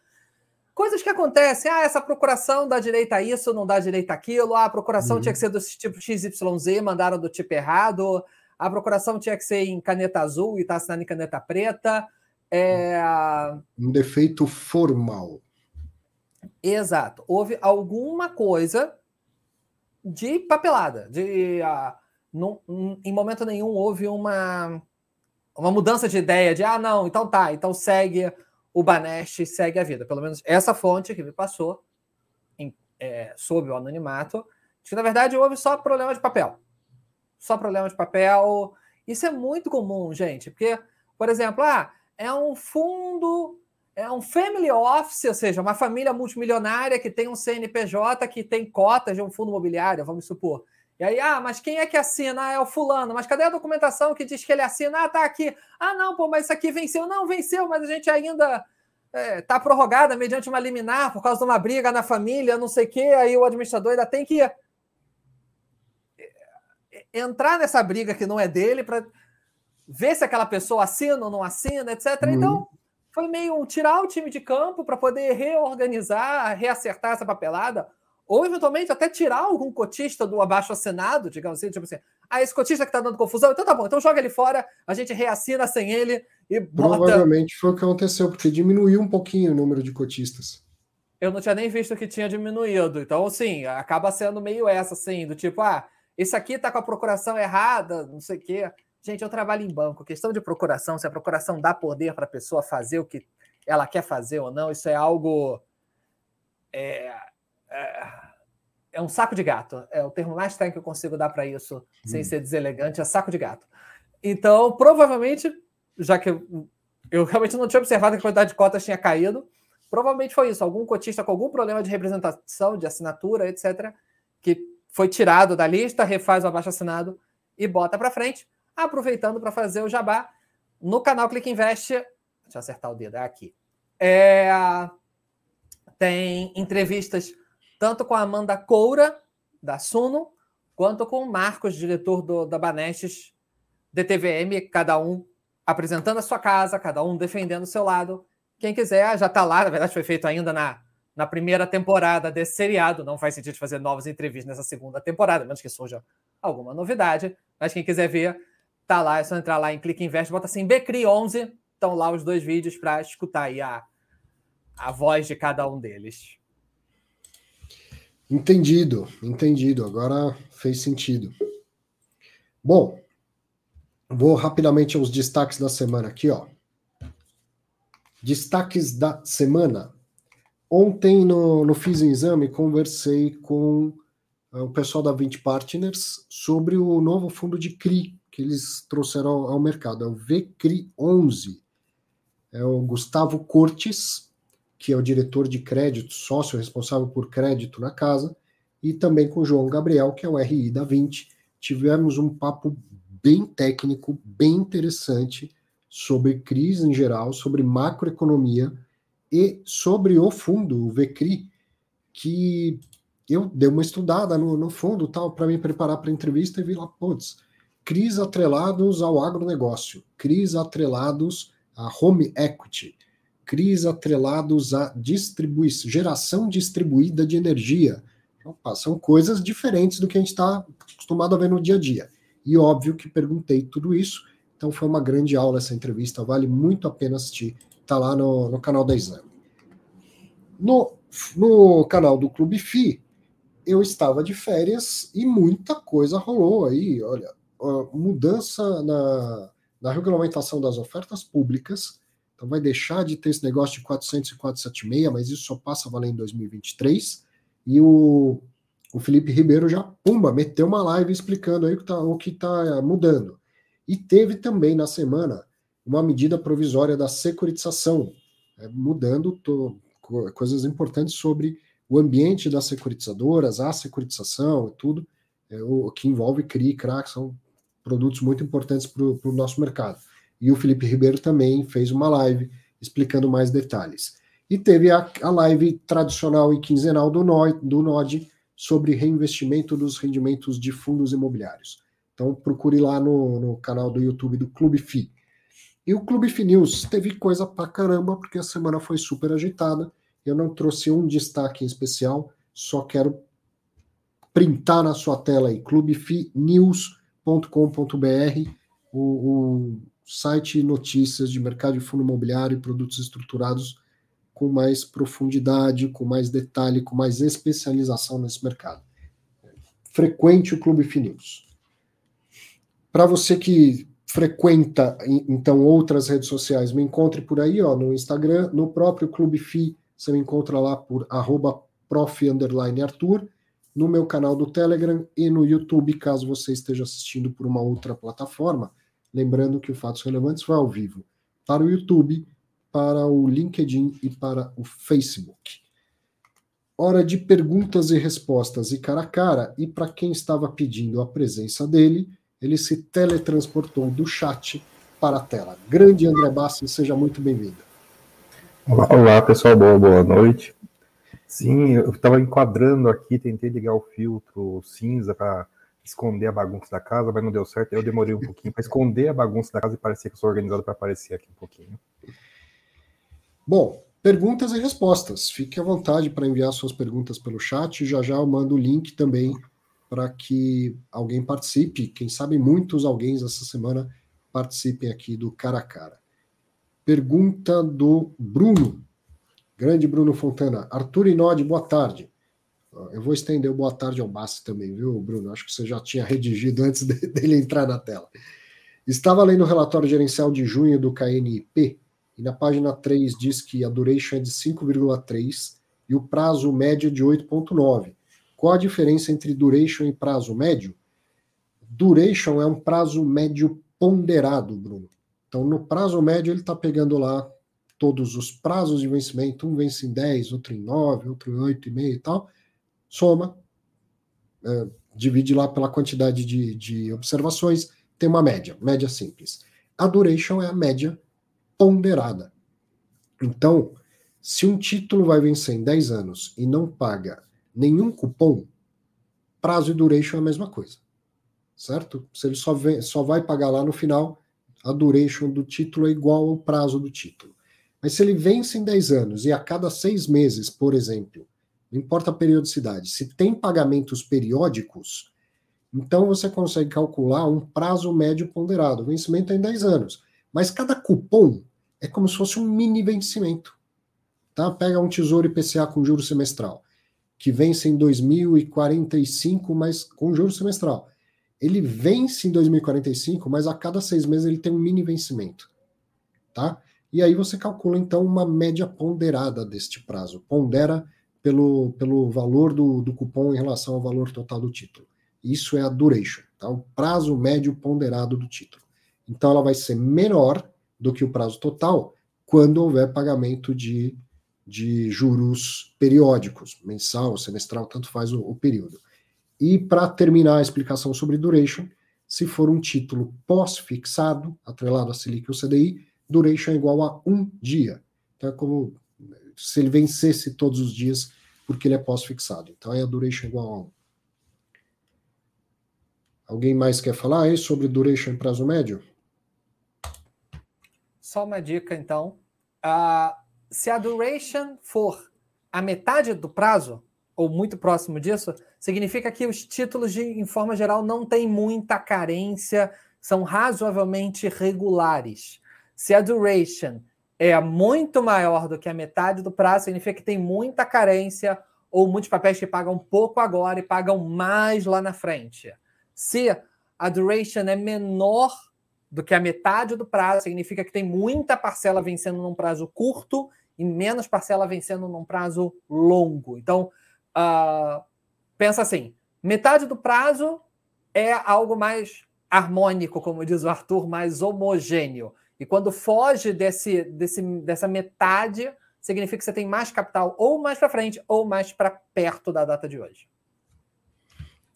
Coisas que acontecem. Ah, essa procuração dá direito a isso, não dá direito àquilo. Ah, a procuração uhum. tinha que ser do tipo XYZ, mandaram do tipo errado. A procuração tinha que ser em caneta azul e está assinando em caneta preta. É... Um defeito formal. Exato. Houve alguma coisa de papelada, de, Num, em momento nenhum houve uma, uma mudança de ideia de ah, não, então tá, então segue o Banest, segue a vida. Pelo menos essa fonte que me passou em, é, sob o anonimato, que na verdade houve só problema de papel. Só problema de papel. Isso é muito comum, gente, porque, por exemplo, ah, é um fundo, é um family office, ou seja, uma família multimilionária que tem um CNPJ que tem cotas de um fundo imobiliário, vamos supor. E aí, ah, mas quem é que assina? Ah, é o fulano. Mas cadê a documentação que diz que ele assina? Ah, tá aqui. Ah, não, pô, mas isso aqui venceu. Não, venceu, mas a gente ainda é, tá prorrogada mediante uma liminar por causa de uma briga na família, não sei o quê. Aí o administrador ainda tem que é, entrar nessa briga que não é dele para ver se aquela pessoa assina ou não assina, etc. Uhum. Então, foi meio tirar o time de campo para poder reorganizar, reacertar essa papelada ou eventualmente até tirar algum cotista do abaixo assinado, digamos assim, tipo assim, ah, esse cotista que está dando confusão, então tá bom, então joga ele fora, a gente reassina sem ele e bota... Provavelmente foi o que aconteceu, porque diminuiu um pouquinho o número de cotistas. Eu não tinha nem visto que tinha diminuído, então assim, acaba sendo meio essa, assim, do tipo, ah, esse aqui tá com a procuração errada, não sei o quê. Gente, eu trabalho em banco, questão de procuração, se a procuração dá poder para a pessoa fazer o que ela quer fazer ou não, isso é algo... É, é, é, um saco de gato. É o termo mais técnico que eu consigo dar para isso, hum. sem ser deselegante, é saco de gato. Então, provavelmente, já que eu, eu realmente não tinha observado que a quantidade de cotas tinha caído, provavelmente foi isso. Algum cotista com algum problema de representação, de assinatura, etc., que foi tirado da lista, refaz o abaixo assinado e bota para frente, aproveitando para fazer o jabá no canal Clique Invest. Deixa eu acertar o dedo, é aqui. É, tem entrevistas tanto com a Amanda Coura, da Suno, quanto com o Marcos, diretor do, da Banestes DTVM, cada um apresentando a sua casa, cada um defendendo o seu lado. Quem quiser, já está lá, na verdade foi feito ainda na, na primeira temporada desse seriado, não faz sentido fazer novas entrevistas nessa segunda temporada, menos que surja alguma novidade, mas quem quiser ver, tá lá, é só entrar lá em Clique Invest, bota assim Becri11, estão lá os dois vídeos para escutar aí a, a voz de cada um deles. Entendido, entendido. Agora fez sentido. Bom, vou rapidamente aos destaques da semana aqui, ó. Destaques da semana. Ontem, no, no Fiz o Exame, conversei com uh, o pessoal da 20 Partners sobre o novo fundo de CRI que eles trouxeram ao, mercado. É o VCRI 11. É o Gustavo Cortes, que é o diretor de crédito, sócio responsável por crédito na casa, e também com o João Gabriel, que é o RI da 20. Tivemos um papo bem técnico, bem interessante sobre crise em geral, sobre macroeconomia e sobre o fundo, o VCRI, que eu dei uma estudada no, no fundo tal para me preparar para a entrevista e vi lá, putz, CRIs atrelados ao agronegócio, CRIs atrelados à home equity, CRIs atrelados à geração distribuída de energia. Opa, são coisas diferentes do que a gente está acostumado a ver no dia a dia. E óbvio que perguntei tudo isso, então foi uma grande aula essa entrevista, vale muito a pena assistir. Está lá no, no canal da Exame. No, no canal do Clube FI, eu estava de férias e muita coisa rolou aí. Olha, mudança na, na regulamentação das ofertas públicas, então vai deixar de ter esse negócio de 400 e 476, mas isso só passa a valer em 2023. E o, o Felipe Ribeiro já, pumba, meteu uma live explicando aí o que está tá mudando. E teve também na semana uma medida provisória da securitização, é, mudando to, coisas importantes sobre o ambiente das securitizadoras, a securitização e tudo, é, o que envolve CRI, CRA, que são produtos muito importantes para o nosso mercado e o Felipe Ribeiro também fez uma live explicando mais detalhes. E teve a, a live tradicional e quinzenal do, no, do NOD sobre reinvestimento dos rendimentos de fundos imobiliários. Então procure lá no, no canal do YouTube do Clube FI. E o Clube FI News teve coisa pra caramba, porque a semana foi super agitada. Eu não trouxe um destaque em especial, só quero printar na sua tela aí, clubefinews.com.br, o, o site notícias de mercado de fundo imobiliário e produtos estruturados com mais profundidade, com mais detalhe, com mais especialização nesse mercado. Frequente o Clube Finews. Para você que frequenta então outras redes sociais, me encontre por aí, ó, no Instagram, no próprio Clube FI, você me encontra lá por arroba Arthur, no meu canal do Telegram e no YouTube, caso você esteja assistindo por uma outra plataforma. Lembrando que o Fatos Relevantes vai ao vivo para o YouTube, para o LinkedIn e para o Facebook. Hora de perguntas e respostas e cara a cara, e para quem estava pedindo a presença dele, ele se teletransportou do chat para a tela. Grande André Bassi, seja muito bem-vindo. Olá, olá, pessoal, boa, boa noite. Sim, eu estava enquadrando aqui, tentei ligar o filtro cinza para esconder a bagunça da casa, mas não deu certo. Eu demorei um pouquinho para esconder a bagunça da casa e parecia que eu sou organizado para aparecer aqui um pouquinho. Bom, perguntas e respostas. Fique à vontade para enviar suas perguntas pelo chat. Já já eu mando o link também para que alguém participe. Quem sabe muitos alguém essa semana participem aqui do cara a cara. Pergunta do Bruno. Grande Bruno Fontana. Arthur Inodi, boa tarde. Eu vou estender o boa tarde ao Bassi também, viu, Bruno? Acho que você já tinha redigido antes dele entrar na tela. Estava lendo o relatório gerencial de junho do KNIP e na página 3 diz que a duration é de 5,3 e o prazo médio é de 8,9. Qual a diferença entre duration e prazo médio? Duration é um prazo médio ponderado, Bruno. Então, no prazo médio, ele está pegando lá todos os prazos de vencimento, um vence em 10, outro em 9, outro em 8,5 e tal, soma, é, divide lá pela quantidade de, de observações, tem uma média, média simples. A duration é a média ponderada. Então, se um título vai vencer em 10 anos e não paga nenhum cupom, prazo e duration é a mesma coisa. Certo? Se ele só, vem, só vai pagar lá no final, a duration do título é igual ao prazo do título. Mas se ele vence em 10 anos e a cada seis meses, por exemplo, não importa a periodicidade, se tem pagamentos periódicos, então você consegue calcular um prazo médio ponderado. O vencimento é em 10 anos. Mas cada cupom é como se fosse um mini vencimento. Tá? Pega um tesouro IPCA com juro semestral que vence em 2045, mas com juros semestral. Ele vence em 2045, mas a cada seis meses ele tem um mini vencimento. Tá? E aí você calcula, então, uma média ponderada deste prazo. Pondera pelo, pelo valor do, do cupom em relação ao valor total do título. Isso é a duration, tá? o prazo médio ponderado do título. Então, ela vai ser menor do que o prazo total quando houver pagamento de de juros periódicos, mensal, semestral, tanto faz o, o período. E para terminar a explicação sobre duration, se for um título pós-fixado, atrelado a Selic ou CDI, duration é igual a um dia. Então é como se ele vencesse todos os dias, porque ele é pós-fixado. Então aí a duration é igual a um. Alguém mais quer falar aí sobre duration em prazo médio? Só uma dica, então. Uh, se a duration for a metade do prazo, ou muito próximo disso, significa que os títulos, de, em forma geral, não têm muita carência, são razoavelmente regulares. Se a duration é muito maior do que a metade do prazo, significa que tem muita carência ou muitos papéis que pagam pouco agora e pagam mais lá na frente. Se a duration é menor do que a metade do prazo, significa que tem muita parcela vencendo num prazo curto e menos parcela vencendo num prazo longo. Então, uh, pensa assim: metade do prazo é algo mais harmônico, como diz o Arthur, mais homogêneo. E quando foge desse, desse, dessa metade, significa que você tem mais capital ou mais para frente ou mais para perto da data de hoje.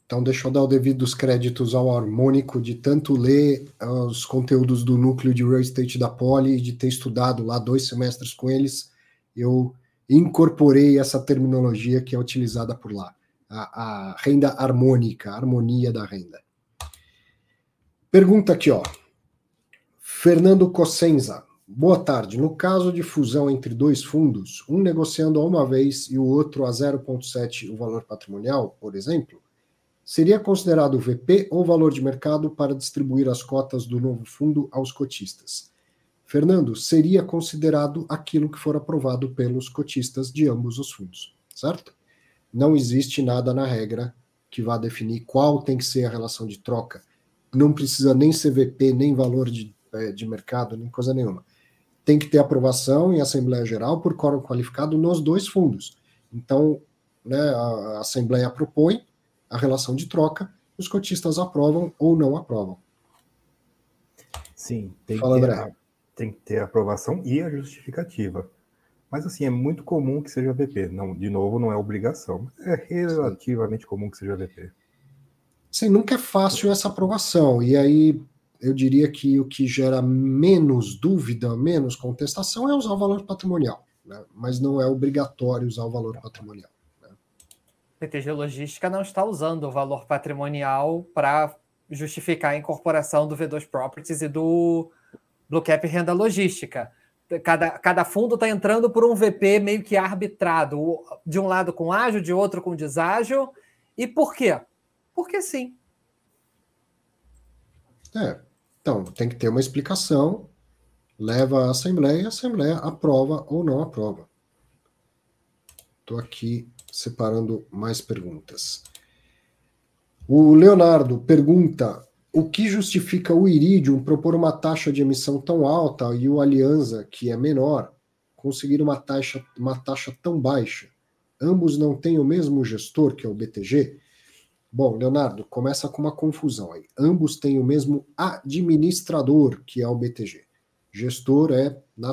Então, deixa eu dar o devidos créditos ao harmônico de tanto ler os conteúdos do núcleo de real estate da Poli de ter estudado lá dois semestres com eles. Eu incorporei essa terminologia que é utilizada por lá, a, a renda harmônica, a harmonia da renda. Pergunta aqui, ó. Fernando Cossenza. Boa tarde. No caso de fusão entre dois fundos, um negociando a uma vez e o outro a 0,7 o valor patrimonial, por exemplo, seria considerado VP ou valor de mercado para distribuir as cotas do novo fundo aos cotistas? Fernando, seria considerado aquilo que for aprovado pelos cotistas de ambos os fundos, certo? Não existe nada na regra que vá definir qual tem que ser a relação de troca não precisa nem CVP, nem valor de, de mercado, nem coisa nenhuma. Tem que ter aprovação em Assembleia Geral por quórum qualificado nos dois fundos. Então, né, a Assembleia propõe a relação de troca, os cotistas aprovam ou não aprovam. Sim, tem, Fala, que, ter, a, tem que ter a aprovação e a justificativa. Mas assim, é muito comum que seja VP. Não, de novo, não é obrigação, mas é relativamente Sim. comum que seja VP. Sim, nunca é fácil essa aprovação. E aí eu diria que o que gera menos dúvida, menos contestação é usar o valor patrimonial. Né? Mas não é obrigatório usar o valor patrimonial. Né? PTG Logística não está usando o valor patrimonial para justificar a incorporação do V2 Properties e do Blue Cap Renda Logística cada, cada fundo está entrando por um VP meio que arbitrado, de um lado com ágil, de outro com deságio. E por quê? Porque sim. É, então tem que ter uma explicação, leva à Assembleia, a Assembleia aprova ou não aprova. Estou aqui separando mais perguntas. O Leonardo pergunta o que justifica o Iridium propor uma taxa de emissão tão alta e o Alianza, que é menor, conseguir uma taxa, uma taxa tão baixa? Ambos não têm o mesmo gestor, que é o BTG? Bom, Leonardo, começa com uma confusão aí. Ambos têm o mesmo administrador, que é o BTG. Gestor é, na,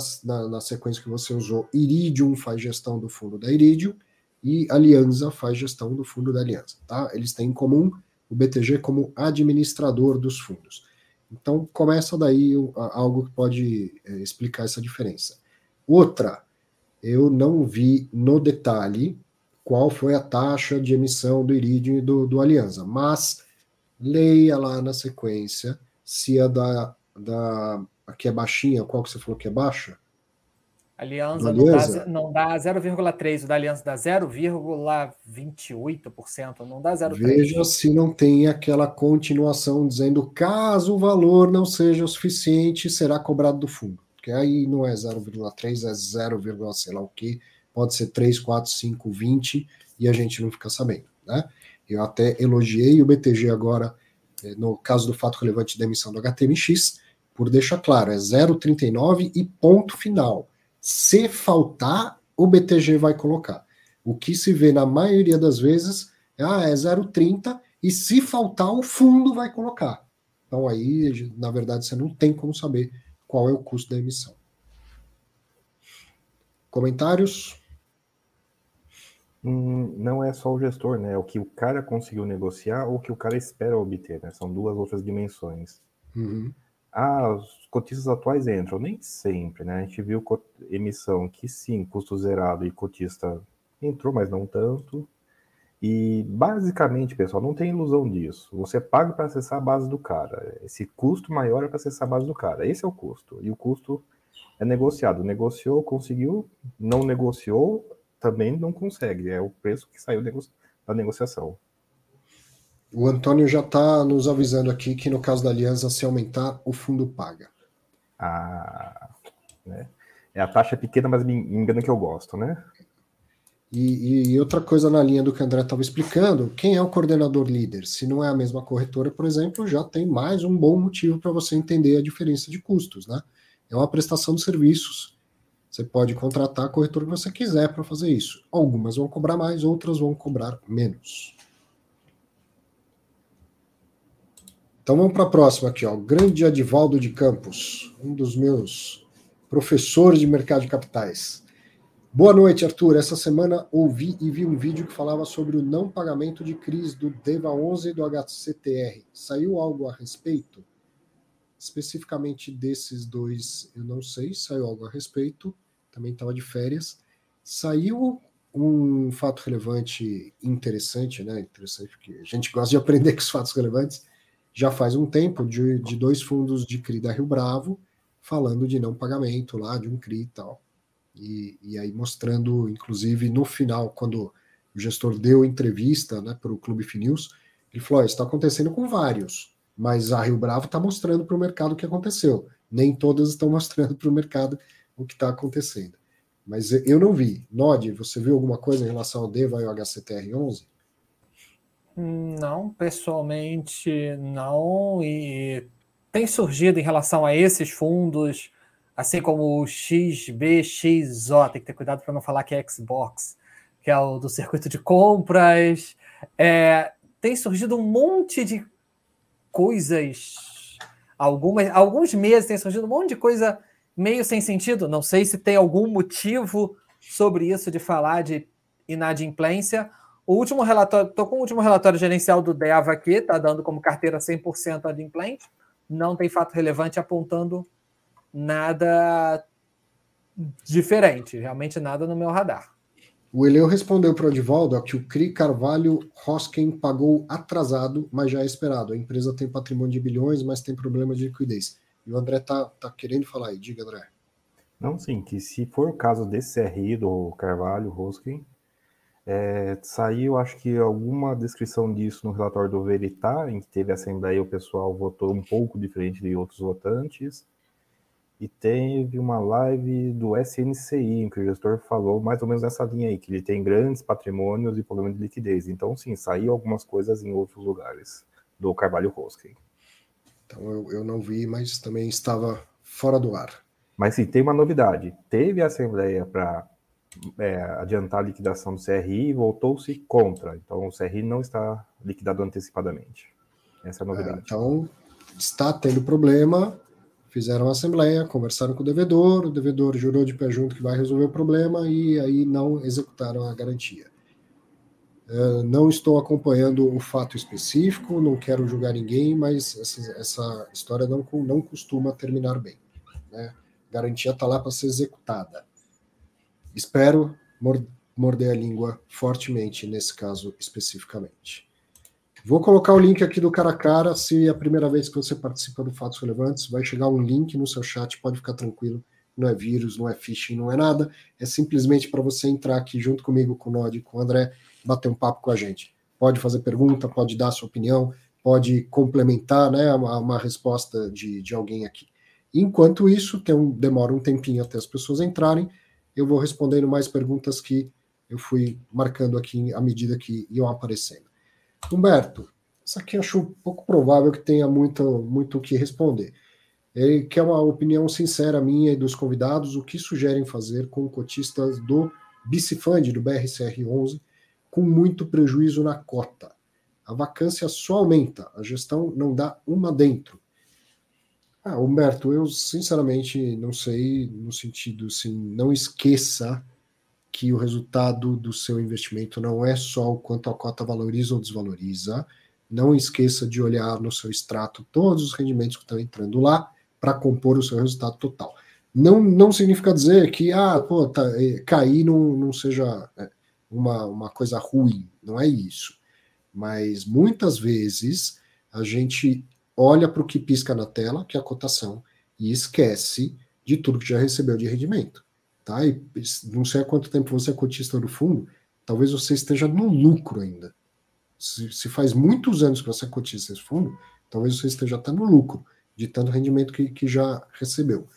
na, sequência que você usou, Iridium faz gestão do fundo da Iridium e Alianza faz gestão do fundo da Aliança. Tá? Eles têm em comum o BTG como administrador dos fundos. Então, começa daí algo que pode é, explicar essa diferença. Outra, eu não vi no detalhe qual foi a taxa de emissão do Iridium e do, do Aliança, mas leia lá na sequência se a da, da a que é baixinha, qual que você falou que é baixa, Aliança, Aliança. não dá, dá 0,3, o da Aliança dá 0,28%, não dá 0,3. Veja se não tem aquela continuação dizendo caso o valor não seja o suficiente, será cobrado do fundo. Porque aí não é 0,3, é 0, sei lá o que, pode ser 3, 4, 5, 20 e a gente não fica sabendo, né? Eu até elogiei o BTG agora, eh, no caso do fato relevante da emissão do HTMX, por deixar claro, é 0,39 e ponto final se faltar, o BTG vai colocar. O que se vê na maioria das vezes é, ah, é 0,30 e se faltar, o fundo vai colocar. Então aí, na verdade, você não tem como saber qual é o custo da emissão. Comentários? Não é só o gestor, né? É o que o cara conseguiu negociar ou o que o cara espera obter, né? São duas outras dimensões. Uhum. Ah, os cotistas atuais entram, nem sempre, né? A gente viu emissão que sim, custo zerado e cotista entrou, mas não tanto. E basicamente, pessoal, não tem ilusão disso. Você paga para acessar a base do cara. Esse custo maior é para acessar a base do cara. Esse é o custo. E o custo é negociado. Negociou, conseguiu, não negociou, também não consegue. É o preço que saiu da negociação. O Antônio já está nos avisando aqui que no caso da aliança, se aumentar, o fundo paga. Ah, né? É a taxa pequena, mas me engana que eu gosto, né? E, e, outra coisa na linha do que o André estava explicando, quem é o coordenador líder? Se não é a mesma corretora, por exemplo, já tem mais um bom motivo para você entender a diferença de custos, né? É uma prestação de serviços. Você pode contratar a corretora que você quiser para fazer isso. Algumas vão cobrar mais, outras vão cobrar menos. Então vamos para a próxima aqui, ó. Grande Adivaldo de Campos, um dos meus professores de mercado de capitais. Boa noite, Arthur. Essa semana ouvi e vi um vídeo que falava sobre o não pagamento de CRIs do DEVA 11 e do HCTR. Saiu algo a respeito? Especificamente desses dois, eu não sei. Saiu algo a respeito. Também estava de férias. Saiu um fato relevante interessante, né? Interessante porque a gente gosta de aprender com os fatos relevantes já faz um tempo de, de dois fundos de CRI da Rio Bravo falando de não pagamento lá de um CRI e tal. E, e aí mostrando, inclusive, no final, quando o gestor deu entrevista né, para o Clube Finews, ele falou: oh, está acontecendo com vários, mas a Rio Bravo está mostrando para o mercado o que aconteceu. Nem todas estão mostrando para o mercado o que está acontecendo. Mas eu não vi. Nod, você viu alguma coisa em relação ao DEVA e ao HCTR11? Não, pessoalmente não. E tem surgido em relação a esses fundos, assim como o XBXO, tem que ter cuidado para não falar que é Xbox, que é o do circuito de compras. É, tem surgido um monte de coisas, algumas, alguns meses tem surgido um monte de coisa meio sem sentido. Não sei se tem algum motivo sobre isso de falar de inadimplência o último relatório, estou com o último relatório gerencial do DEVA aqui, está dando como carteira 100% adimplente, não tem fato relevante apontando nada diferente, realmente nada no meu radar. O Eleu respondeu para o Odivaldo que o CRI Carvalho Hosken pagou atrasado, mas já é esperado. A empresa tem patrimônio de bilhões, mas tem problema de liquidez. E o André tá, tá querendo falar aí. Diga, André. Não, sim, que se for o caso desse CRI do Carvalho Hosken, é, saiu, acho que alguma descrição disso no relatório do Veritar, em que teve a Assembleia o pessoal votou um pouco diferente de outros votantes. E teve uma live do SNCI, em que o gestor falou mais ou menos nessa linha aí, que ele tem grandes patrimônios e problema de liquidez. Então, sim, saiu algumas coisas em outros lugares do Carvalho Roskin. Então, eu, eu não vi, mas também estava fora do ar. Mas sim, tem uma novidade. Teve a Assembleia para é, adiantar a liquidação do CRI e voltou-se contra. Então, o CRI não está liquidado antecipadamente. Essa é a novidade. É, então, está tendo problema. Fizeram a assembleia, conversaram com o devedor, o devedor jurou de pé junto que vai resolver o problema e aí não executaram a garantia. Uh, não estou acompanhando o fato específico, não quero julgar ninguém, mas essa, essa história não, não costuma terminar bem. Né? Garantia está lá para ser executada. Espero morder a língua fortemente nesse caso especificamente. Vou colocar o link aqui do cara a cara. Se é a primeira vez que você participa do Fatos Relevantes, vai chegar um link no seu chat, pode ficar tranquilo. Não é vírus, não é phishing, não é nada. É simplesmente para você entrar aqui junto comigo, com o Nod, com o André, bater um papo com a gente. Pode fazer pergunta, pode dar sua opinião, pode complementar né, uma, uma resposta de, de alguém aqui. Enquanto isso, tem um, demora um tempinho até as pessoas entrarem eu vou respondendo mais perguntas que eu fui marcando aqui à medida que iam aparecendo. Humberto, isso aqui eu acho pouco provável que tenha muito muito o que responder. Ele quer uma opinião sincera minha e dos convidados, o que sugerem fazer com cotistas do Bicifund, do BRCR11, com muito prejuízo na cota. A vacância só aumenta, a gestão não dá uma dentro. Ah, Humberto, eu sinceramente não sei, no sentido assim, não esqueça que o resultado do seu investimento não é só o quanto a cota valoriza ou desvaloriza. Não esqueça de olhar no seu extrato todos os rendimentos que estão entrando lá para compor o seu resultado total. Não, não significa dizer que ah, pô, tá, é, cair não, não seja é, uma, uma coisa ruim, não é isso. Mas muitas vezes a gente olha para o que pisca na tela, que é a cotação, e esquece de tudo que já recebeu de rendimento. Tá? E não sei há quanto tempo você é cotista do fundo, talvez você esteja no lucro ainda. Se, se faz muitos anos que você é cotista desse fundo, talvez você esteja até no lucro, de tanto rendimento que, que já recebeu.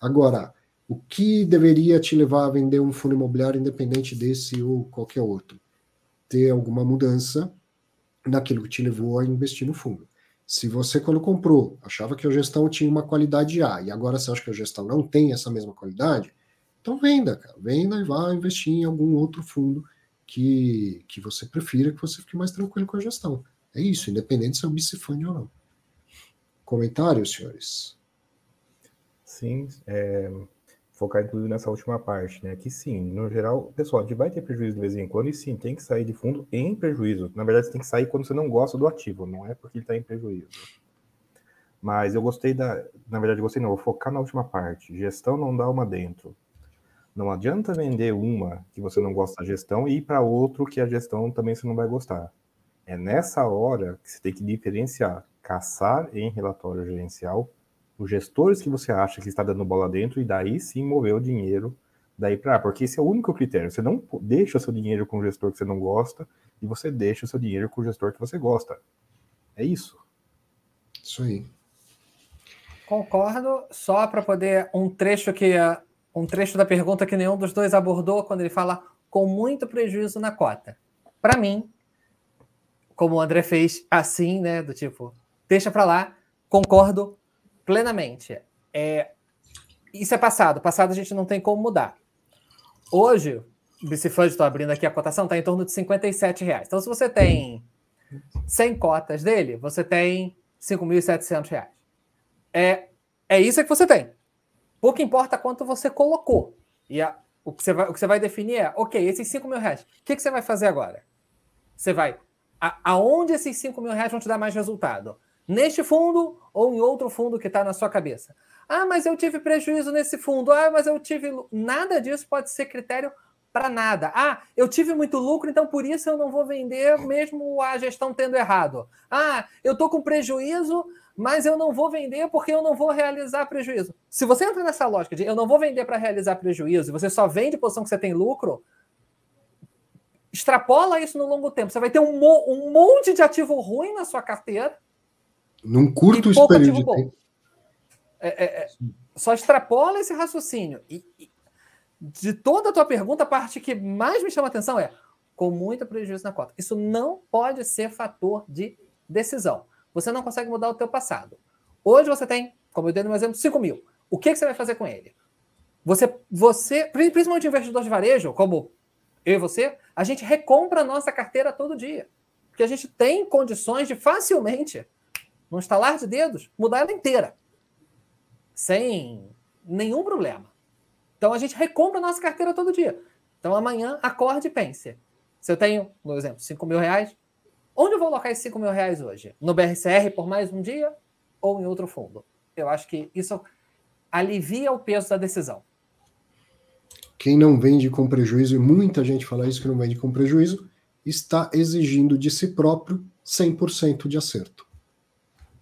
Agora, o que deveria te levar a vender um fundo imobiliário independente desse ou qualquer outro? Ter alguma mudança naquilo que te levou a investir no fundo. Se você, quando comprou, achava que a gestão tinha uma qualidade A e agora você acha que a gestão não tem essa mesma qualidade, então venda, cara. Venda e vá investir em algum outro fundo que, que você prefira, que você fique mais tranquilo com a gestão. É isso, independente se é o bicifund ou não. Comentários, senhores? Sim, é, focar inclusive nessa última parte, né? Que sim, no geral, pessoal, a gente vai ter prejuízo de vez em quando e sim, tem que sair de fundo em prejuízo. Na verdade, você tem que sair quando você não gosta do ativo, não é porque ele está em prejuízo. Mas eu gostei da. Na verdade, gostei não, vou focar na última parte. Gestão não dá uma dentro. Não adianta vender uma que você não gosta da gestão e ir para outro que a gestão também você não vai gostar. É nessa hora que você tem que diferenciar caçar em relatório gerencial os gestores que você acha que está dando bola dentro e daí sim mover o dinheiro daí para porque esse é o único critério. Você não deixa o seu dinheiro com o gestor que você não gosta e você deixa o seu dinheiro com o gestor que você gosta. É isso. Isso aí. Concordo, só para poder um trecho que um trecho da pergunta que nenhum dos dois abordou quando ele fala com muito prejuízo na cota. Para mim, como o André fez, assim, né? Do tipo, deixa para lá, concordo plenamente. É, isso é passado, passado a gente não tem como mudar. Hoje, o Bicifund, estou abrindo aqui a cotação, está em torno de 57 reais. Então, se você tem 100 cotas dele, você tem 5.700 reais. É, é isso que você tem. Pouco importa quanto você colocou. E a, o, que você vai, o que você vai definir é, ok, esses 5 mil reais, o que, que você vai fazer agora? Você vai. A, aonde esses 5 mil reais vão te dar mais resultado? Neste fundo ou em outro fundo que está na sua cabeça? Ah, mas eu tive prejuízo nesse fundo. Ah, mas eu tive. Nada disso pode ser critério para nada. Ah, eu tive muito lucro, então por isso eu não vou vender, mesmo a gestão tendo errado. Ah, eu estou com prejuízo, mas eu não vou vender porque eu não vou realizar prejuízo. Se você entra nessa lógica de eu não vou vender para realizar prejuízo, e você só vende posição que você tem lucro, extrapola isso no longo tempo. Você vai ter um, mo um monte de ativo ruim na sua carteira. Num curto período de tempo. É, é, é, só extrapola esse raciocínio. E, e, de toda a tua pergunta, a parte que mais me chama a atenção é com muito prejuízo na cota. Isso não pode ser fator de decisão. Você não consegue mudar o teu passado. Hoje você tem, como eu dei no exemplo, 5 mil. O que, que você vai fazer com ele? Você, você, principalmente investidor de varejo, como eu e você, a gente recompra a nossa carteira todo dia. Porque a gente tem condições de facilmente, num estalar de dedos, mudar ela inteira. Sem nenhum problema. Então a gente recompra a nossa carteira todo dia. Então amanhã acorde e pense. Se eu tenho, por exemplo, 5 mil reais, onde eu vou alocar esses 5 mil reais hoje? No BRCR por mais um dia ou em outro fundo? Eu acho que isso alivia o peso da decisão. Quem não vende com prejuízo, e muita gente fala isso que não vende com prejuízo, está exigindo de si próprio 100% de acerto.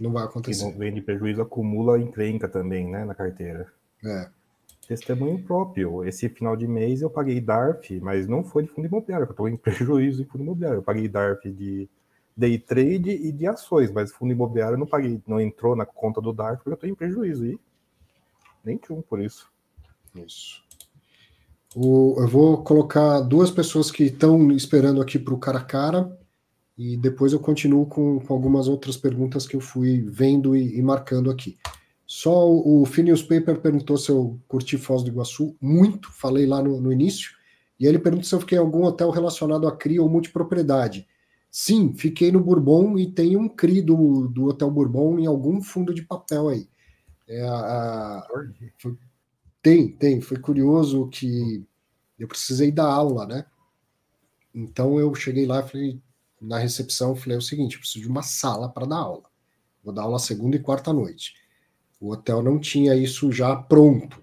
Não vai acontecer. Quem não vende prejuízo acumula encrenca também, né, na carteira. É. Testemunho próprio. Esse final de mês eu paguei DARF, mas não foi de fundo imobiliário, eu estou em prejuízo em fundo imobiliário. Eu paguei DARF de day trade e de ações, mas fundo imobiliário eu não paguei, não entrou na conta do DARF porque eu estou em prejuízo. E um por isso. Isso. O, eu vou colocar duas pessoas que estão esperando aqui para o cara a cara e depois eu continuo com, com, algumas outras perguntas que eu fui vendo e, e marcando aqui. Só o, o Phineas Paper perguntou se eu curti Foz do Iguaçu. Muito, falei lá no, no início. E ele perguntou se eu fiquei em algum hotel relacionado a CRI ou multipropriedade. Sim, fiquei no Bourbon e tem um CRI do, do Hotel Bourbon em algum fundo de papel aí. É a foi, tem, tem. Foi curioso que eu precisei dar aula, né? Então eu cheguei lá e falei, na recepção, falei é o seguinte: preciso de uma sala para dar aula. Vou dar aula segunda e quarta noite. O hotel não tinha isso já pronto.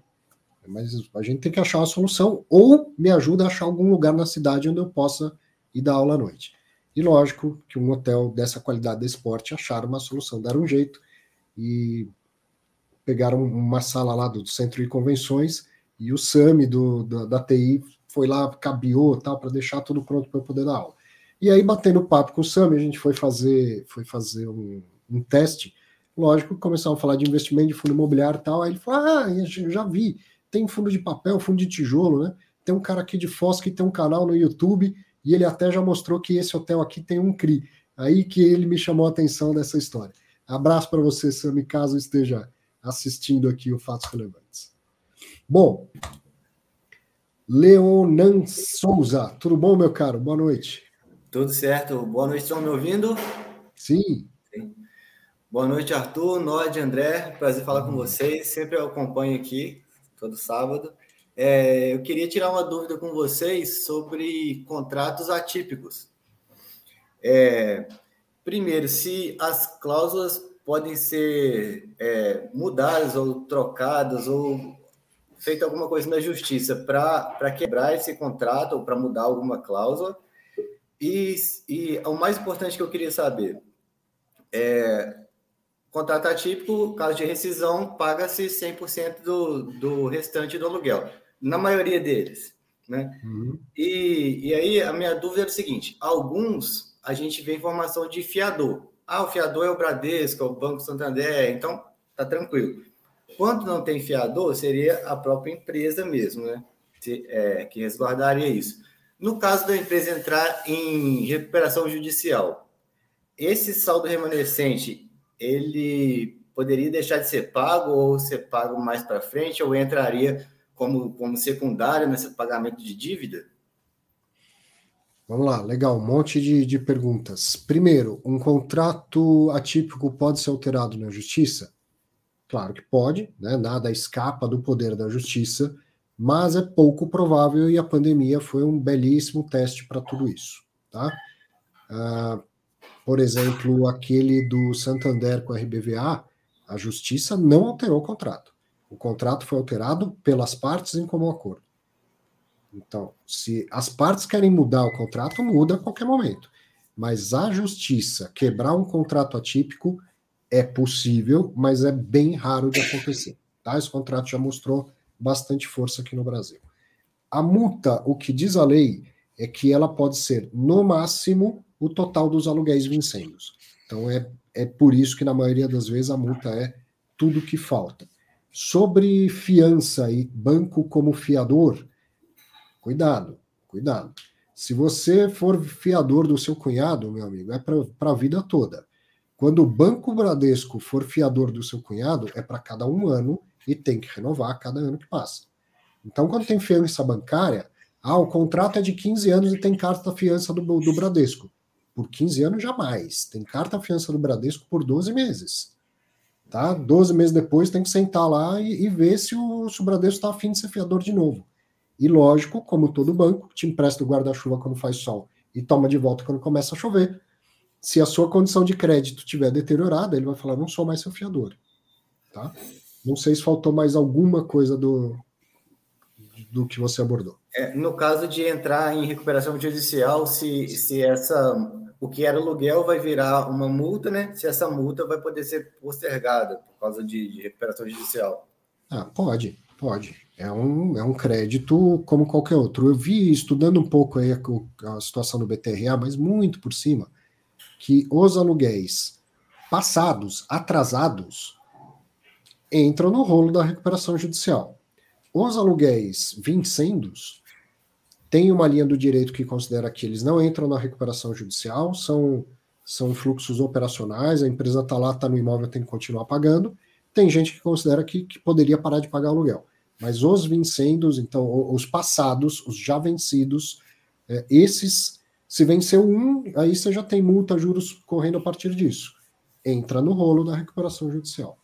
Mas a gente tem que achar uma solução, ou me ajuda a achar algum lugar na cidade onde eu possa ir dar aula à noite. E lógico que um hotel dessa qualidade de esporte acharam uma solução, deram um jeito e pegaram uma sala lá do centro de convenções e o SAMI do, da, da TI foi lá, cabiou tal, para deixar tudo pronto para eu poder dar aula. E aí, batendo papo com o SAMI, a gente foi fazer, foi fazer um, um teste lógico, começaram a falar de investimento de fundo imobiliário e tal. Aí ele falou: Ah, eu já vi, tem fundo de papel, fundo de tijolo, né? Tem um cara aqui de Foz que tem um canal no YouTube e ele até já mostrou que esse hotel aqui tem um CRI. Aí que ele me chamou a atenção dessa história. Abraço para você, Sami, caso esteja assistindo aqui o Fatos Relevantes. Bom, Leonan Souza, tudo bom, meu caro? Boa noite. Tudo certo. Boa noite, estão me ouvindo? Sim. Boa noite, Arthur, Nod, André. Prazer falar com vocês. Sempre eu acompanho aqui, todo sábado. É, eu queria tirar uma dúvida com vocês sobre contratos atípicos. É, primeiro, se as cláusulas podem ser é, mudadas ou trocadas ou feita alguma coisa na justiça para quebrar esse contrato ou para mudar alguma cláusula. E, e o mais importante que eu queria saber é Contrato atípico, caso de rescisão, paga-se 100% do, do restante do aluguel, na maioria deles. Né? Uhum. E, e aí a minha dúvida é o seguinte: alguns a gente vê informação de fiador. Ah, o fiador é o Bradesco, é o Banco Santander, então tá tranquilo. Quando não tem fiador, seria a própria empresa mesmo, né? É, que resguardaria isso. No caso da empresa entrar em recuperação judicial, esse saldo remanescente, ele poderia deixar de ser pago ou ser pago mais para frente, ou entraria como, como secundário nesse pagamento de dívida? Vamos lá, legal, um monte de, de perguntas. Primeiro, um contrato atípico pode ser alterado na justiça? Claro que pode, né? nada escapa do poder da justiça, mas é pouco provável e a pandemia foi um belíssimo teste para tudo isso. Tá? Uh, por exemplo, aquele do Santander com a RBVA, a justiça não alterou o contrato. O contrato foi alterado pelas partes em comum acordo. Então, se as partes querem mudar o contrato, muda a qualquer momento. Mas a justiça quebrar um contrato atípico é possível, mas é bem raro de acontecer. Tá? Esse contrato já mostrou bastante força aqui no Brasil. A multa, o que diz a lei, é que ela pode ser, no máximo, o total dos aluguéis vincendos. Então, é, é por isso que, na maioria das vezes, a multa é tudo que falta. Sobre fiança e banco como fiador, cuidado, cuidado. Se você for fiador do seu cunhado, meu amigo, é para a vida toda. Quando o Banco Bradesco for fiador do seu cunhado, é para cada um ano e tem que renovar a cada ano que passa. Então, quando tem fiança bancária, ah, o contrato é de 15 anos e tem carta fiança do, do Bradesco. Por 15 anos, jamais. Tem carta fiança do Bradesco por 12 meses. Tá? 12 meses depois tem que sentar lá e, e ver se o, se o Bradesco está afim de ser fiador de novo. E lógico, como todo banco, te empresta o guarda-chuva quando faz sol e toma de volta quando começa a chover se a sua condição de crédito tiver deteriorada, ele vai falar: não sou mais seu fiador. Tá? Não sei se faltou mais alguma coisa do, do que você abordou. É, no caso de entrar em recuperação judicial, se, se essa o que era aluguel vai virar uma multa, né? Se essa multa vai poder ser postergada por causa de, de recuperação judicial. Ah, pode, pode. É um, é um crédito como qualquer outro. Eu vi estudando um pouco aí a, a situação do BTRA, mas muito por cima que os aluguéis passados, atrasados, entram no rolo da recuperação judicial. Os aluguéis vincendos têm uma linha do direito que considera que eles não entram na recuperação judicial, são, são fluxos operacionais, a empresa está lá, está no imóvel, tem que continuar pagando. Tem gente que considera que, que poderia parar de pagar aluguel. Mas os vincendos, então, os passados, os já vencidos, é, esses se venceu um, aí você já tem multa, juros correndo a partir disso. Entra no rolo da recuperação judicial.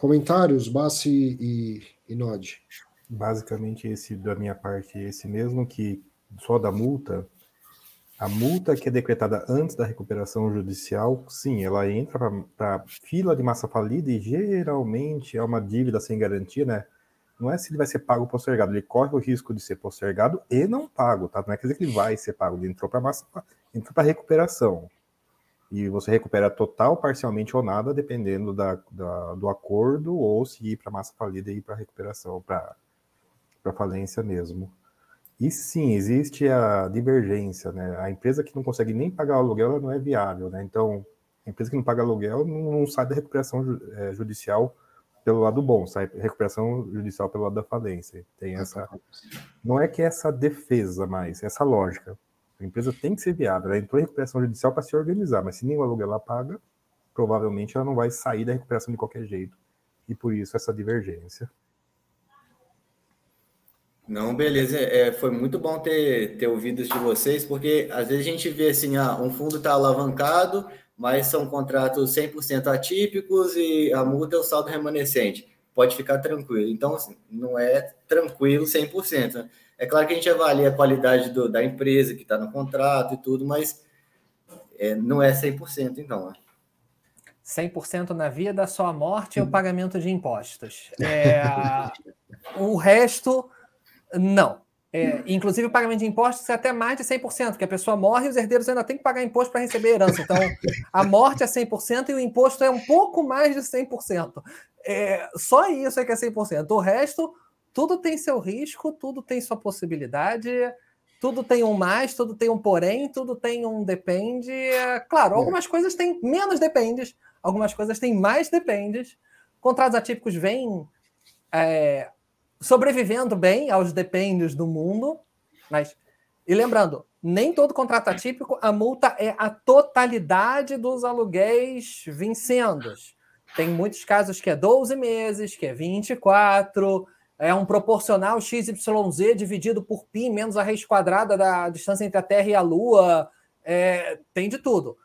Comentários, Bassi e, e Nod? Basicamente, esse da minha parte, esse mesmo que só da multa, a multa que é decretada antes da recuperação judicial, sim, ela entra para fila de massa falida e geralmente é uma dívida sem garantia, né? não é se ele vai ser pago postergado, ele corre o risco de ser postergado e não pago, tá? Não é quer dizer que ele vai ser pago, ele entrou para massa, entrou para recuperação. E você recupera total, parcialmente ou nada, dependendo da, da do acordo, ou se ir para massa falida e ir para recuperação, para falência mesmo. E sim, existe a divergência, né? A empresa que não consegue nem pagar o aluguel, ela não é viável, né? Então, a empresa que não paga aluguel não, não sai da recuperação é, judicial pelo lado bom, sai recuperação judicial pelo lado da falência. Tem essa. Não é que é essa defesa mais, é essa lógica. A empresa tem que ser viável. Ela entrou em recuperação judicial para se organizar, mas se nem o aluguel ela paga, provavelmente ela não vai sair da recuperação de qualquer jeito. E por isso essa divergência. Não, beleza. É, foi muito bom ter, ter ouvido isso de vocês, porque às vezes a gente vê assim, ah, um fundo está alavancado, mas são contratos 100% atípicos e a multa é o saldo remanescente. Pode ficar tranquilo. Então, assim, não é tranquilo 100%. Né? É claro que a gente avalia a qualidade do, da empresa que está no contrato e tudo, mas é, não é 100%, então. Né? 100% na via da sua morte é o pagamento de impostos. É, o resto, não. É, inclusive, o pagamento de impostos é até mais de 100%, porque a pessoa morre e os herdeiros ainda têm que pagar imposto para receber herança. Então, a morte é 100% e o imposto é um pouco mais de 100%. É, só isso é que é 100%. O resto, tudo tem seu risco, tudo tem sua possibilidade, tudo tem um mais, tudo tem um porém, tudo tem um depende. Claro, algumas coisas têm menos dependes, algumas coisas têm mais dependes. Contratos atípicos vêm é, sobrevivendo bem aos dependes do mundo, mas e lembrando, nem todo contrato atípico, a multa é a totalidade dos aluguéis vincendos. Tem muitos casos que é 12 meses, que é 24, é um proporcional XYZ dividido por π menos a raiz quadrada da distância entre a Terra e a Lua. É, tem de tudo.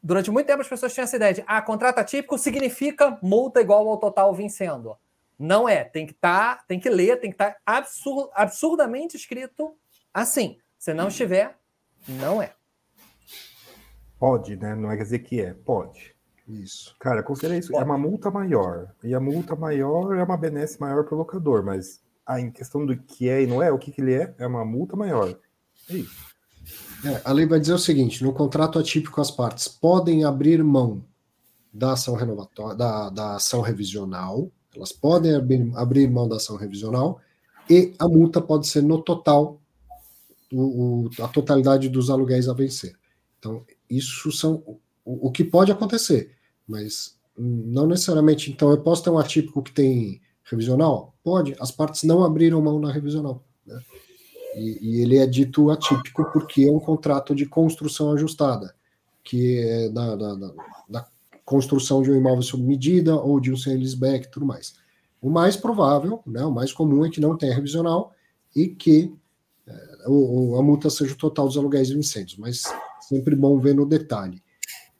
Durante muito tempo as pessoas tinham essa ideia de ah, contrato atípico significa multa igual ao total vencendo. Não é, tem que estar, tá, tem que ler, tem que estar tá absur absurdamente escrito assim. Se não estiver, não é. Pode, né? Não é quer dizer que é, pode. Isso. Cara, considera isso. É uma multa maior. E a multa maior é uma benesse maior para o locador, mas a em questão do que é e não é, o que, que ele é, é uma multa maior. É isso. É, a lei vai dizer o seguinte: no contrato atípico, as partes podem abrir mão da ação renovatória, da, da ação revisional, elas podem abrir, abrir mão da ação revisional, e a multa pode ser no total o, o, a totalidade dos aluguéis a vencer. Então, isso são o, o, que pode acontecer, mas não necessariamente. Então, eu posso ter um atípico que tem revisional? Pode, as partes não abriram mão na revisional. Né? E, e, ele é dito atípico porque é um contrato de construção ajustada, que é da, da, da, da construção de um imóvel sob medida ou de um sale-leaseback e tudo mais. O mais provável, né, o mais comum é que não tenha revisional e que ou, a multa seja o total dos aluguéis vencidos, mas sempre bom ver no detalhe.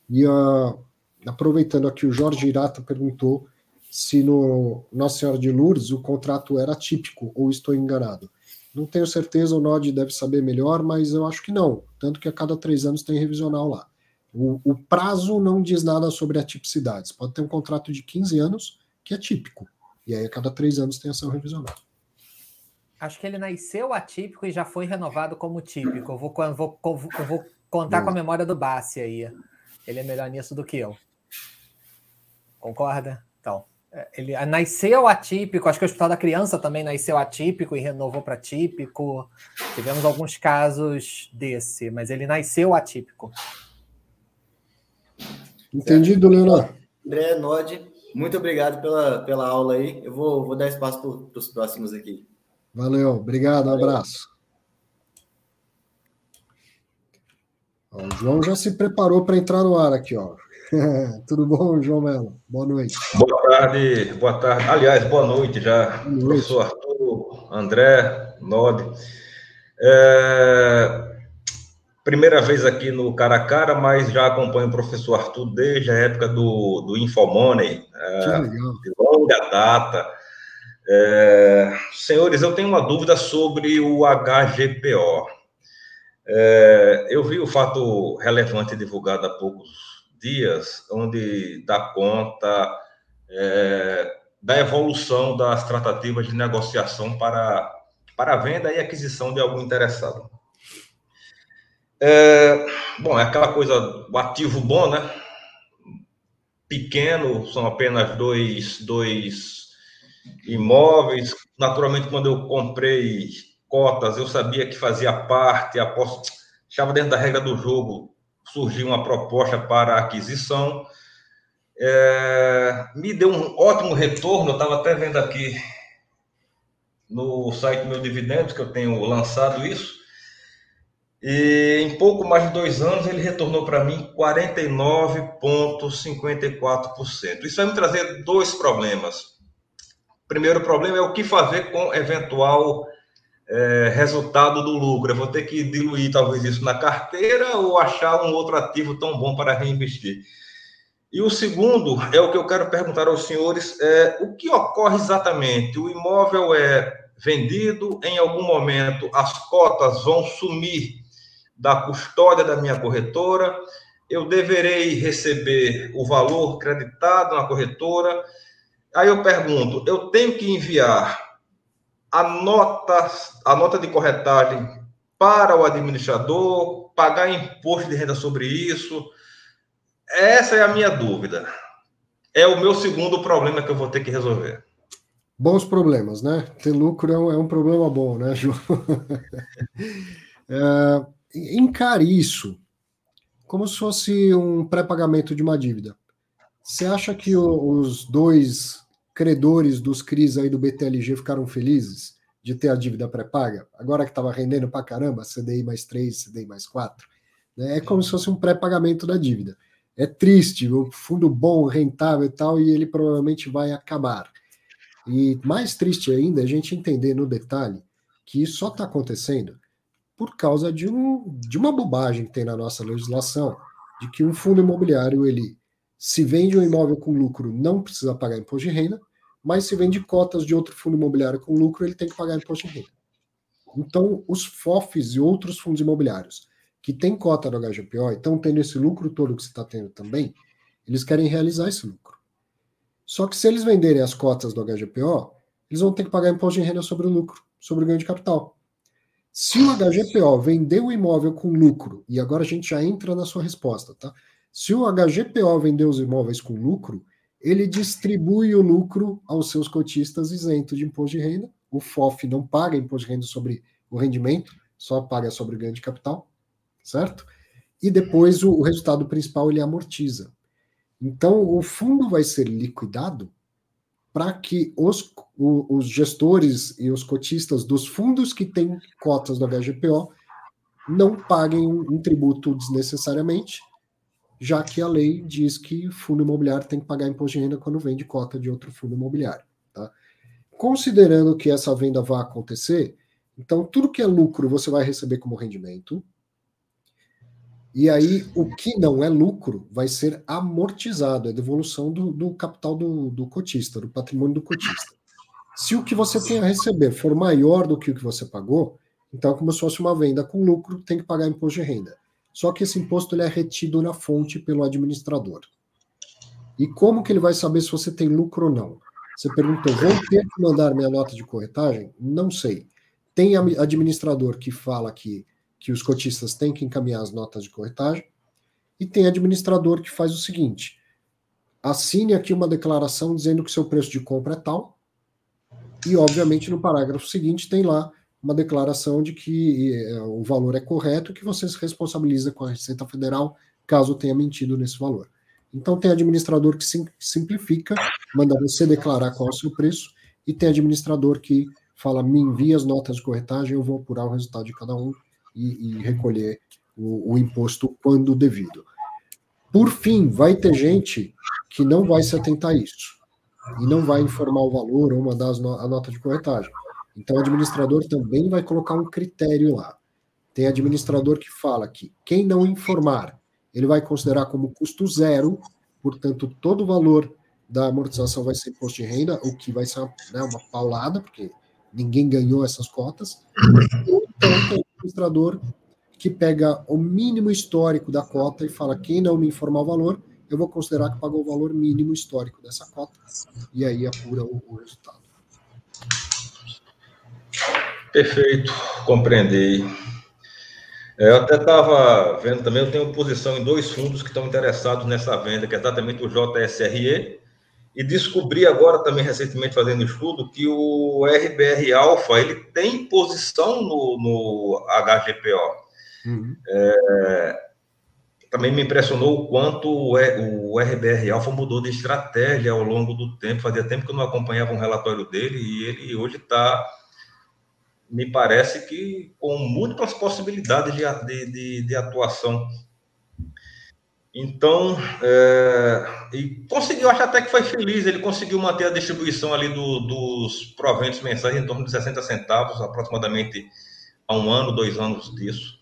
E uh, aproveitando aqui, o Jorge Irata perguntou se no Nossa Senhora de Lourdes o contrato era típico ou estou enganado. Não tenho certeza, o NOD deve saber melhor, mas eu acho que não. Tanto que a cada três anos tem revisional lá. O, o prazo não diz nada sobre atipicidades. Pode ter um contrato de 15 anos que é típico. E aí a cada três anos tem ação revisional acho que ele nasceu atípico e já foi renovado como típico. Eu vou, eu vou, eu vou contar com a memória do Bassi aí. Ele é melhor nisso do que eu. Concorda? Então, é, ele nasceu atípico, acho que o Hospital da Criança também nasceu atípico e renovou para típico. Tivemos alguns casos desse, mas ele nasceu atípico. Entendido, Leonardo? André Nod, muito obrigado pela, pela aula aí. Eu vou, vou dar espaço para os próximos aqui. Valeu, obrigado, um abraço. Ó, o João já se preparou para entrar no ar aqui, ó. Tudo bom, João Melo? Boa noite. Boa tarde, boa tarde. Aliás, boa noite já, boa noite. professor Arthur, André, Nod. É... Primeira vez aqui no Cara a Cara, mas já acompanho o professor Arthur desde a época do, do Infomoney, é, de longa data. É, senhores, eu tenho uma dúvida sobre o HGPO. É, eu vi o fato relevante divulgado há poucos dias, onde dá conta é, da evolução das tratativas de negociação para, para venda e aquisição de algum interessado. É, bom, é aquela coisa, o ativo bom, né? Pequeno, são apenas dois, dois imóveis. Naturalmente, quando eu comprei cotas, eu sabia que fazia parte, após, estava dentro da regra do jogo, surgiu uma proposta para aquisição. É, me deu um ótimo retorno, eu estava até vendo aqui no site Meu Dividendos, que eu tenho lançado isso, e em pouco mais de dois anos ele retornou para mim 49,54%. Isso vai me trazer dois problemas primeiro problema é o que fazer com eventual é, resultado do lucro. Eu vou ter que diluir talvez isso na carteira ou achar um outro ativo tão bom para reinvestir. E o segundo é o que eu quero perguntar aos senhores: é, o que ocorre exatamente? O imóvel é vendido, em algum momento as cotas vão sumir da custódia da minha corretora, eu deverei receber o valor creditado na corretora Aí eu pergunto, eu tenho que enviar a nota, a nota de corretagem para o administrador, pagar imposto de renda sobre isso? Essa é a minha dúvida. É o meu segundo problema que eu vou ter que resolver. Bons problemas, né? Ter lucro é um, é um problema bom, né, João? é, encare isso como se fosse um pré-pagamento de uma dívida. Você acha que os dois credores dos CRIs aí do BTLG ficaram felizes de ter a dívida pré-paga? Agora que estava rendendo para caramba, CDI mais 3, CDI mais 4. Né? É como se fosse um pré-pagamento da dívida. É triste, o fundo bom, rentável e tal, e ele provavelmente vai acabar. E mais triste ainda é a gente entender no detalhe que isso só está acontecendo por causa de, um, de uma bobagem que tem na nossa legislação, de que um fundo imobiliário, ele se vende um imóvel com lucro, não precisa pagar imposto de renda, mas se vende cotas de outro fundo imobiliário com lucro, ele tem que pagar imposto de renda. Então, os FOFs e outros fundos imobiliários que têm cota do HGPO e estão tendo esse lucro todo que você está tendo também, eles querem realizar esse lucro. Só que se eles venderem as cotas do HGPO, eles vão ter que pagar imposto de renda sobre o lucro, sobre o ganho de capital. Se o HGPO vendeu o imóvel com lucro, e agora a gente já entra na sua resposta, tá? Se o HGPO vendeu os imóveis com lucro, ele distribui o lucro aos seus cotistas isento de imposto de renda. O FOF não paga imposto de renda sobre o rendimento, só paga sobre o ganho de capital, certo? E depois o, o resultado principal ele amortiza. Então o fundo vai ser liquidado para que os, os gestores e os cotistas dos fundos que têm cotas do HGPO não paguem um, um tributo desnecessariamente, já que a lei diz que fundo imobiliário tem que pagar imposto de renda quando vende cota de outro fundo imobiliário. Tá? Considerando que essa venda vai acontecer, então tudo que é lucro você vai receber como rendimento, e aí, o que não é lucro vai ser amortizado, é devolução do, do capital do, do, cotista, do patrimônio do cotista. Se o que você tem a receber for maior do que o que você pagou, então, como se fosse uma venda com lucro, tem que pagar imposto de renda. Só que esse imposto ele é retido na fonte pelo administrador. E como que ele vai saber se você tem lucro ou não? Você perguntou, vou ter que mandar minha nota de corretagem? Não sei. Tem administrador que fala que que os cotistas têm que encaminhar as notas de corretagem, e tem administrador que faz o seguinte: assine aqui uma declaração dizendo que seu preço de compra é tal, e obviamente no parágrafo seguinte tem lá uma declaração de que é, o valor é correto e que você se responsabiliza com a Receita Federal caso tenha mentido nesse valor. Então tem administrador que simplifica, manda você declarar qual é o seu preço, e tem administrador que fala, me envia as notas de corretagem, eu vou apurar o resultado de cada um e, e recolher o, o imposto quando devido. Por fim, vai ter gente que não vai se atentar a isso e não vai informar o valor ou mandar no, a nota de corretagem. Então, o administrador também vai colocar um critério lá. Tem administrador que fala que quem não informar, ele vai considerar como custo zero, portanto, todo o valor da amortização vai ser imposto de renda, o que vai ser né, uma paulada, porque ninguém ganhou essas cotas. Então, tem administrador que pega o mínimo histórico da cota e fala: quem não me informar o valor, eu vou considerar que pagou o valor mínimo histórico dessa cota. E aí apura o, o resultado. Perfeito, compreendi. É, eu até estava vendo também, eu tenho posição em dois fundos que estão interessados nessa venda, que é exatamente o JSRE e descobri agora também recentemente fazendo estudo que o RBR Alpha ele tem posição no, no HGPO. Uhum. É, também me impressionou o quanto o, o RBR Alpha mudou de estratégia ao longo do tempo. Fazia tempo que eu não acompanhava um relatório dele e ele hoje está, me parece que com múltiplas possibilidades de, de, de, de atuação então, é, e conseguiu, acho até que foi feliz, ele conseguiu manter a distribuição ali do, dos proventos mensais em torno de 60 centavos, aproximadamente há um ano, dois anos disso.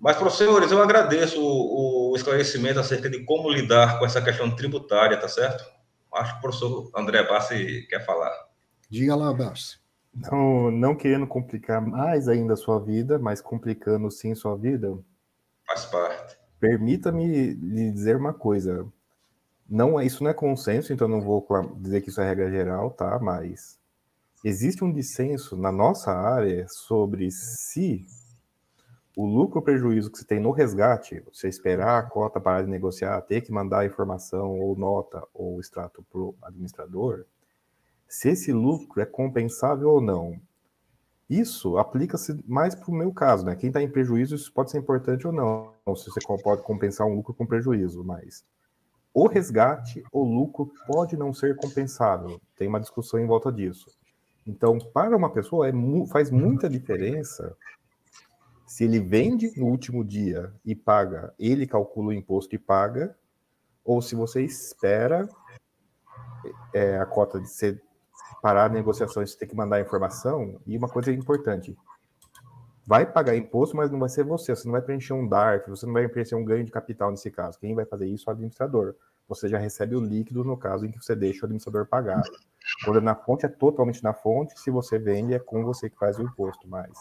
Mas, professores, eu agradeço o, o esclarecimento acerca de como lidar com essa questão tributária, tá certo? Acho que o professor André Bassi quer falar. Diga lá, Bassi. Não, não querendo complicar mais ainda a sua vida, mas complicando sim sua vida. Faz parte Permita-me lhe dizer uma coisa. Não é isso não é consenso, então não vou dizer que isso é regra geral, tá? Mas existe um dissenso na nossa área sobre se o lucro ou prejuízo que você tem no resgate, você esperar a cota parar de negociar, ter que mandar informação ou nota ou extrato para o administrador, se esse lucro é compensável ou não. Isso aplica-se mais para o meu caso, né? Quem está em prejuízo, isso pode ser importante ou não, se você pode compensar um lucro com prejuízo, mas o resgate, o lucro pode não ser compensável. Tem uma discussão em volta disso. Então, para uma pessoa, é, faz muita diferença se ele vende no último dia e paga, ele calcula o imposto e paga, ou se você espera é, a cota de ser parar negociações, você tem que mandar informação. E uma coisa importante: vai pagar imposto, mas não vai ser você. Você não vai preencher um DARF, você não vai preencher um ganho de capital nesse caso. Quem vai fazer isso é o administrador. Você já recebe o líquido no caso em que você deixa o administrador pagar. Quando é na fonte, é totalmente na fonte. Se você vende, é com você que faz o imposto. Mas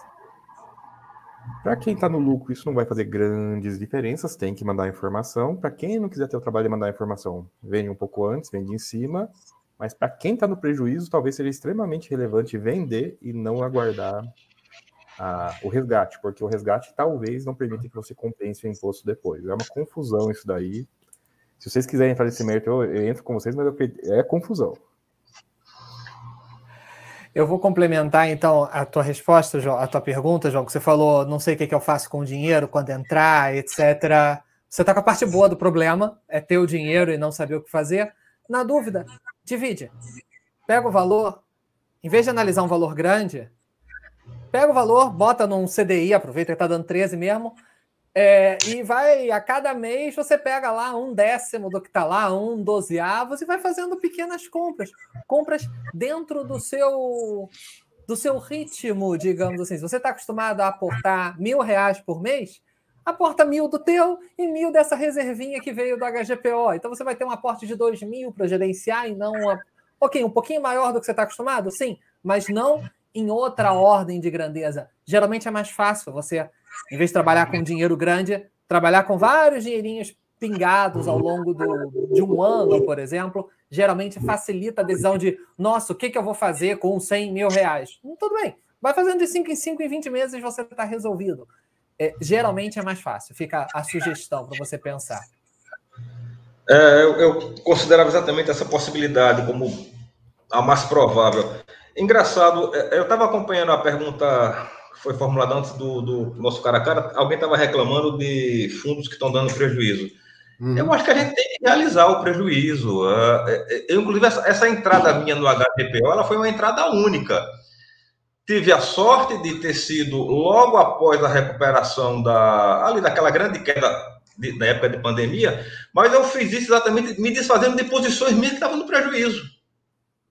para quem está no lucro, isso não vai fazer grandes diferenças. Tem que mandar informação. Para quem não quiser ter o trabalho de mandar informação, vende um pouco antes, vende em cima. Mas para quem está no prejuízo, talvez seja extremamente relevante vender e não aguardar a, o resgate, porque o resgate talvez não permita que você compense o imposto depois. É uma confusão isso daí. Se vocês quiserem entrar nesse mérito, eu, eu entro com vocês, mas eu, é confusão. Eu vou complementar então a tua resposta, João, a tua pergunta, João, que você falou, não sei o que, eu faço com o dinheiro, quando entrar, etc. Você está com a parte boa do problema, é ter o dinheiro e não saber o que fazer. Na dúvida, divide. Pega o valor, em vez de analisar um valor grande, pega o valor, bota num CDI, aproveita que está dando 13 mesmo, é, e vai, a cada mês, você pega lá um décimo do que está lá, um dozeavos, e vai fazendo pequenas compras. Compras dentro do seu do seu ritmo, digamos assim. Se você está acostumado a aportar mil reais por mês, aporta mil do teu e mil dessa reservinha que veio do HGPO. Então você vai ter um aporte de dois mil para gerenciar e não. Uma... Ok, um pouquinho maior do que você está acostumado? Sim, mas não em outra ordem de grandeza. Geralmente é mais fácil você em vez de trabalhar com dinheiro grande, trabalhar com vários dinheirinhos pingados ao longo do, de um ano, por exemplo, geralmente facilita a decisão de, nossa, o que, que eu vou fazer com 100 mil reais? Tudo bem, vai fazendo de 5 em 5 em 20 meses você está resolvido. É, geralmente é mais fácil, fica a sugestão para você pensar. É, eu, eu considerava exatamente essa possibilidade como a mais provável. Engraçado, é, eu estava acompanhando a pergunta foi formulado antes do, do nosso cara a cara, alguém estava reclamando de fundos que estão dando prejuízo. Uhum. Eu acho que a gente tem que realizar o prejuízo. Uh, eu, inclusive, essa, essa, entrada minha no HTPO, ela foi uma entrada única. Tive a sorte de ter sido logo após a recuperação da, ali daquela grande queda de, da época de pandemia, mas eu fiz isso exatamente me desfazendo de posições minhas que estavam no prejuízo.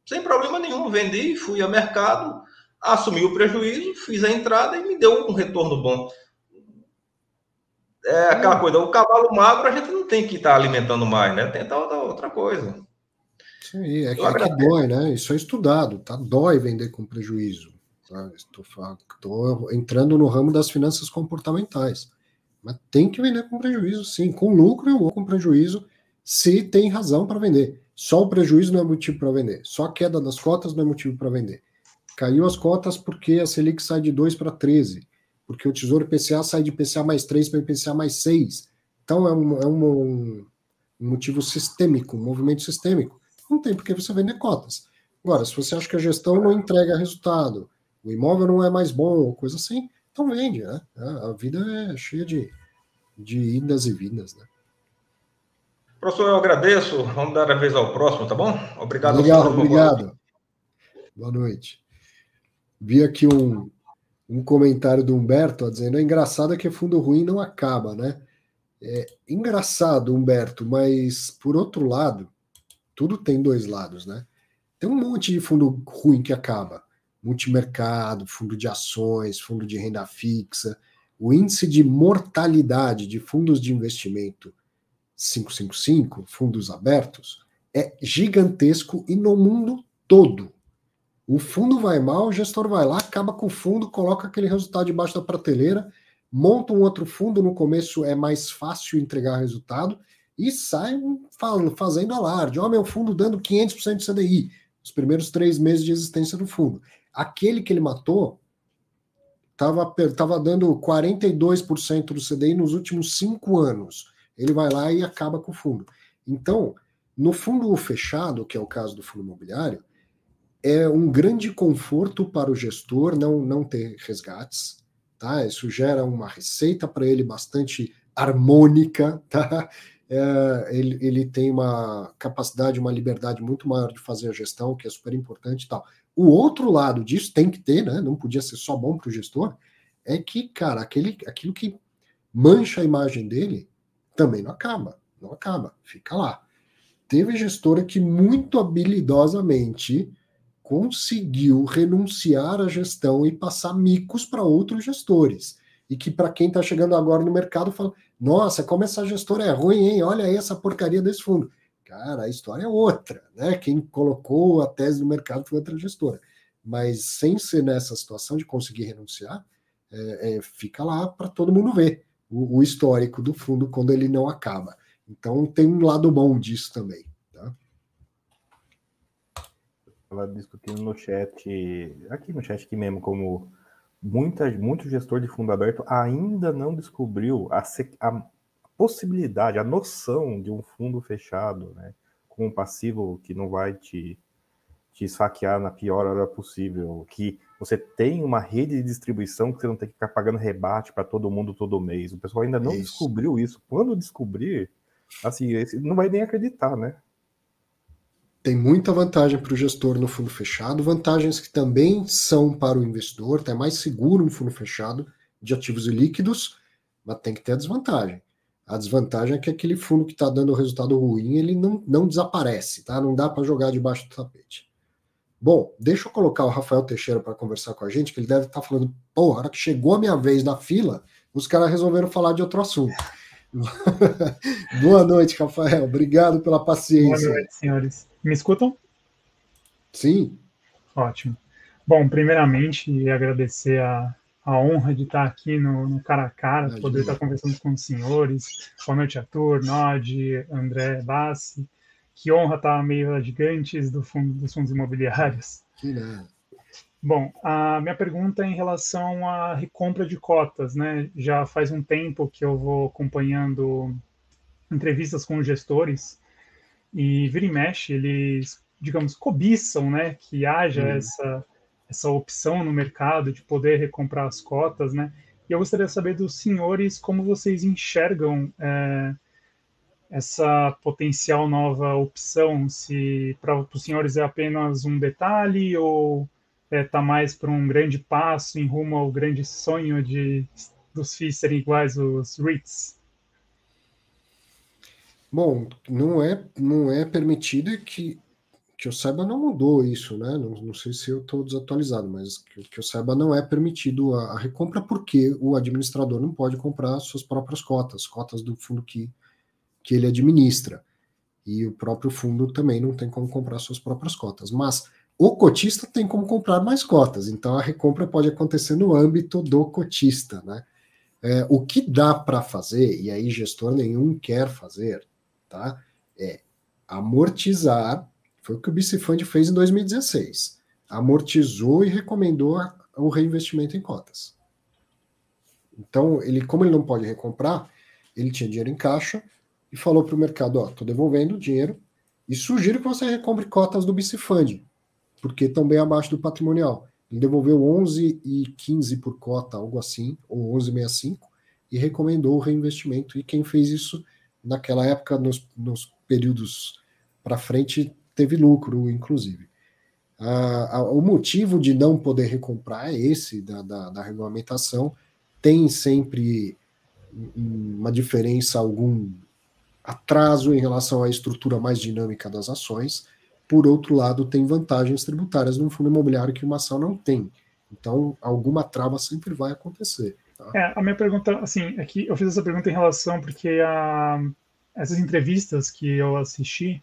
Sem problema nenhum, vendi, fui ao mercado, assumi o prejuízo, fiz a entrada e me deu um retorno bom. É aquela coisa, o cavalo magro a gente não tem que estar tá alimentando mais, né? Tentar outra coisa. Sim, é que, é que dói, né? Isso é estudado, tá? Dói vender com prejuízo. Tá? Estou, estou entrando no ramo das finanças comportamentais. Mas tem que vender com prejuízo, sim. Com lucro ou com prejuízo, se tem razão para vender. Só o prejuízo não é motivo para vender. Só a queda das cotas não é motivo para vender. Caiu as cotas porque a Selic sai de 2 para 13, porque o Tesouro IPCA sai de IPCA mais 3 para IPCA mais 6. Então é, um, é um, um, motivo sistêmico, um movimento sistêmico. Não tem porque você vender cotas. Agora, se você acha que a gestão não entrega resultado, o imóvel não é mais bom, coisa assim, então vende, né? A vida é cheia de, de idas e vindas, né? Professor, eu agradeço. Vamos dar a vez ao próximo, tá bom? Obrigado. Obrigado, obrigado. Boa noite. Vi aqui um, um comentário do Humberto ó, dizendo: é engraçado que fundo ruim não acaba, né? É engraçado, Humberto, mas por outro lado, tudo tem dois lados, né? Tem um monte de fundo ruim que acaba. Multimercado, fundo de ações, fundo de renda fixa. O índice de mortalidade de fundos de investimento 555, fundos abertos, é gigantesco e no mundo todo. O fundo vai mal, o gestor vai lá, acaba com o fundo, coloca aquele resultado debaixo da prateleira, monta um outro fundo, no começo é mais fácil entregar resultado, e sai fazendo alarde. Ó, oh, meu fundo dando 500% de CDI, os primeiros três meses de existência do fundo. Aquele que ele matou estava tava dando 42% do CDI nos últimos cinco anos. Ele vai lá e acaba com o fundo. Então, no fundo fechado, que é o caso do fundo imobiliário, é um grande conforto para o gestor não, não ter resgates, tá? Isso gera uma receita para ele bastante harmônica, tá? É, ele, ele tem uma capacidade, uma liberdade muito maior de fazer a gestão, que é super importante e tal. O outro lado disso tem que ter, né? Não podia ser só bom para o gestor, é que, cara, aquele, aquilo que mancha a imagem dele também não acaba, não acaba, fica lá. Teve gestora que muito habilidosamente conseguiu renunciar à gestão e passar micos para outros gestores. E que para quem está chegando agora no mercado fala: nossa, como essa gestora é ruim, hein? Olha aí essa porcaria desse fundo. Cara, a história é outra, né? Quem colocou a tese no mercado foi outra gestora. Mas sem ser nessa situação de conseguir renunciar, é, é, fica lá para todo mundo ver o, o, histórico do fundo quando ele não acaba. Então tem um lado bom disso também. Tá? Ela discutindo no chat, aqui no chat aqui mesmo, como muita, muito gestor de fundo aberto ainda não descobriu a, a possibilidade, a noção de um fundo fechado, né, com um passivo que não vai te, te esfaquear na pior hora possível, que você tem uma rede de distribuição que você não tem que ficar pagando rebate para todo mundo todo mês. O pessoal ainda não isso. descobriu isso. Quando descobrir, assim, não vai nem acreditar, né? Tem muita vantagem para o gestor no fundo fechado, vantagens que também são para o investidor, tá mais seguro um fundo fechado de ativos líquidos, mas tem que ter a desvantagem. A desvantagem é que aquele fundo que está dando resultado ruim, ele não, não desaparece, tá? Não dá para jogar debaixo do tapete. Bom, deixa eu colocar o Rafael Teixeira para conversar com a gente, que ele deve estar tá falando, pô, a hora que chegou a minha vez na fila, os caras resolveram falar de outro assunto. Boa noite, Rafael. Obrigado pela paciência. Boa noite, senhores. Me escutam? Sim. Ótimo. Bom, primeiramente, agradecer a, a honra de estar aqui no, no cara a cara, Imagina. poder estar conversando com os senhores. Boa noite, Arthur, Nod, André Bassi. Que honra estar meio a gigantes do fundo, dos fundos imobiliários. Que nada. Bom, a minha pergunta é em relação à recompra de cotas, né? Já faz um tempo que eu vou acompanhando entrevistas com gestores e vira e mexe, eles, digamos, cobiçam, né, que haja hum. essa essa opção no mercado de poder recomprar as cotas, né? E eu gostaria de saber dos senhores como vocês enxergam é, essa potencial nova opção, se para os senhores é apenas um detalhe ou está é, tá mais para um grande passo em rumo ao grande sonho de dos FIIs serem iguais aos REITs? Bom, não é, não é permitido que que eu saiba não mudou isso, né? Não, não sei se eu estou desatualizado, mas que, que, eu saiba não é permitido a, a, recompra porque o administrador não pode comprar suas próprias cotas, cotas do fundo que, que ele administra. E o próprio fundo também não tem como comprar suas próprias cotas. Mas o cotista tem como comprar mais cotas, então a recompra pode acontecer no âmbito do cotista, né? É, o que dá para fazer, e aí gestor nenhum quer fazer, tá? É amortizar foi o que o BC fez em 2016. Amortizou e recomendou o reinvestimento em cotas. Então, ele, como ele não pode recomprar, ele tinha dinheiro em caixa e falou para o mercado: Ó, estou devolvendo o dinheiro e sugiro que você recompre cotas do BC porque estão bem abaixo do patrimonial. Ele devolveu 11,15 por cota, algo assim, ou 11,65, e recomendou o reinvestimento. E quem fez isso naquela época, nos, nos períodos para frente, teve lucro, inclusive. Ah, ah, o motivo de não poder recomprar é esse da, da, da, regulamentação. Tem sempre uma diferença, algum atraso em relação à estrutura mais dinâmica das ações. Por outro lado, tem vantagens tributárias num fundo imobiliário que uma ação não tem. Então, alguma trava sempre vai acontecer. Tá? É, a minha pergunta, assim, é que eu fiz essa pergunta em relação porque a, essas entrevistas que eu assisti,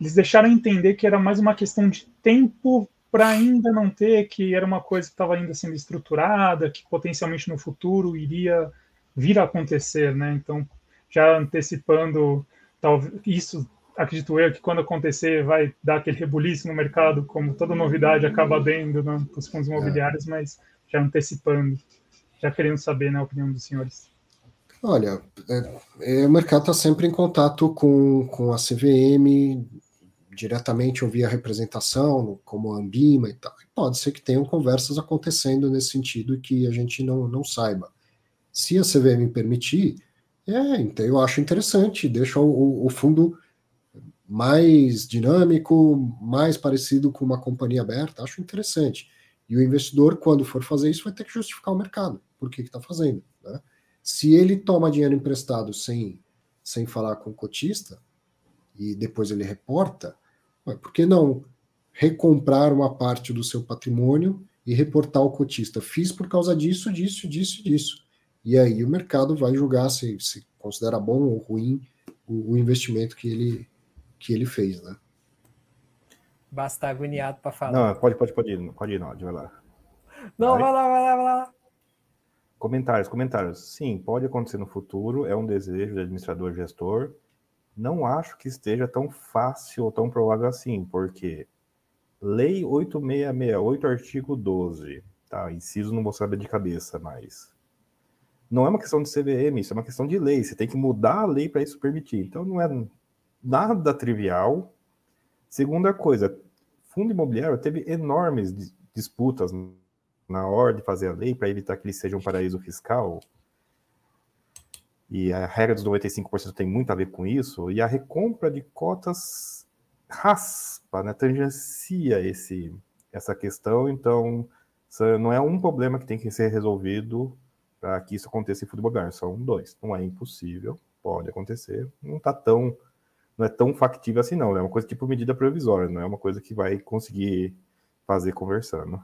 eles deixaram entender que era mais uma questão de tempo para ainda não ter, que era uma coisa que estava ainda sendo estruturada, que potencialmente no futuro iria vir a acontecer, né? Então, já antecipando, talvez isso, acredito eu, que quando acontecer vai dar aquele rebuliço no mercado, como toda novidade acaba dando né, os fundos imobiliários, é. mas já antecipando, já querendo saber né, a opinião dos senhores. Olha, é, é, o mercado está sempre em contato com, com a CVM, diretamente ouvir a representação, como a Ambima e tal. Pode ser que tenham conversas acontecendo nesse sentido e que a gente não, não saiba. Se a CVM permitir, é, então eu acho interessante, deixa o, o fundo mais dinâmico, mais parecido com uma companhia aberta, acho interessante. E o investidor, quando for fazer isso, vai ter que justificar o mercado, por que está fazendo. Né? Se ele toma dinheiro emprestado sem, sem falar com o cotista, e depois ele reporta, por que não recomprar uma parte do seu patrimônio e reportar ao cotista? Fiz por causa disso, disso, disso, disso. E aí o mercado vai julgar se, se considera bom ou ruim o, o investimento que ele, que ele fez, né? Basta agoniado para falar. Não, pode, pode, pode ir, pode ir, não, vai lá. Não, vai. vai lá, vai lá, vai lá. Comentários, comentários. Sim, pode acontecer no futuro, é um desejo do administrador gestor. Não acho que esteja tão fácil ou tão provável assim, porque Lei 8668, artigo 12, tá? Inciso não vou saber de cabeça, mas não é uma questão de CVM, isso é uma questão de lei. Você tem que mudar a lei para isso permitir. Então não é nada trivial. Segunda coisa, fundo imobiliário teve enormes disputas na hora de fazer a lei para evitar que ele seja um paraíso fiscal. E a regra dos 95% tem muito a ver com isso. E a recompra de cotas raspa, né, tangencia esse, essa questão. Então, não é um problema que tem que ser resolvido para que isso aconteça em futebol imobiliário. São dois. Não é impossível, pode acontecer. Não está tão não é tão factível assim, não. É uma coisa tipo medida provisória, não é uma coisa que vai conseguir fazer conversando.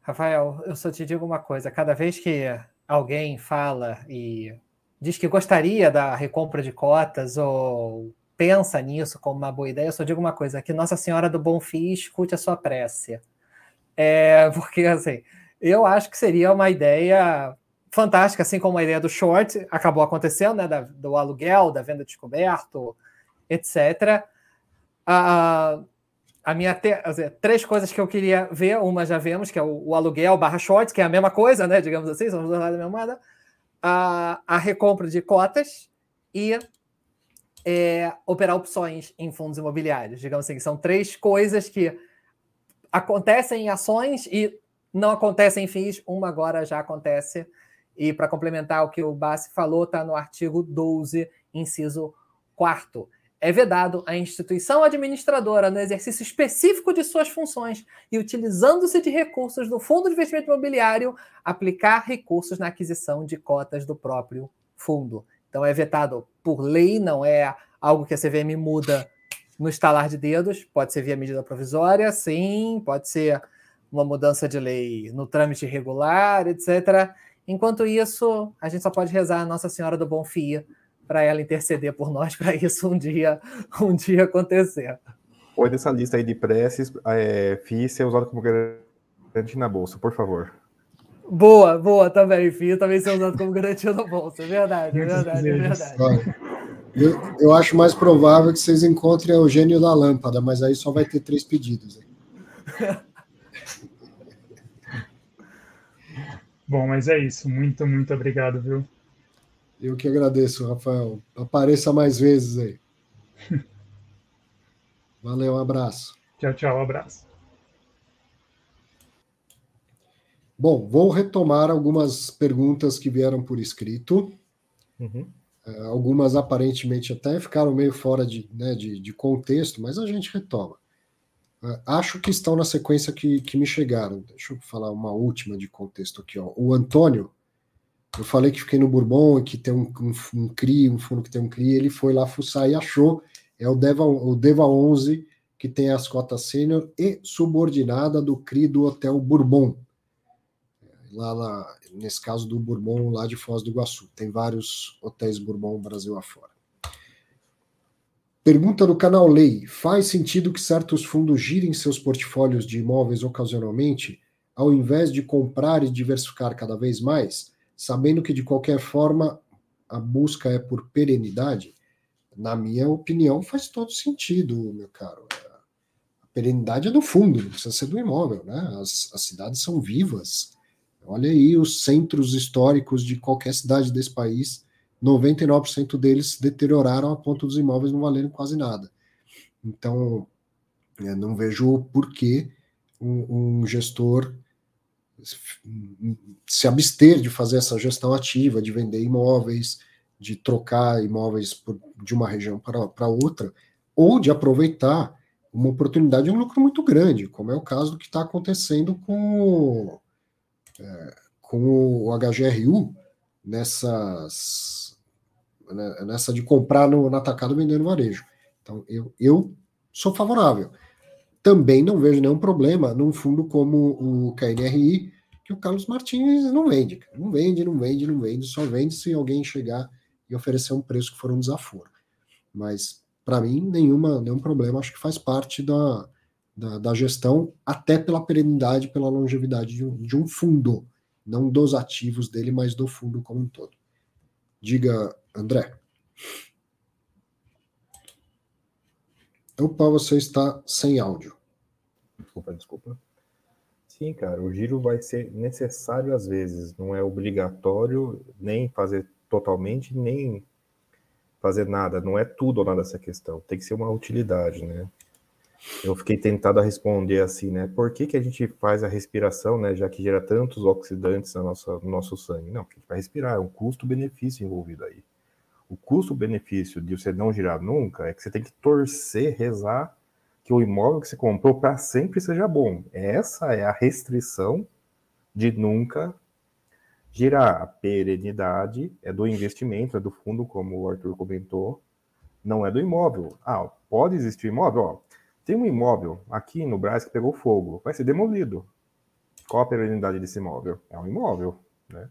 Rafael, eu só te digo uma coisa: cada vez que alguém fala e diz que gostaria da recompra de cotas ou pensa nisso como uma boa ideia, eu só digo uma coisa: que Nossa Senhora do Bom Fim escute a sua prece. É, porque, assim, eu acho que seria uma ideia fantástica, assim como a ideia do short acabou acontecendo, né, da, do aluguel, da venda descoberto, etc. A, a minha te, dizer, três coisas que eu queria ver, uma já vemos, que é o, o aluguel barra short, que é a mesma coisa, né, digamos assim, somos do lado da mesma moeda, a, a recompra de cotas e é, operar opções em fundos imobiliários, digamos assim, são três coisas que acontecem em ações e não acontecem em FIIs, uma agora já acontece. E para complementar o que o Bassi falou, está no artigo 12, inciso 4. É vedado a instituição administradora, no exercício específico de suas funções e utilizando-se de recursos do Fundo de Investimento Imobiliário, aplicar recursos na aquisição de cotas do próprio fundo. Então, é vetado por lei, não é algo que a CVM muda no estalar de dedos. Pode ser via medida provisória, sim, pode ser uma mudança de lei no trâmite regular, etc. Enquanto isso, a gente só pode rezar a Nossa Senhora do Bom Fia para ela interceder por nós para isso um dia, um dia acontecer. Oi, dessa lista aí de preces, é, FII ser usado como garantia na bolsa, por favor. Boa, boa também. FII também ser usado como garantia na bolsa. É verdade, é verdade, é verdade. Eu, eu acho mais provável que vocês encontrem o gênio da lâmpada, mas aí só vai ter três pedidos. Bom, mas é isso. Muito, muito obrigado, viu? Eu que agradeço, Rafael. Apareça mais vezes aí. Valeu, um abraço. Tchau, tchau, um abraço. Bom, vou retomar algumas perguntas que vieram por escrito. Uhum. Uh, algumas aparentemente até ficaram meio fora de, né, de, de contexto, mas a gente retoma. Uh, acho que estão na sequência que, que me chegaram. Deixa eu falar uma última de contexto aqui. Ó. O Antônio, eu falei que fiquei no Bourbon que tem um, um, um, CRI, um fundo que tem um CRI, ele foi lá fuçar e achou. É o Deva, o Deva 11, que tem as cotas sênior e subordinada do CRI do Hotel Bourbon. Lá, lá, nesse caso do Bourbon, lá de Foz do Iguaçu. Tem vários hotéis Bourbon Brasil afora. Pergunta do canal Lei: faz sentido que certos fundos girem seus portfólios de imóveis ocasionalmente, ao invés de comprar e diversificar cada vez mais, sabendo que de qualquer forma a busca é por perenidade? Na minha opinião, faz todo sentido, meu caro. A perenidade é do fundo, não precisa ser do imóvel, né? As, as cidades são vivas. Olha aí os centros históricos de qualquer cidade desse país 99% deles deterioraram a ponto dos imóveis não valerem quase nada. Então, não vejo por que um, um, gestor se abster de fazer essa gestão ativa, de vender imóveis, de trocar imóveis por, de uma região para outra, ou de aproveitar uma oportunidade de um lucro muito grande, como é o caso do que está acontecendo com, é, com o HGRU nessas, né, nessa de comprar no, no atacado vendendo varejo. Então, eu, eu sou favorável. Também não vejo nenhum problema num fundo como o KNRI, que o Carlos Martins não vende. Não vende, não vende, não vende, só vende se alguém chegar e oferecer um preço que for um desaforo. Mas, para mim, nenhuma, nenhum problema, acho que faz parte da, da, da, gestão, até pela perenidade, pela longevidade de um, de um fundo, não dos ativos dele, mas do fundo como um todo. Diga, André. Opa, você está sem áudio. Desculpa, desculpa. Sim, cara, o giro vai ser necessário às vezes, não é obrigatório nem fazer totalmente, nem fazer nada, não é tudo ou nada essa questão, tem que ser uma utilidade, né? Eu fiquei tentado a responder assim, né? Por que, que a gente faz a respiração, né? Já que gera tantos oxidantes na nossa, no nosso sangue? Não, a gente vai respirar, é um custo-benefício envolvido aí. O custo-benefício de você não girar nunca é que você tem que torcer, rezar que o imóvel que você comprou para sempre seja bom. Essa é a restrição de nunca girar. A perenidade é do investimento, é do fundo, como o Arthur comentou, não é do imóvel. Ah, pode existir imóvel? Ó, tem um imóvel aqui no Brasil que pegou fogo, vai ser demolido. Qual a perenidade desse imóvel? É um imóvel, né?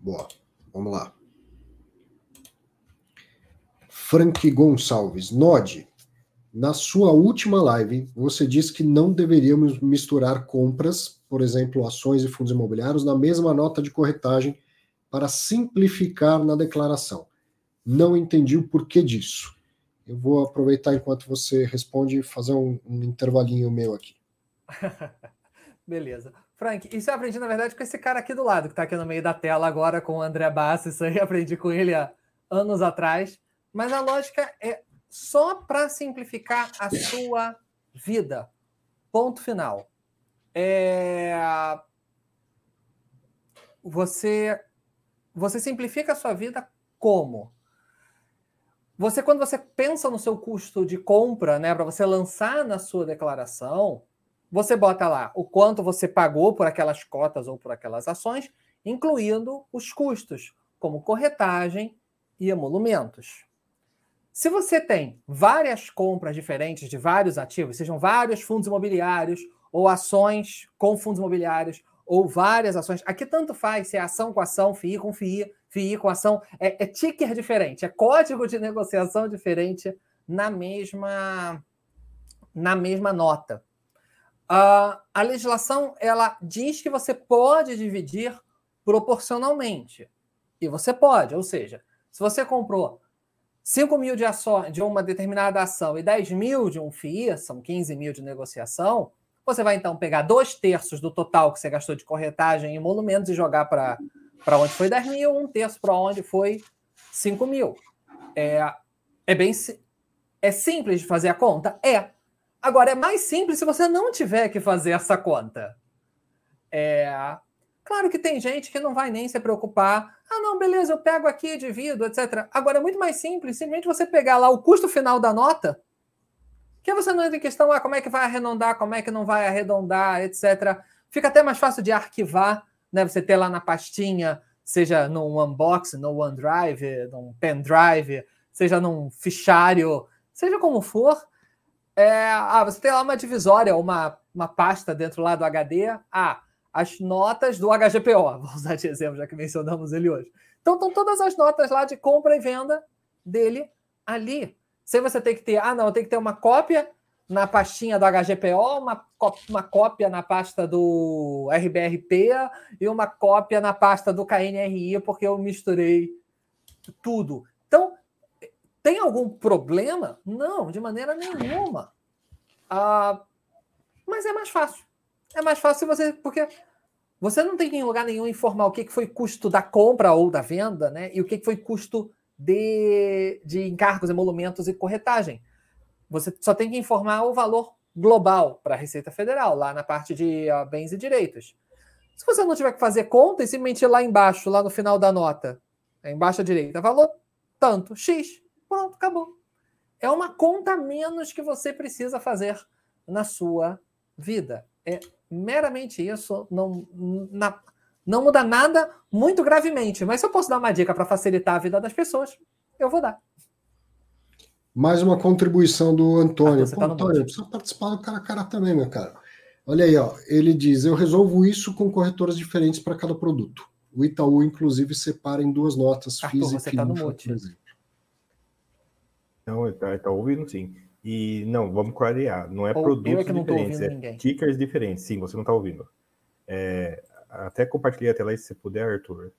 Boa, vamos lá. Frank Gonçalves, Nod, na sua última live, você disse que não deveríamos misturar compras, por exemplo, ações e fundos imobiliários, na mesma nota de corretagem para simplificar na declaração. Não entendi o porquê disso. Eu vou aproveitar enquanto você responde e fazer um, um intervalinho meu aqui. Beleza. Frank, isso eu aprendi, na verdade, com esse cara aqui do lado, que está aqui no meio da tela agora, com o André Bassi. Isso aí aprendi com ele há anos atrás. Mas a lógica é só para simplificar a sua vida. Ponto final. É... Você, você simplifica a sua vida como? Você, quando você pensa no seu custo de compra, né, para você lançar na sua declaração, você bota lá o quanto você pagou por aquelas cotas ou por aquelas ações, incluindo os custos, como corretagem e emolumentos. Se você tem várias compras diferentes de vários ativos, sejam vários fundos imobiliários ou ações com fundos imobiliários ou várias ações, aqui tanto faz se é ação com ação, FII com FII, FII com ação, é, é ticker diferente, é código de negociação diferente na mesma na mesma nota. Uh, a legislação ela diz que você pode dividir proporcionalmente. E você pode, ou seja, se você comprou 5 mil de, de uma determinada ação e 10 mil de um FII, são 15 mil de negociação, você vai então pegar dois terços do total que você gastou de corretagem e emolumentos e jogar para onde foi 10 mil, um terço para onde foi 5 mil. É, é bem é simples de fazer a conta? É. Agora, é mais simples se você não tiver que fazer essa conta. É, Claro que tem gente que não vai nem se preocupar. Ah, não, beleza, eu pego aqui, divido, etc. Agora é muito mais simples, simplesmente você pegar lá o custo final da nota, que você não entra em questão, ah, como é que vai arredondar, como é que não vai arredondar, etc. Fica até mais fácil de arquivar, né? Você ter lá na pastinha, seja num unbox, no OneDrive, num pendrive, seja num fichário, seja como for. É, ah, você tem lá uma divisória, uma, uma pasta dentro lá do HD. Ah, as notas do HGPO, vou usar de exemplo, já que mencionamos ele hoje. Então, estão todas as notas lá de compra e venda dele ali. Se você tem que ter, ah, não, tenho que ter uma cópia na pastinha do HGPO, uma, uma cópia na pasta do RBRP e uma cópia na pasta do KNRI, porque eu misturei tudo. Então, tem algum problema? Não, de maneira nenhuma. Ah, mas é mais fácil. É mais fácil você. Porque você não tem em lugar nenhum informar o que foi custo da compra ou da venda, né? E o que foi custo de, de encargos, emolumentos e corretagem. Você só tem que informar o valor global para a Receita Federal, lá na parte de uh, bens e direitos. Se você não tiver que fazer conta e simplesmente lá embaixo, lá no final da nota, embaixo à direita, valor tanto, X, pronto, acabou. É uma conta menos que você precisa fazer na sua vida. É meramente isso, não, na, não muda nada muito gravemente. Mas se eu posso dar uma dica para facilitar a vida das pessoas, eu vou dar. Mais uma contribuição do Antônio. Ah, Pô, tá Antônio, precisa participar do cara a cara também, meu cara. Olha aí, ó. Ele diz: eu resolvo isso com corretoras diferentes para cada produto. O Itaú, inclusive, separa em duas notas, Arthur, e você tá no exemplo. Não, está tá ouvindo sim. E não, vamos clarear. Não é Ou produtos é diferentes, é ninguém. tickers diferentes. Sim, você não está ouvindo. É, até compartilhei a tela aí se você puder, Arthur.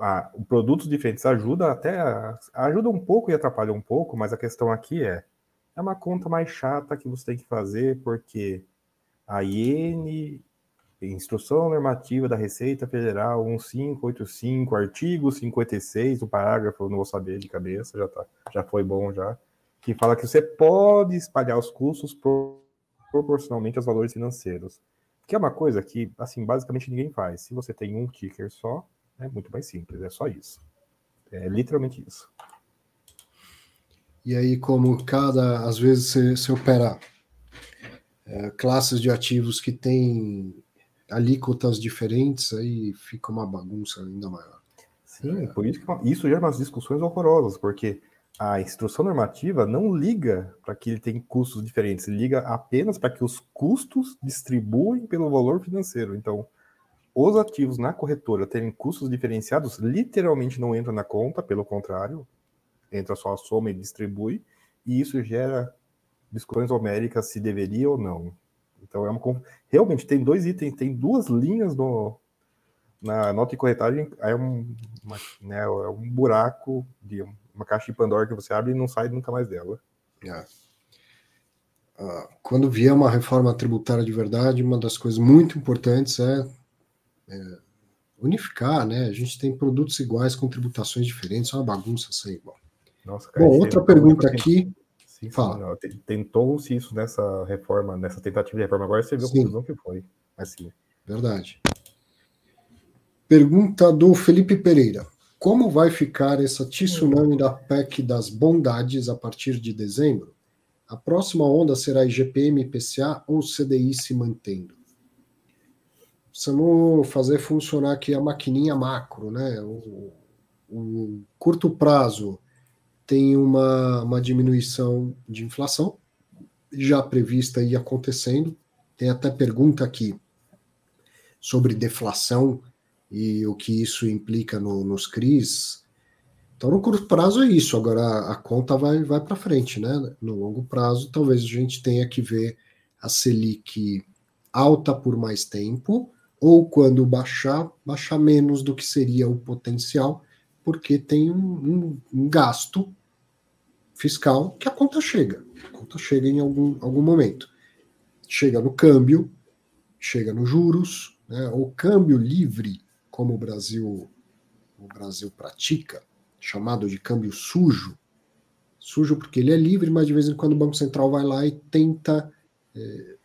Ah, produtos diferentes ajuda até ajuda um pouco e atrapalha um pouco, mas a questão aqui é é uma conta mais chata que você tem que fazer porque a IN Instrução Normativa da Receita Federal 1585, artigo 56, o parágrafo, não vou saber de cabeça, já, tá, já foi bom já, que fala que você pode espalhar os custos proporcionalmente aos valores financeiros. Que é uma coisa que, assim, basicamente ninguém faz. Se você tem um ticker só, é muito mais simples, é só isso. É literalmente isso. E aí, como cada, às vezes, você, você opera é, classes de ativos que têm alíquotas diferentes, aí fica uma bagunça ainda maior. Sim, por isso que isso gera umas discussões horrorosas, porque a instrução normativa não liga para que ele tem custos diferentes, liga apenas para que os custos distribuem pelo valor financeiro. Então, os ativos na corretora terem custos diferenciados literalmente não entra na conta, pelo contrário, entra só a soma e distribui, e isso gera discussões homéricas se deveria ou não. Então é uma realmente tem dois itens, tem duas linhas no, na nota de corretagem, é um, uma, né, é um buraco de uma caixa de Pandora que você abre e não sai nunca mais dela. É. Uh, quando vier uma reforma tributária de verdade, uma das coisas muito importantes é, é, unificar, né? A gente tem produtos iguais com tributações diferentes, é uma bagunça aí. Bom, Nossa, cara, Bom outra pergunta aqui. Sim, Fala. Tentou-se isso nessa reforma, nessa tentativa de reforma, agora você viu a conclusão que foi. Assim. Verdade. Pergunta do Felipe Pereira. Como vai ficar essa tsunami da PEC das bondades a partir de dezembro? A próxima onda será IGPM, IPCA ou CDI se mantendo? Precisamos fazer funcionar aqui a maquininha macro, né? O, o curto prazo tem uma, uma diminuição de inflação já prevista e acontecendo. Tem até pergunta aqui sobre deflação e o que isso implica no, nos CRIs. Então, no curto prazo é isso. Agora, a, a conta vai, vai para frente, né? No longo prazo, talvez a gente tenha que ver a Selic alta por mais tempo, ou quando baixar, baixar menos do que seria o potencial, porque tem um, um, um gasto fiscal que a conta chega. A conta chega em algum, algum momento. Chega no câmbio, chega nos juros, né? o câmbio livre, como o Brasil, o Brasil pratica, chamado de câmbio sujo. Sujo porque ele é livre, mas de vez em quando o Banco Central vai lá e tenta, é,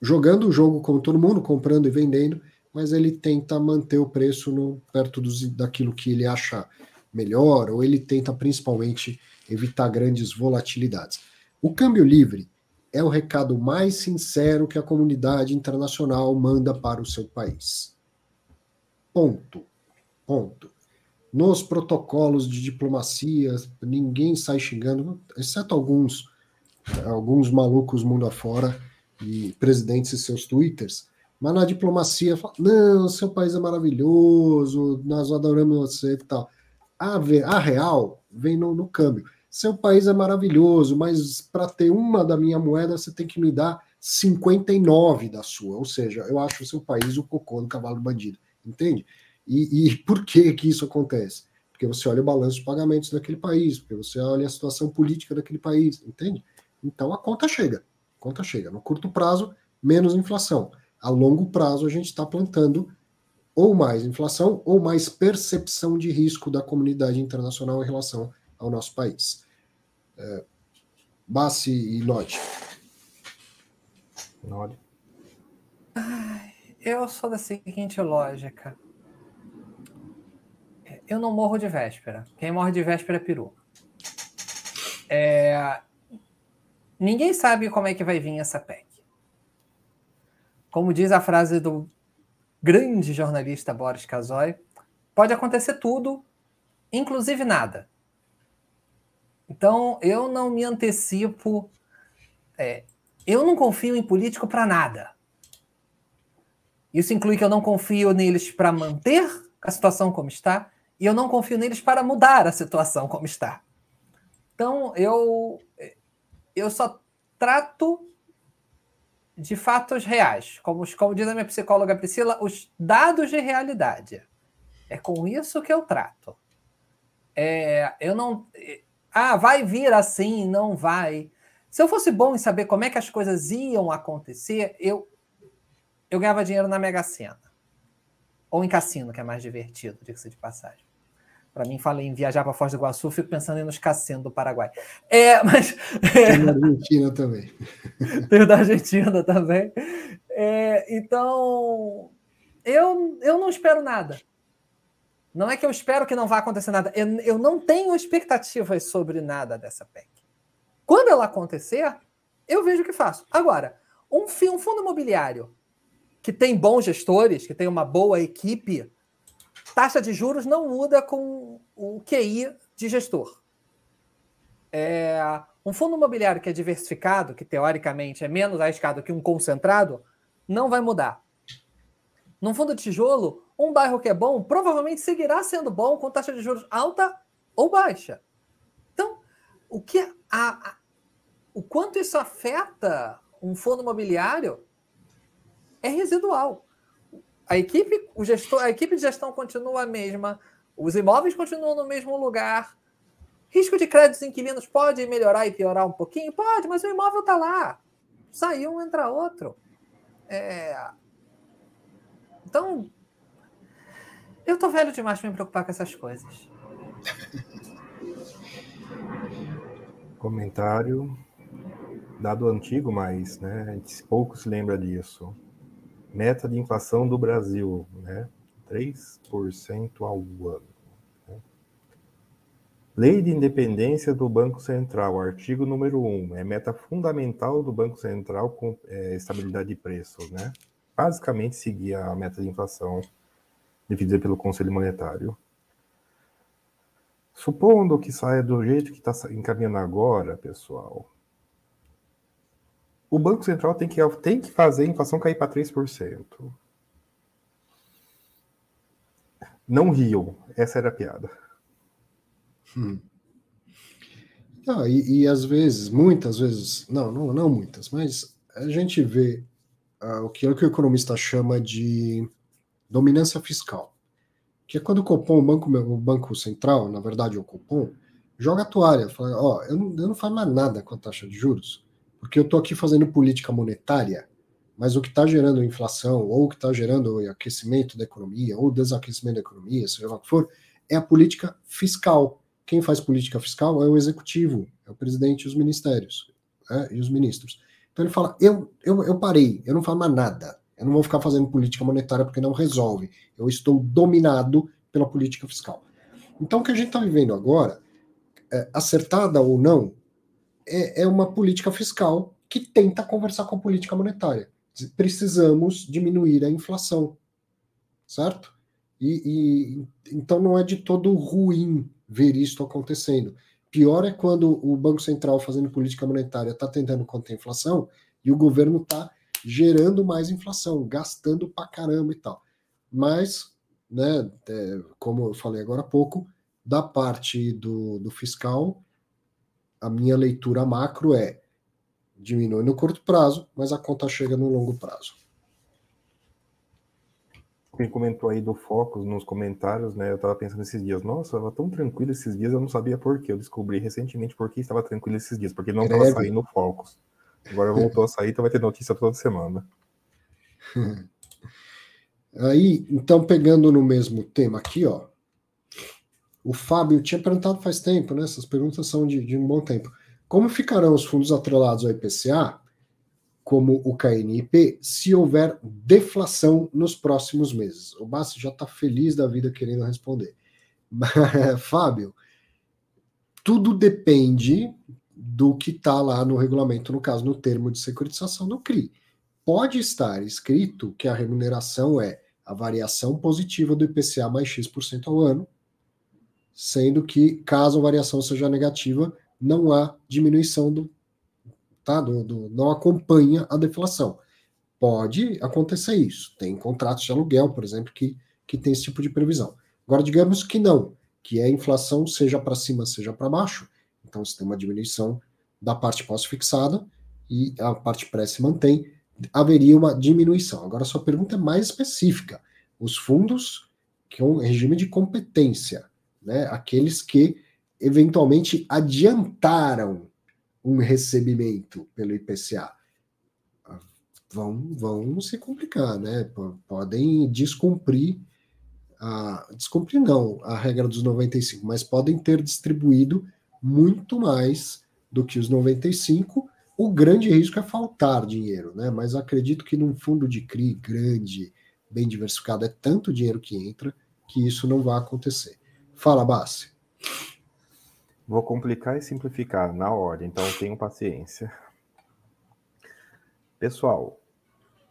jogando o jogo como todo mundo, comprando e vendendo, mas ele tenta manter o preço no, perto dos, daquilo que ele acha melhor, ou ele tenta principalmente evitar grandes volatilidades. O câmbio livre é o recado mais sincero que a comunidade internacional manda para o seu país. Ponto. Ponto. Nos protocolos de diplomacia, ninguém sai xingando, exceto alguns, alguns malucos mundo afora e presidentes e seus twitters, mas na diplomacia, não, seu país é maravilhoso, nós adoramos você e tal. A, a real vem no, no câmbio. Seu país é maravilhoso, mas para ter uma da minha moeda, você tem que me dar 59 da sua. Ou seja, eu acho o seu país o cocô do cavalo bandido. Entende? E, e por que que isso acontece? Porque você olha o balanço de pagamentos daquele país, porque você olha a situação política daquele país, entende? Então a conta chega. A conta chega. No curto prazo, menos inflação. A longo prazo, a gente está plantando ou mais inflação ou mais percepção de risco da comunidade internacional em relação ao nosso país. É, Bassi e. Ai, eu sou da seguinte lógica. Eu não morro de véspera. Quem morre de véspera é peru. É... Ninguém sabe como é que vai vir essa PEC. Como diz a frase do grande jornalista Boris Casoy, pode acontecer tudo, inclusive nada. Então, eu não me antecipo. É, eu não confio em político para nada. Isso inclui que eu não confio neles para manter a situação como está e eu não confio neles para mudar a situação como está. Então, eu, eu só trato de fatos reais, como, como diz a minha psicóloga Priscila, os dados de realidade. É com isso que eu trato. É, eu não. Ah, vai vir assim, não vai. Se eu fosse bom em saber como é que as coisas iam acontecer, eu eu ganhava dinheiro na Mega Sena. Ou em cassino, que é mais divertido, diga-se de passagem. Para mim, falei em viajar para Foz do Iguaçu, fico pensando em nos cassinos do Paraguai. É, mas. Tem da Argentina também. Tem da Argentina também. É, então, eu, eu não espero nada. Não é que eu espero que não vá acontecer nada. Eu, eu não tenho expectativas sobre nada dessa PEC. Quando ela acontecer, eu vejo o que faço. Agora, um, um fundo imobiliário que tem bons gestores, que tem uma boa equipe, taxa de juros não muda com o QI de gestor. É, um fundo imobiliário que é diversificado, que teoricamente é menos arriscado que um concentrado, não vai mudar. Num fundo de tijolo, um bairro que é bom provavelmente seguirá sendo bom com taxa de juros alta ou baixa. Então, o que a, a, o quanto isso afeta um fundo imobiliário é residual. A equipe, o gestor, a equipe de gestão continua a mesma, os imóveis continuam no mesmo lugar. Risco de créditos inquilinos pode melhorar e piorar um pouquinho? Pode, mas o imóvel está lá. Saiu um, entra outro. É... Então, eu tô velho demais para me preocupar com essas coisas. Comentário dado antigo, mas né, pouco se lembra disso meta de inflação do Brasil, né? 3% ao ano. Né? Lei de independência do Banco Central, artigo número 1, é meta fundamental do Banco Central com é, estabilidade de preços, né? Basicamente seguir a meta de inflação definida pelo Conselho Monetário. Supondo que saia do jeito que está encaminhando agora, pessoal, o Banco Central tem que, tem que fazer a inflação cair para 3%. Não riam, essa era a piada. Hum. Ah, e, e, às vezes, muitas vezes, não, não, não muitas, mas a gente vê ah, o, que, o que o economista chama de dominância fiscal. Que é quando o Copom, o banco, o banco Central, na verdade o Copom, joga a toalha, fala, ó, eu não, eu não faço mais nada com a taxa de juros, porque eu estou aqui fazendo política monetária, mas o que está gerando inflação, ou o que está gerando aquecimento da economia, ou desaquecimento da economia, seja lá o que for, é a política fiscal. Quem faz política fiscal é o executivo, é o presidente e os ministérios, né, e os ministros. Então ele fala: eu, eu, eu parei, eu não faço mais nada, eu não vou ficar fazendo política monetária porque não resolve, eu estou dominado pela política fiscal. Então o que a gente está vivendo agora, é, acertada ou não, é, é uma política fiscal que tenta conversar com a política monetária. Precisamos diminuir a inflação, certo? E, e, então não é de todo ruim ver isso acontecendo. Pior é quando o Banco Central fazendo política monetária está tentando conter a inflação e o governo está gerando mais inflação, gastando pra caramba e tal. Mas, né, é, como eu falei agora há pouco, da parte do, do fiscal, a minha leitura macro é diminui no curto prazo, mas a conta chega no longo prazo. Quem comentou aí do Focus nos comentários, né? Eu estava pensando esses dias, nossa, estava tão tranquilo esses dias, eu não sabia por quê. Eu descobri recentemente por que estava tranquilo esses dias, porque não estava saindo o Focus. Agora voltou a sair, então vai ter notícia toda semana. Aí, então, pegando no mesmo tema aqui, ó, o Fábio tinha perguntado faz tempo, né? Essas perguntas são de, de um bom tempo. Como ficarão os fundos atrelados ao IPCA? como o KNIP se houver deflação nos próximos meses? O Bassi já está feliz da vida querendo responder. Fábio, tudo depende do que está lá no regulamento, no caso, no termo de securitização do CRI. Pode estar escrito que a remuneração é a variação positiva do IPCA mais X% ao ano, sendo que, caso a variação seja negativa, não há diminuição do. Tá, do, do não acompanha a deflação. Pode acontecer isso. Tem contratos de aluguel, por exemplo, que, que tem esse tipo de previsão. Agora, digamos que não, que a inflação seja para cima, seja para baixo, então você tem uma diminuição da parte pós-fixada e a parte pré se mantém, haveria uma diminuição. Agora, sua pergunta é mais específica. Os fundos, que é um regime de competência, né? aqueles que eventualmente adiantaram um recebimento pelo IPCA, vão, vão se complicar, né? Podem descumprir a, descumprir não a regra dos 95, mas podem ter distribuído muito mais do que os 95. O grande risco é faltar dinheiro, né? Mas acredito que num fundo de CRI grande, bem diversificado, é tanto dinheiro que entra que isso não vai acontecer. Fala, Bassi. Vou complicar e simplificar na ordem, então tenham paciência. Pessoal,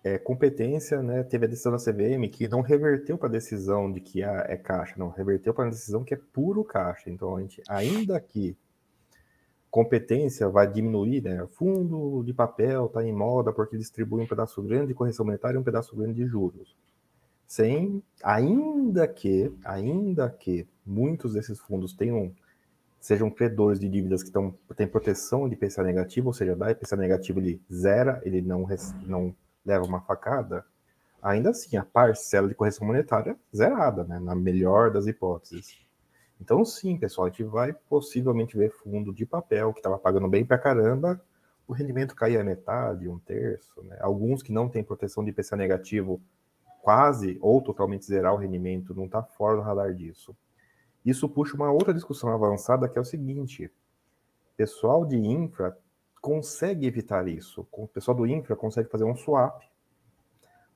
é, competência, né, teve a decisão da CVM que não reverteu para a decisão de que ah, é caixa, não, reverteu para a decisão que é puro caixa. Então, a gente, ainda que competência vai diminuir, né, fundo de papel está em moda porque distribui um pedaço grande de correção monetária e um pedaço grande de juros. Sem, ainda que, ainda que muitos desses fundos tenham sejam credores de dívidas que estão, têm proteção de IPCA negativo, ou seja, da IPCA negativo ele zera, ele não, não leva uma facada, ainda assim a parcela de correção monetária zerada, né, na melhor das hipóteses. Então, sim, pessoal, a gente vai possivelmente ver fundo de papel que estava pagando bem pra caramba, o rendimento cair a metade, um terço, né? Alguns que não têm proteção de IPCA negativo, quase ou totalmente zerar o rendimento, não está fora do radar disso. Isso puxa uma outra discussão avançada que é o seguinte: pessoal de infra consegue evitar isso. O pessoal do infra consegue fazer um swap.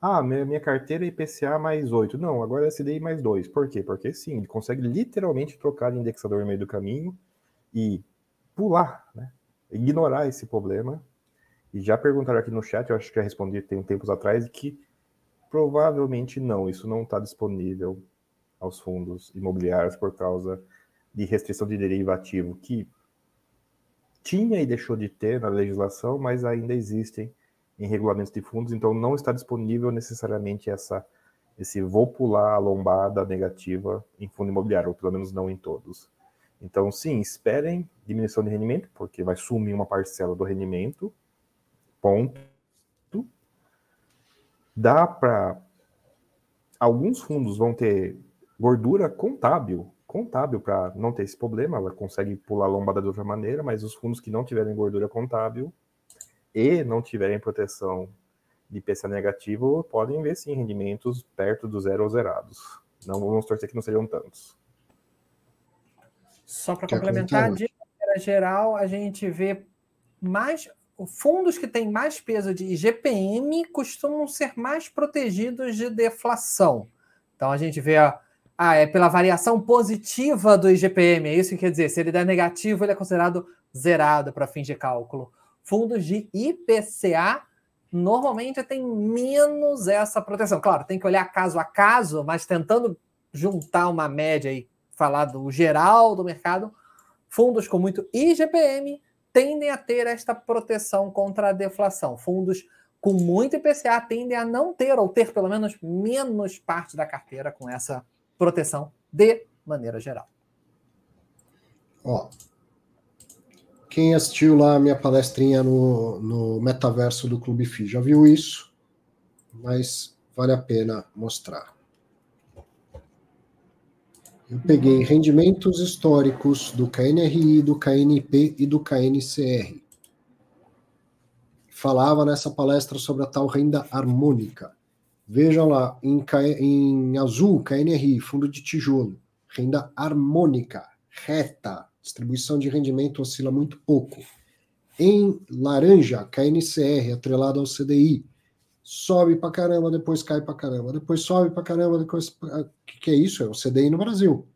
Ah, minha, carteira é IPCA mais 8. Não, agora é CDI mais 2. Por quê? Porque sim, ele consegue literalmente trocar de indexador no meio do caminho e pular, né? ignorar esse problema. E já perguntaram aqui no chat, eu acho que já respondi tem tempos atrás, que provavelmente não, isso não está disponível aos fundos imobiliários por causa de restrição de derivativo que tinha e deixou de ter na legislação, mas ainda existem em regulamentos de fundos, então não está disponível necessariamente essa esse vou pular a lombada negativa em fundo imobiliário, ou pelo menos não em todos. Então, sim, esperem diminuição de rendimento, porque vai sumir uma parcela do rendimento, ponto. Dá para. Alguns fundos vão ter gordura contábil contábil para não ter esse problema, ela consegue pular a lombada de outra maneira, mas os fundos que não tiverem gordura contábil e não tiverem proteção de IPCA negativo podem ver sim rendimentos perto do zero ou zerados. Não vamos torcer que não sejam tantos. Só para complementar, de maneira geral, a gente vê mais fundos que têm mais peso de IGPM costumam ser mais protegidos de deflação. Então a gente vê a ah, é pela variação positiva do IGPM, é isso que quer dizer. Se ele der negativo, ele é considerado zerado para fins de cálculo. Fundos de IPCA normalmente tem menos essa proteção. Claro, tem que olhar caso a caso, mas tentando juntar uma média e falar do geral do mercado, fundos com muito IGPM tendem a ter esta proteção contra a deflação. Fundos com muito IPCA tendem a não ter, ou ter pelo menos menos parte da carteira com essa proteção de maneira geral. Ó, quem assistiu lá a minha palestrinha no, no metaverso do Clube FI já viu isso, mas vale a pena mostrar. Eu peguei rendimentos históricos do KNRI, do KNP e do KNCR. Falava nessa palestra sobre a tal renda harmônica. Vejam lá, em, em azul, KNRI, fundo de tijolo, renda harmônica, reta, distribuição de rendimento oscila muito pouco. Em laranja, KNCR, atrelado ao CDI, sobe para caramba, depois cai para caramba, depois sobe para caramba, depois. O que, que é isso? É o CDI no Brasil.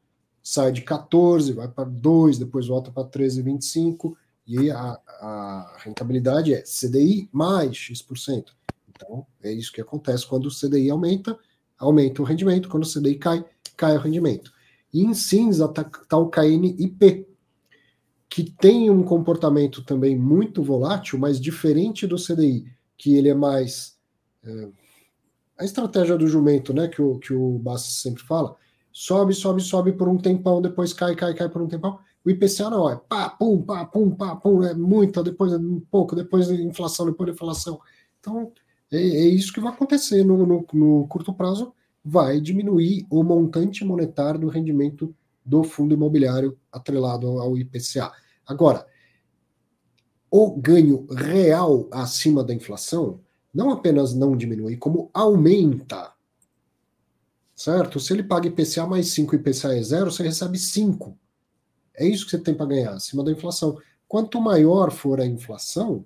Sai de 14, vai para 2, depois volta para 13,25, e a, a rentabilidade é CDI mais X%. Então, é isso que acontece quando o CDI aumenta, aumenta o rendimento, quando o CDI cai, cai o rendimento. E em cinza está tá o KNIP, que tem um comportamento também muito volátil, mas diferente do CDI, que ele é mais. É, a estratégia do jumento, né, que o, que o Bassi sempre fala, sobe, sobe, sobe por um tempão, depois cai, cai, cai por um tempão. O IPCA não, é pá, pum, pá, pum, pá, pum, é muita, depois é um pouco, depois inflação, depois inflação. Então, é, é isso que vai acontecer no, no, no, curto prazo, vai diminuir o montante monetário do rendimento do fundo imobiliário atrelado ao IPCA. Agora, o ganho real acima da inflação não apenas não diminui, como aumenta. Certo? Se ele paga IPCA mais 5 e IPCA é zero, você recebe 5. É isso que você tem para ganhar acima da inflação. Quanto maior for a inflação,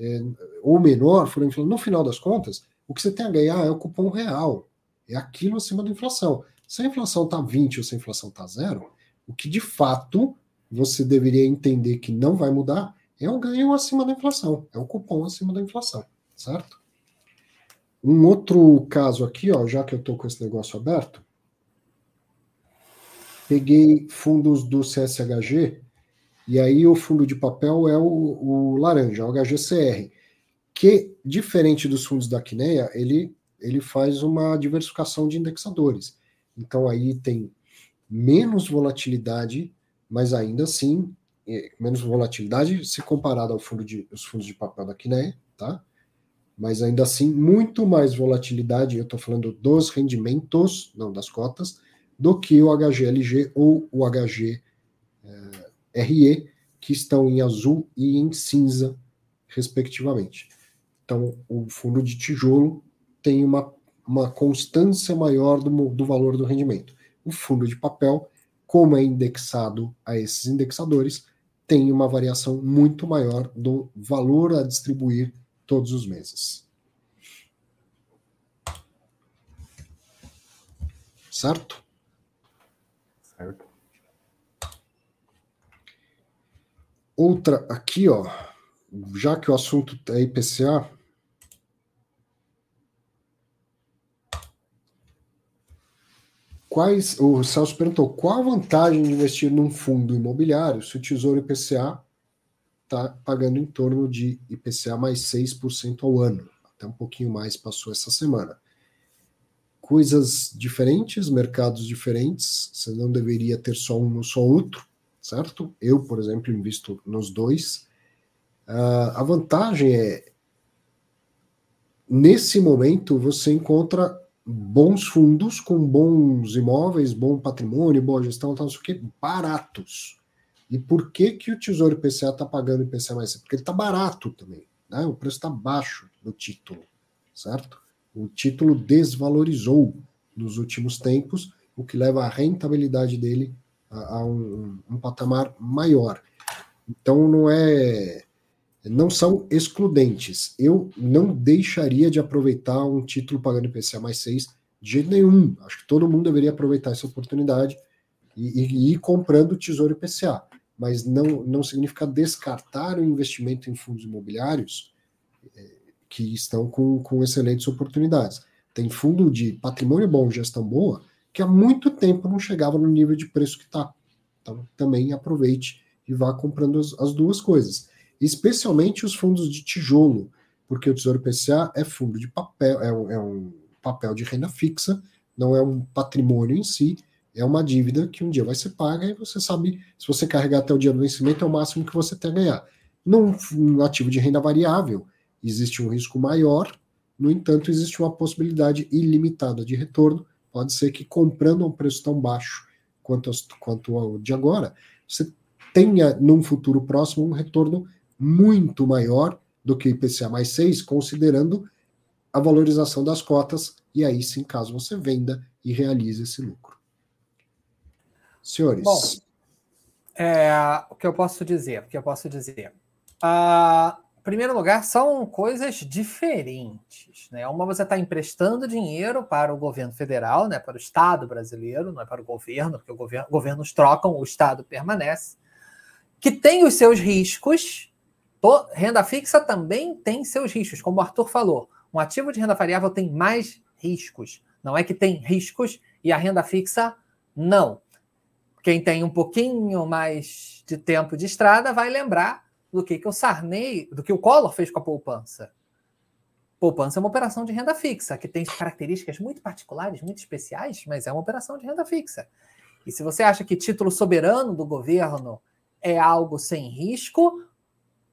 é, ou menor no final das contas, o que você tem a ganhar é o cupom real. É aquilo acima da inflação. Se a inflação está 20 ou se a inflação está zero, o que de fato você deveria entender que não vai mudar é o ganho acima da inflação, é o cupom acima da inflação, certo? Um outro caso aqui, ó, já que eu estou com esse negócio aberto, peguei fundos do CSHG e aí o fundo de papel é o, o laranja, o HGCR, que, diferente dos fundos da Quineia, ele, ele faz uma diversificação de indexadores. Então aí tem menos volatilidade, mas ainda assim, é, menos volatilidade se comparado ao fundo de, os fundos de papel da Quineia, tá? Mas ainda assim, muito mais volatilidade, eu estou falando dos rendimentos, não das cotas, do que o HGLG ou o HG RE, que estão em azul e em cinza, respectivamente. Então, o fundo de tijolo tem uma, uma constância maior do, do valor do rendimento. O fundo de papel, como é indexado a esses indexadores, tem uma variação muito maior do valor a distribuir todos os meses. Certo? Certo. Outra aqui, ó, já que o assunto é IPCA, quais o Celso perguntou qual a vantagem de investir num fundo imobiliário se o Tesouro IPCA está pagando em torno de IPCA mais 6% ao ano. Até um pouquinho mais passou essa semana. Coisas diferentes, mercados diferentes, você não deveria ter só um ou só outro certo? Eu, por exemplo, invisto nos dois. Uh, a vantagem é, nesse momento, você encontra bons fundos com bons imóveis, bom patrimônio, boa gestão, tal, não sei o que, baratos. E por que, que o Tesouro IPCA está pagando IPCA mais? Porque ele está barato também. Né? O preço está baixo do título, certo? O título desvalorizou nos últimos tempos, o que leva a rentabilidade dele a, a um, um, patamar maior. Então não é, não são excludentes. Eu não deixaria de aproveitar um título pagando IPCA mais 6 de jeito nenhum. Acho que todo mundo deveria aproveitar essa oportunidade e, e, e ir comprando o Tesouro IPCA. Mas não, não significa descartar o investimento em fundos imobiliários é, que estão com, com excelentes oportunidades. Tem fundo de patrimônio bom, gestão boa, que há muito tempo não chegava no nível de preço que está. Então, também aproveite e vá comprando as, as, duas coisas. Especialmente os fundos de tijolo, porque o Tesouro PCA é fundo de papel, é um, é um papel de renda fixa, não é um patrimônio em si, é uma dívida que um dia vai ser paga e você sabe, se você carregar até o dia do vencimento, é o máximo que você tem a ganhar. Num, num ativo de renda variável, existe um risco maior, no entanto, existe uma possibilidade ilimitada de retorno, Pode ser que comprando a um preço tão baixo quanto, as, quanto de agora, você tenha num futuro próximo um retorno muito maior do que o IPCA mais 6, considerando a valorização das cotas, e aí sim, caso você venda e realize esse lucro. Senhores. Bom, é, o que eu posso dizer? O que eu posso dizer? Em primeiro lugar, são coisas diferentes. Né? Uma você está emprestando dinheiro para o governo federal, né, para o Estado brasileiro, não é para o governo, porque o governo, governos trocam, o Estado permanece, que tem os seus riscos. Renda fixa também tem seus riscos, como o Arthur falou. Um ativo de renda variável tem mais riscos. Não é que tem riscos e a renda fixa não. Quem tem um pouquinho mais de tempo de estrada vai lembrar do que, que o Sarney, do que o Collor fez com a poupança. Poupança é uma operação de renda fixa, que tem características muito particulares, muito especiais, mas é uma operação de renda fixa. E se você acha que título soberano do governo é algo sem risco,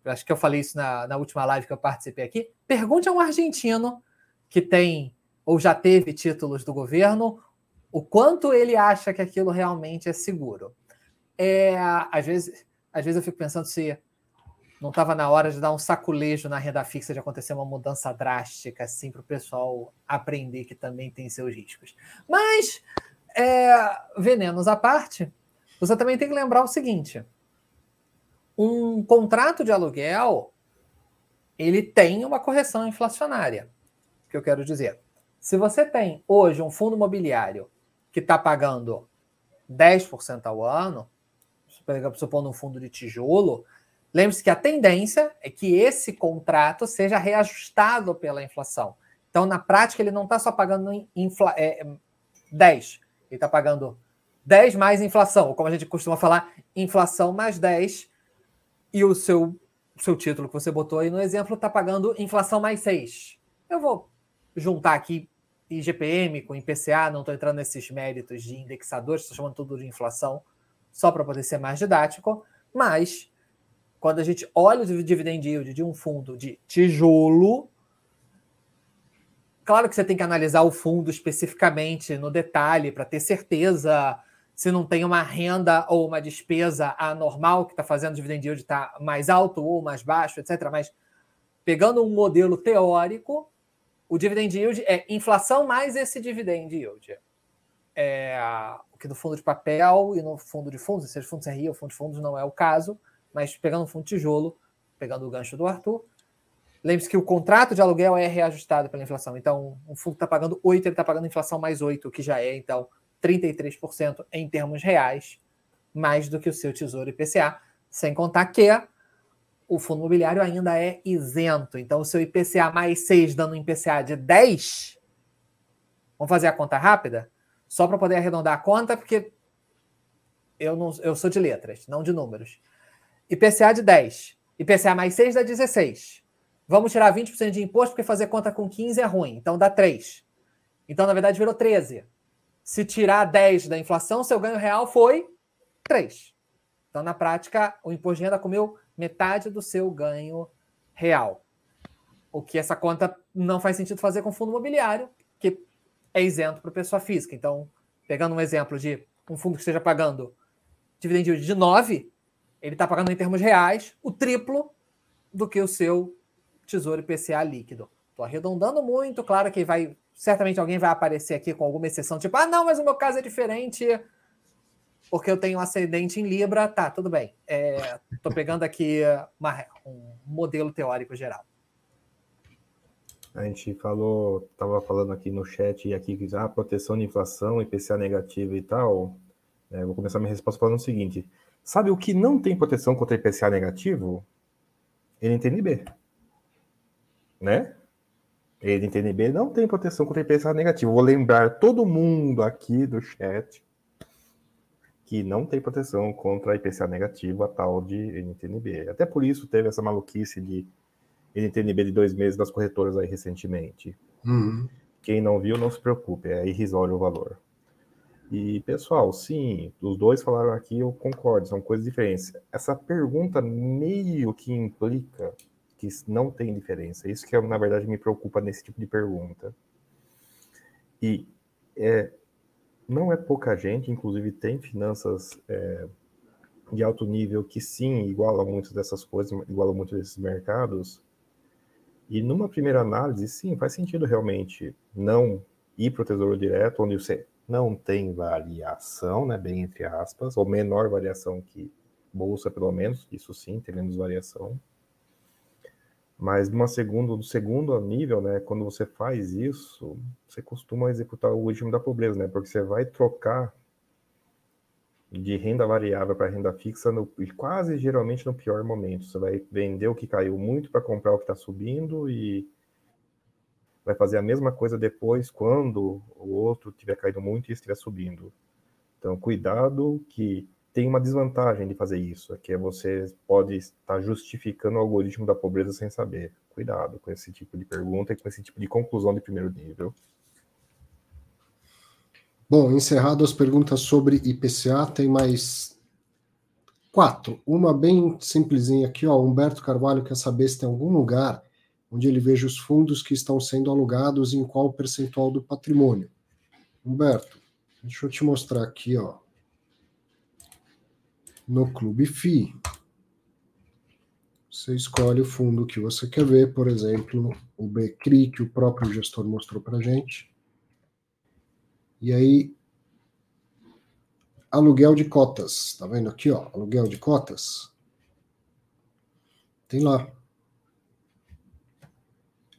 acho que eu falei isso na, na última live que eu participei aqui, pergunte a um argentino que tem ou já teve títulos do governo, o quanto ele acha que aquilo realmente é seguro. É, às, vezes, às vezes eu fico pensando se não estava na hora de dar um saculejo na renda fixa, de acontecer uma mudança drástica, assim, para o pessoal aprender que também tem seus riscos. Mas, é, venenos à parte, você também tem que lembrar o seguinte: um contrato de aluguel ele tem uma correção inflacionária. O que eu quero dizer? Se você tem hoje um fundo imobiliário que está pagando 10% ao ano, supondo um fundo de tijolo, Lembre-se que a tendência é que esse contrato seja reajustado pela inflação. Então, na prática, ele não está só pagando infla, é, 10, ele está pagando 10 mais inflação, ou como a gente costuma falar, inflação mais 10, e o seu, seu título que você botou aí no exemplo está pagando inflação mais 6. Eu vou juntar aqui IGPM com IPCA, não estou entrando nesses méritos de indexadores, estou chamando tudo de inflação, só para poder ser mais didático, mas quando a gente olha o dividend yield de um fundo de tijolo, claro que você tem que analisar o fundo especificamente no detalhe para ter certeza se não tem uma renda ou uma despesa anormal que está fazendo o dividend yield estar tá mais alto ou mais baixo, etc. Mas pegando um modelo teórico, o dividend yield é inflação mais esse dividend yield. É, o que no fundo de papel e no fundo de fundos, seja fundo CRI ou fundo de fundos, não é o caso mas pegando um fundo tijolo, pegando o gancho do Arthur, lembre-se que o contrato de aluguel é reajustado pela inflação. Então, um fundo está pagando 8, ele está pagando inflação mais 8, que já é, então, 33% em termos reais, mais do que o seu tesouro IPCA, sem contar que o fundo imobiliário ainda é isento. Então, o seu IPCA mais 6 dando um IPCA de 10, vamos fazer a conta rápida? Só para poder arredondar a conta, porque eu, não, eu sou de letras, não de números. IPCA de 10. IPCA mais 6 dá 16. Vamos tirar 20% de imposto, porque fazer conta com 15 é ruim. Então dá 3. Então, na verdade, virou 13. Se tirar 10 da inflação, seu ganho real foi 3. Então, na prática, o imposto de renda comeu metade do seu ganho real. O que essa conta não faz sentido fazer com fundo imobiliário, que é isento para pessoa física. Então, pegando um exemplo de um fundo que esteja pagando dividend de 9, ele está pagando em termos reais o triplo do que o seu Tesouro IPCA líquido. Estou arredondando muito, claro que vai certamente alguém vai aparecer aqui com alguma exceção, tipo, ah, não, mas o meu caso é diferente porque eu tenho um ascendente em Libra, tá, tudo bem. Estou é, pegando aqui uma, um modelo teórico geral. A gente falou, estava falando aqui no chat e aqui que ah, proteção de inflação, IPCA negativa e tal. É, vou começar minha resposta falando o seguinte: Sabe o que não tem proteção contra IPCA negativo? NTNB. Né? NTNB não tem proteção contra IPCA negativo. Vou lembrar todo mundo aqui do chat que não tem proteção contra IPCA negativo, a tal de NTNB. Até por isso teve essa maluquice de NTNB de dois meses das corretoras aí recentemente. Uhum. Quem não viu, não se preocupe, é irrisório o valor. E, pessoal, sim, os dois falaram aqui, eu concordo, são coisas diferentes. Essa pergunta meio que implica que não tem diferença. Isso que, na verdade, me preocupa nesse tipo de pergunta. E é, não é pouca gente, inclusive tem finanças é, de alto nível que sim, igualam muitas dessas coisas, igualam muito desses mercados. E numa primeira análise, sim, faz sentido realmente não ir para o Tesouro Direto, onde você não tem variação, né, bem entre aspas, ou menor variação que bolsa, pelo menos, isso sim, tem menos variação. Mas numa segundo, no segundo nível, né, quando você faz isso, você costuma executar o último da pobreza, né? Porque você vai trocar de renda variável para renda fixa no, quase geralmente no pior momento. Você vai vender o que caiu muito para comprar o que está subindo e vai fazer a mesma coisa depois quando o outro tiver caído muito e estiver subindo. Então, cuidado que tem uma desvantagem de fazer isso, que é você pode estar justificando o algoritmo da pobreza sem saber. Cuidado com esse tipo de pergunta e com esse tipo de conclusão de primeiro nível. Bom, encerrado as perguntas sobre IPCA, tem mais quatro. Uma bem simplesinha aqui, ó. Humberto Carvalho quer saber se tem algum lugar onde ele veja os fundos que estão sendo alugados em qual percentual do patrimônio. Humberto, deixa eu te mostrar aqui, ó no Clube FI. Você escolhe o fundo que você quer ver, por exemplo, o BCRI, que o próprio gestor mostrou para gente. E aí, aluguel de cotas. Tá vendo aqui, ó? Aluguel de cotas. Tem lá.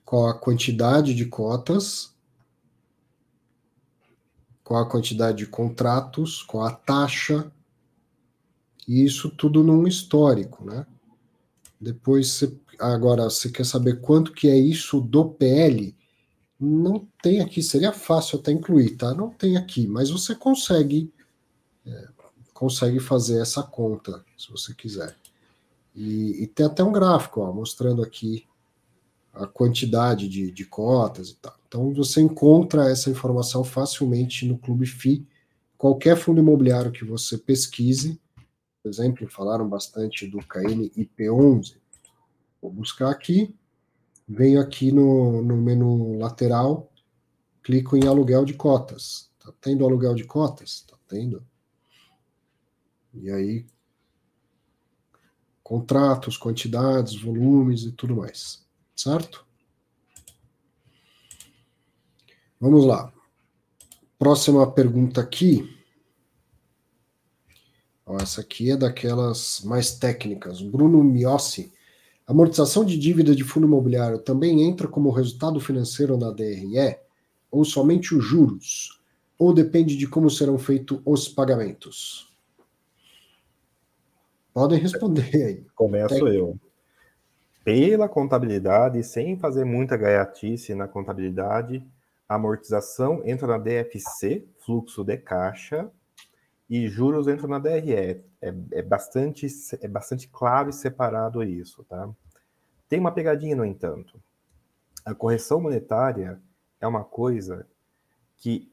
Qual a quantidade de cotas, qual a quantidade de contratos, qual a taxa, e isso tudo num histórico, né? Depois, agora, você quer saber quanto que é isso do PL? Não tem aqui, seria fácil até incluir, tá? Não tem aqui, mas você consegue é, consegue fazer essa conta, se você quiser. E, e, tem até um gráfico, ó, mostrando aqui a quantidade de, de cotas e tal. Então, você encontra essa informação facilmente no Clube FI. Qualquer fundo imobiliário que você pesquise, por exemplo, falaram bastante do KNIP11. Vou buscar aqui, venho aqui no, no menu lateral, clico em aluguel de cotas. Tá tendo aluguel de cotas? Tá tendo. E aí, contratos, quantidades, volumes e tudo mais. Certo? Vamos lá. Próxima pergunta aqui essa aqui é daquelas mais técnicas. Bruno Miossi. Amortização de dívida de fundo imobiliário também entra como resultado financeiro na DRE? Ou somente os juros? Ou depende de como serão feitos os pagamentos? Podem responder aí. Começo eu. Pela contabilidade, sem fazer muita gaiatice na contabilidade, a amortização entra na DFC, fluxo de caixa, e juros entram na DRE. É, é, bastante, é bastante claro e separado isso, tá? Tem uma pegadinha, no entanto. A correção monetária é uma coisa que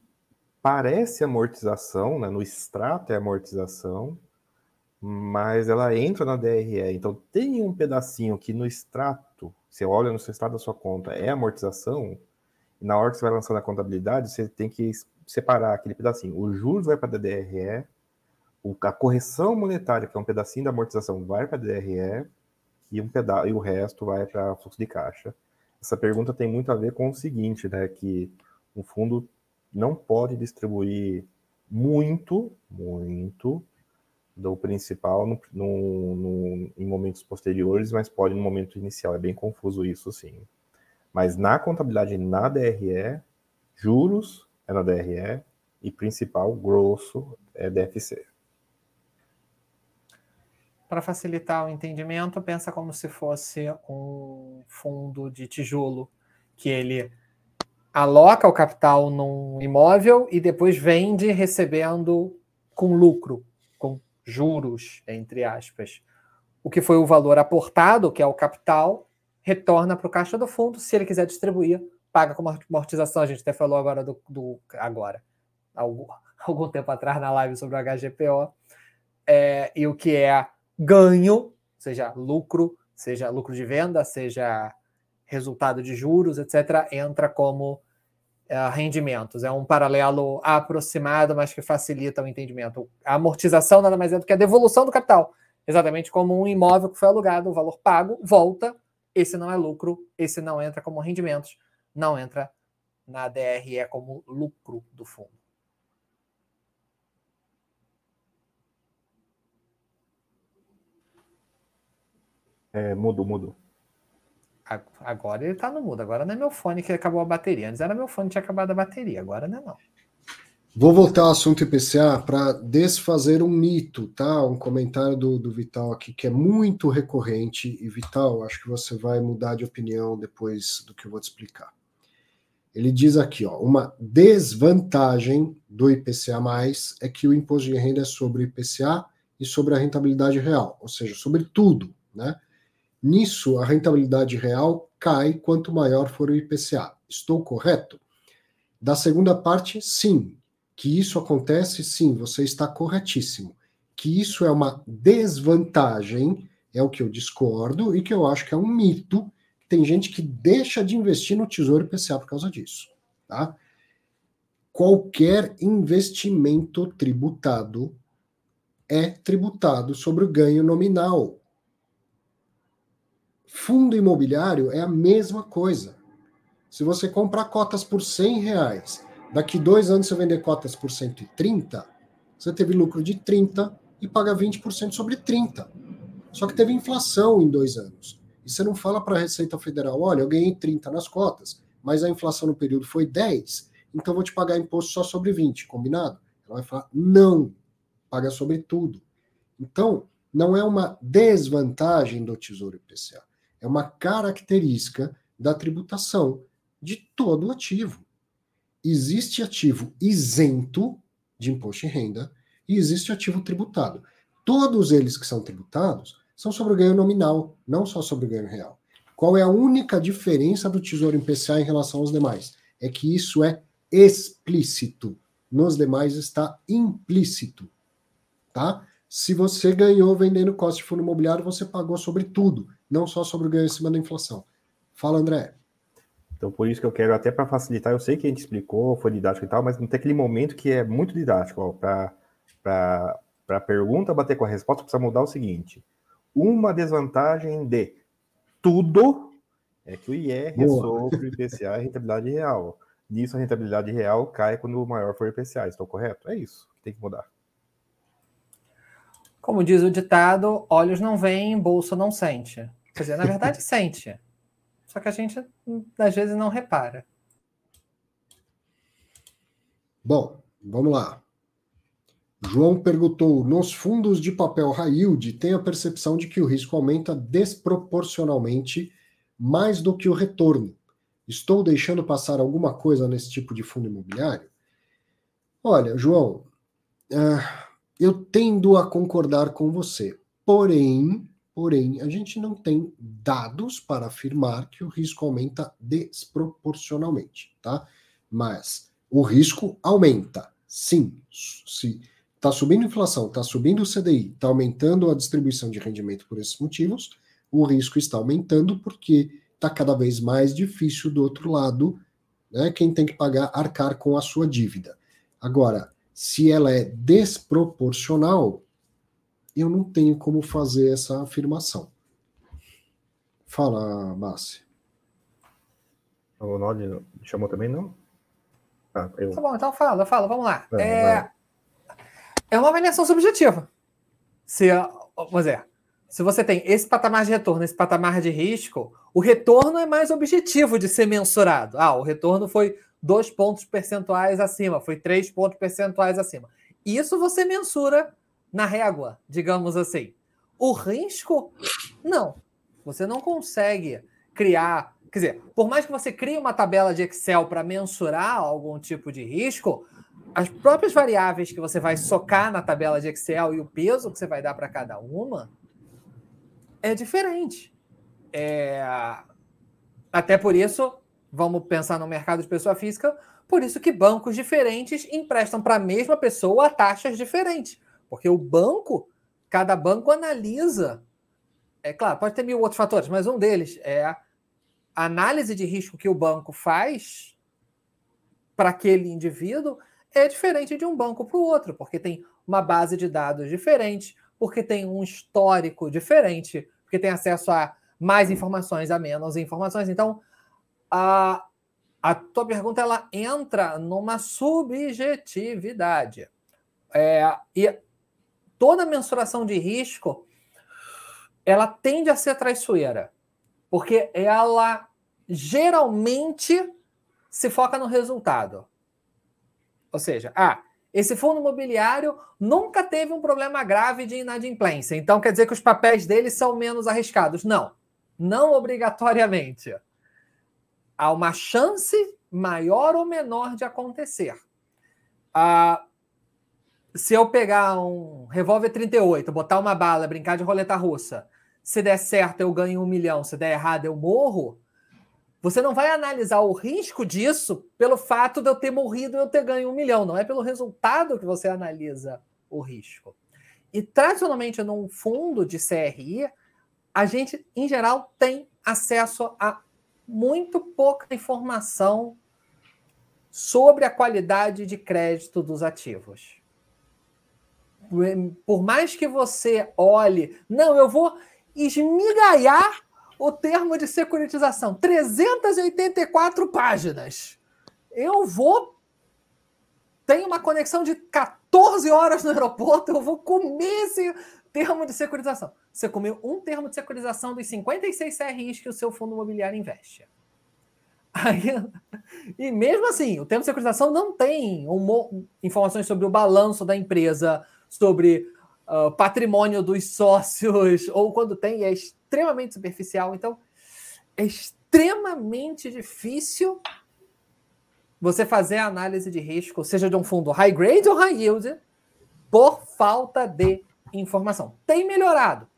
parece amortização, né? no extrato é amortização, mas ela entra na DRE. Então tem um pedacinho que no extrato, você olha no seu extrato da sua conta, é amortização, e na hora que você vai lançar na contabilidade, você tem que separar aquele pedacinho. O juros vai para a DRE, a correção monetária, que é um pedacinho da amortização, vai para a DRE e, um peda e o resto vai para fluxo de caixa. Essa pergunta tem muito a ver com o seguinte, né, que o fundo não pode distribuir muito, muito do principal no, no, no, em momentos posteriores, mas pode no momento inicial. É bem confuso isso, sim. Mas na contabilidade na DRE, juros é na DRE e principal, grosso, é DFC. Para facilitar o entendimento, pensa como se fosse um fundo de tijolo, que ele aloca o capital num imóvel e depois vende recebendo com lucro, juros, entre aspas. O que foi o valor aportado, que é o capital, retorna para o caixa do fundo. Se ele quiser distribuir, paga como amortização. A gente até falou agora do, do agora, algum, algum tempo atrás na live sobre o HGPO. É, e o que é ganho, seja lucro, seja lucro de venda, seja resultado de juros, etc., entra como rendimentos. É um paralelo aproximado, mas que facilita o entendimento. A amortização nada mais é do que a devolução do capital. Exatamente como um imóvel que foi alugado, o valor pago volta, esse não é lucro, esse não entra como rendimentos não entra na DRE como lucro do fundo. É, mudo, mudo. Agora ele está no mudo. Agora não é meu fone que acabou a bateria. Antes era meu fone que tinha acabado a bateria. Agora não é não. Vou voltar ao assunto IPCA para desfazer um mito, tá? Um comentário do, do Vital aqui que é muito recorrente. E, Vital, acho que você vai mudar de opinião depois do que eu vou te explicar. Ele diz aqui, ó, uma desvantagem do IPCA+, é que o imposto de renda é sobre o IPCA e sobre a rentabilidade real, ou seja, sobre tudo, né? Nisso, a rentabilidade real cai quanto maior for o IPCA. Estou correto? Da segunda parte, sim. Que isso acontece, sim, você está corretíssimo. Que isso é uma desvantagem, é o que eu discordo e que eu acho que é um mito tem gente que deixa de investir no Tesouro IPCA por causa disso. Tá? Qualquer investimento tributado é tributado sobre o ganho nominal. Fundo imobiliário é a mesma coisa. Se você comprar cotas por 100 reais, daqui dois anos você vender cotas por 130, você teve lucro de 30 e paga 20% sobre 30. Só que teve inflação em dois anos. E você não fala para a Receita Federal, olha, eu ganhei 30 nas cotas, mas a inflação no período foi 10, então vou te pagar imposto só sobre 20, combinado? Ela vai falar, não, paga sobre tudo. Então, não é uma desvantagem do Tesouro IPCA, é uma característica da tributação de todo ativo. Existe ativo isento de imposto de renda e existe ativo tributado. Todos eles que são tributados são sobre o ganho nominal, não só sobre o ganho real. Qual é a única diferença do Tesouro IPCA em relação aos demais? É que isso é explícito. Nos demais está implícito. Tá? Se você ganhou vendendo costa de fundo imobiliário, você pagou sobre tudo, não só sobre o ganho em cima da inflação. Fala, André. Então, por isso que eu quero, até para facilitar, eu sei que a gente explicou, foi didático e tal, mas não tem aquele momento que é muito didático. Para a pergunta bater com a resposta, precisa mudar o seguinte: uma desvantagem de tudo é que o IR é sobre o IPCA e rentabilidade real. Nisso, a rentabilidade real cai quando o maior for o IPCA. Estou correto? É isso que tem que mudar. Como diz o ditado, olhos não veem, bolsa não sente. Quer dizer, na verdade, sente. Só que a gente, às vezes, não repara. Bom, vamos lá. João perguntou: nos fundos de papel high tem a percepção de que o risco aumenta desproporcionalmente mais do que o retorno. Estou deixando passar alguma coisa nesse tipo de fundo imobiliário? Olha, João, uh, eu tendo a concordar com você. Porém, porém, a gente não tem dados para afirmar que o risco aumenta desproporcionalmente, tá? Mas o risco aumenta, sim. Se Está subindo a inflação, está subindo o CDI, está aumentando a distribuição de rendimento por esses motivos, o risco está aumentando porque está cada vez mais difícil do outro lado, né, quem tem que pagar, arcar com a sua dívida. Agora, se ela é desproporcional, eu não tenho como fazer essa afirmação. Fala, Massi. O Nod chamou também, não? Ah, eu... Tá bom, então fala, fala, vamos lá. É, é, é uma avaliação subjetiva. Se, vamos dizer, se você tem esse patamar de retorno, esse patamar de risco, o retorno é mais objetivo de ser mensurado. Ah, o retorno foi dois pontos percentuais acima, foi três pontos percentuais acima. Isso você mensura na régua, digamos assim. O risco, não. Você não consegue criar. Quer dizer, por mais que você crie uma tabela de Excel para mensurar algum tipo de risco, as próprias variáveis que você vai socar na tabela de Excel e o peso que você vai dar para cada uma é diferente. É... Até por isso, vamos pensar no mercado de pessoa física, por isso que bancos diferentes emprestam para a mesma pessoa taxas diferentes. Porque o banco, cada banco analisa. É claro, pode ter mil outros fatores, mas um deles é a análise de risco que o banco faz para aquele indivíduo é diferente de um banco para o outro, porque tem uma base de dados diferente, porque tem um histórico diferente, porque tem acesso a mais informações, a menos informações. Então, a, a tua pergunta ela entra numa subjetividade. É, e toda mensuração de risco ela tende a ser traiçoeira, porque ela geralmente se foca no resultado. Ou seja, ah, esse fundo imobiliário nunca teve um problema grave de inadimplência, então quer dizer que os papéis dele são menos arriscados. Não, não obrigatoriamente. Há uma chance maior ou menor de acontecer. Ah, se eu pegar um revólver 38, botar uma bala, brincar de roleta russa, se der certo eu ganho um milhão, se der errado eu morro, você não vai analisar o risco disso pelo fato de eu ter morrido e eu ter ganho um milhão, não é pelo resultado que você analisa o risco. E tradicionalmente num fundo de CRI, a gente, em geral, tem acesso a muito pouca informação sobre a qualidade de crédito dos ativos. Por mais que você olhe, não, eu vou esmigalhar o termo de securitização, 384 páginas. Eu vou tem uma conexão de 14 horas no aeroporto, eu vou comer esse termo de securitização. Você comeu um termo de securitização dos 56 CRIs que o seu fundo imobiliário investe. Aí, e mesmo assim, o termo de securitização não tem um, informações sobre o balanço da empresa, sobre uh, patrimônio dos sócios, ou quando tem, é extremamente superficial. Então, é extremamente difícil você fazer a análise de risco, seja de um fundo high grade ou high yield, por falta de informação. Tem melhorado,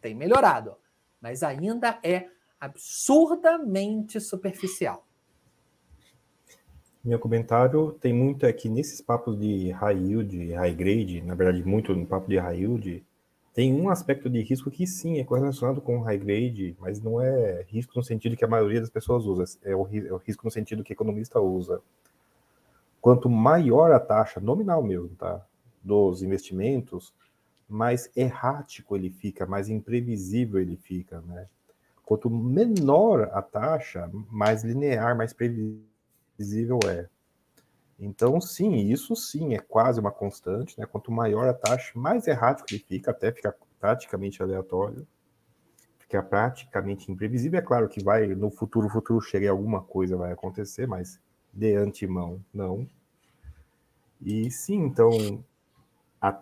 tem melhorado, mas ainda é absurdamente superficial. Meu comentário tem muito aqui nesses papos de high yield, high grade, na verdade, muito no papo de high yield, tem um aspecto de risco que sim é correlacionado com high grade, mas não é risco no sentido que a maioria das pessoas usa, é o, é o risco no sentido que economista usa. Quanto maior a taxa nominal mesmo, tá, dos investimentos, mais errático ele fica, mais imprevisível ele fica, né? Quanto menor a taxa, mais linear, mais previsível visível é. Então, sim, isso sim é quase uma constante, né? Quanto maior a taxa, mais errático ele fica, até ficar praticamente aleatório, fica praticamente imprevisível. É claro que vai, no futuro, futuro chega alguma coisa vai acontecer, mas de antemão, não. E sim, então, a,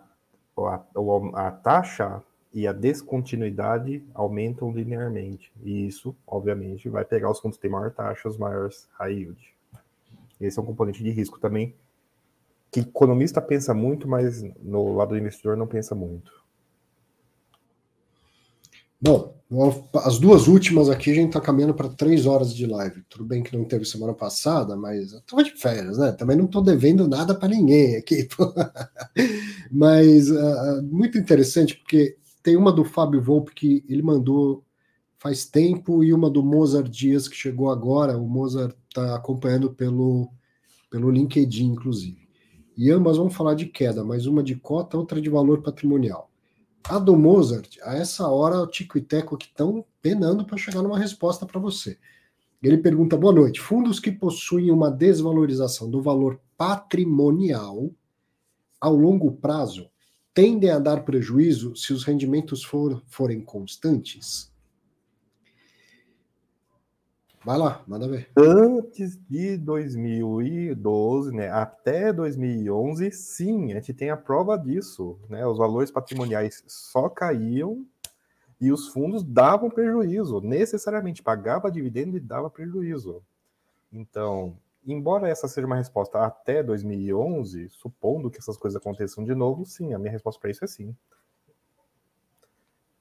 a, a taxa e a descontinuidade aumentam linearmente. E isso, obviamente, vai pegar os que têm maior taxa, os maiores high yield. Esse é um componente de risco também, que economista pensa muito, mas no lado do investidor não pensa muito. Bom, as duas últimas aqui a gente está caminhando para três horas de live. Tudo bem que não teve semana passada, mas eu estava de férias, né? Também não estou devendo nada para ninguém aqui. mas uh, muito interessante, porque tem uma do Fábio Volpe que ele mandou faz tempo e uma do Mozart Dias que chegou agora. O Mozart está acompanhando pelo, pelo LinkedIn, inclusive. E ambas vão falar de queda, mas uma de cota, outra de valor patrimonial. A do Mozart, a essa hora, o Tico e Teco que estão penando para chegar numa resposta para você. Ele pergunta: boa noite. Fundos que possuem uma desvalorização do valor patrimonial ao longo prazo tendem a dar prejuízo se os rendimentos for, forem constantes? Vai lá, manda ver. Antes de 2012, né, até 2011, sim, a gente tem a prova disso, né? Os valores patrimoniais só caíam e os fundos davam prejuízo, necessariamente pagava dividendo e dava prejuízo. Então, embora essa seja uma resposta até 2011, supondo que essas coisas aconteçam de novo, sim, a minha resposta para isso é sim.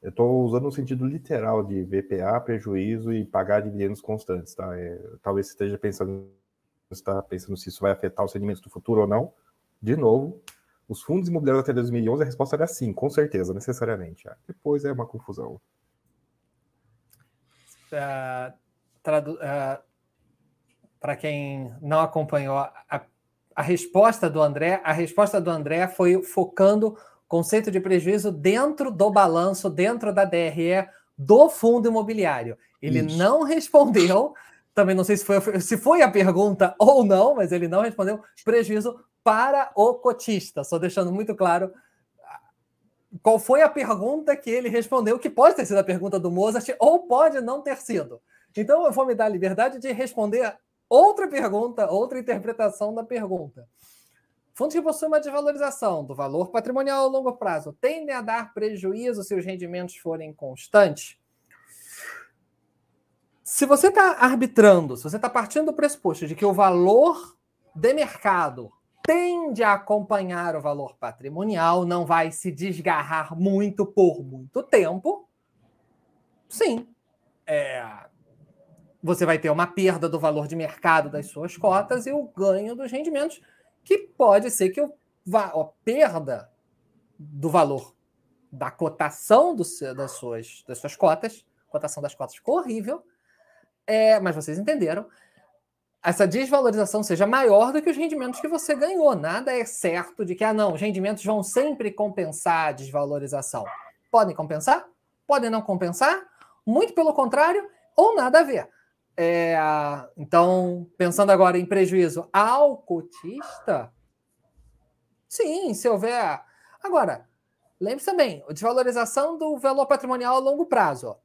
Eu estou usando o sentido literal de VPA, prejuízo e pagar dividendos constantes, tá? É, talvez você esteja pensando, está pensando se isso vai afetar os rendimentos do futuro ou não. De novo, os fundos imobiliários até 2011, a resposta era sim, com certeza, necessariamente. Ah, depois é uma confusão. Uh, uh, Para quem não acompanhou a, a resposta do André, a resposta do André foi focando conceito de prejuízo dentro do balanço, dentro da DRE do fundo imobiliário. Ele Isso. não respondeu, também não sei se foi, se foi a pergunta ou não, mas ele não respondeu prejuízo para o cotista, só deixando muito claro. qual foi a pergunta que ele respondeu, que pode ter sido a pergunta do Mozart, ou pode não ter sido. Então eu vou me dar a liberdade de responder outra pergunta, outra interpretação da pergunta. Fundos que possuem uma desvalorização do valor patrimonial a longo prazo tendem a dar prejuízo se os rendimentos forem constantes? Se você está arbitrando, se você está partindo do pressuposto de que o valor de mercado tende a acompanhar o valor patrimonial, não vai se desgarrar muito por muito tempo, sim, é, você vai ter uma perda do valor de mercado das suas cotas e o ganho dos rendimentos que pode ser que o, a perda do valor da cotação do, das, suas, das suas cotas, cotação das cotas ficou horrível, é, mas vocês entenderam, essa desvalorização seja maior do que os rendimentos que você ganhou. Nada é certo de que, ah, não, os rendimentos vão sempre compensar a desvalorização. Podem compensar, podem não compensar, muito pelo contrário, ou nada a ver. É, então, pensando agora em prejuízo ao cotista, sim, se houver. Agora, lembre-se também, desvalorização do valor patrimonial a longo prazo.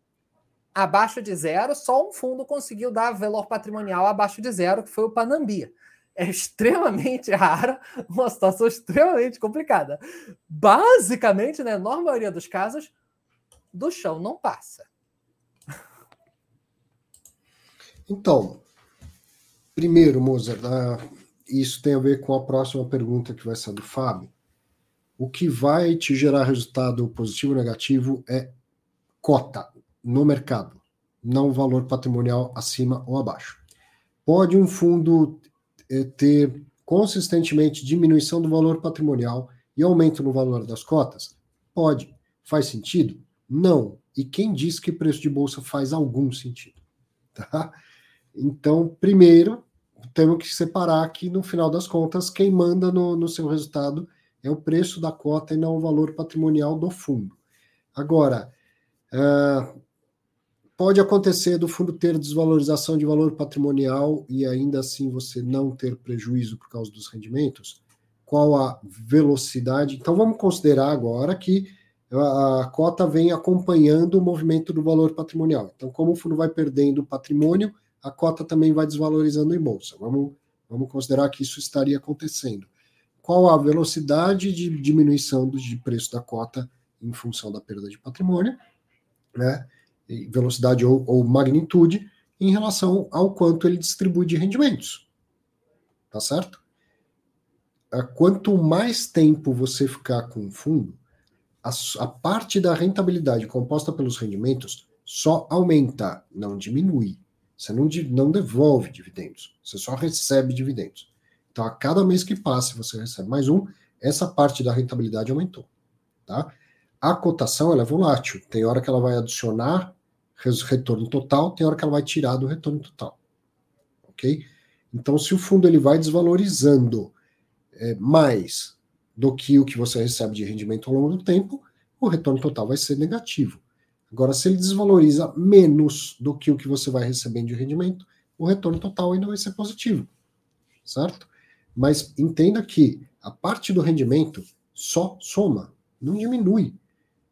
Abaixo de zero, só um fundo conseguiu dar valor patrimonial abaixo de zero, que foi o Panambi. É extremamente rara, uma situação extremamente complicada. Basicamente, na enorme maioria dos casos, do chão não passa. Então, primeiro, Mozart, isso tem a ver com a próxima pergunta que vai ser do Fábio. O que vai te gerar resultado positivo ou negativo é cota no mercado, não valor patrimonial acima ou abaixo. Pode um fundo eh, ter consistentemente diminuição do valor patrimonial e aumento no valor das cotas? Pode. Faz sentido? Não. E quem diz que preço de bolsa faz algum sentido? Tá? Então, primeiro, temos que separar que, no final das contas, quem manda no, no seu resultado é o preço da cota e não o valor patrimonial do fundo. Agora, uh, pode acontecer do fundo ter desvalorização de valor patrimonial e ainda assim você não ter prejuízo por causa dos rendimentos? Qual a velocidade? Então, vamos considerar agora que a, cota vem acompanhando o movimento do valor patrimonial. Então, como o fundo vai perdendo patrimônio, a cota também vai desvalorizando em bolsa. Vamos, vamos considerar que isso estaria acontecendo. Qual a velocidade de diminuição do, de preço da cota em função da perda de patrimônio, né? velocidade ou, ou magnitude, em relação ao quanto ele distribui de rendimentos. Tá certo? Quanto mais tempo você ficar com o fundo, a, a parte da rentabilidade composta pelos rendimentos só aumenta, não diminui. Você não, não devolve dividendos, você só recebe dividendos. Então, a cada mês que passa, você recebe mais um, essa parte da rentabilidade aumentou. Tá? A cotação ela é volátil. Tem hora que ela vai adicionar retorno total, tem hora que ela vai tirar do retorno total. Ok? Então, se o fundo ele vai desvalorizando é, mais do que o que você recebe de rendimento ao longo do tempo, o retorno total vai ser negativo. Agora, se ele desvaloriza menos do que o que você vai recebendo de rendimento, o retorno total ainda vai ser positivo, certo? Mas entenda que a parte do rendimento só soma, não diminui.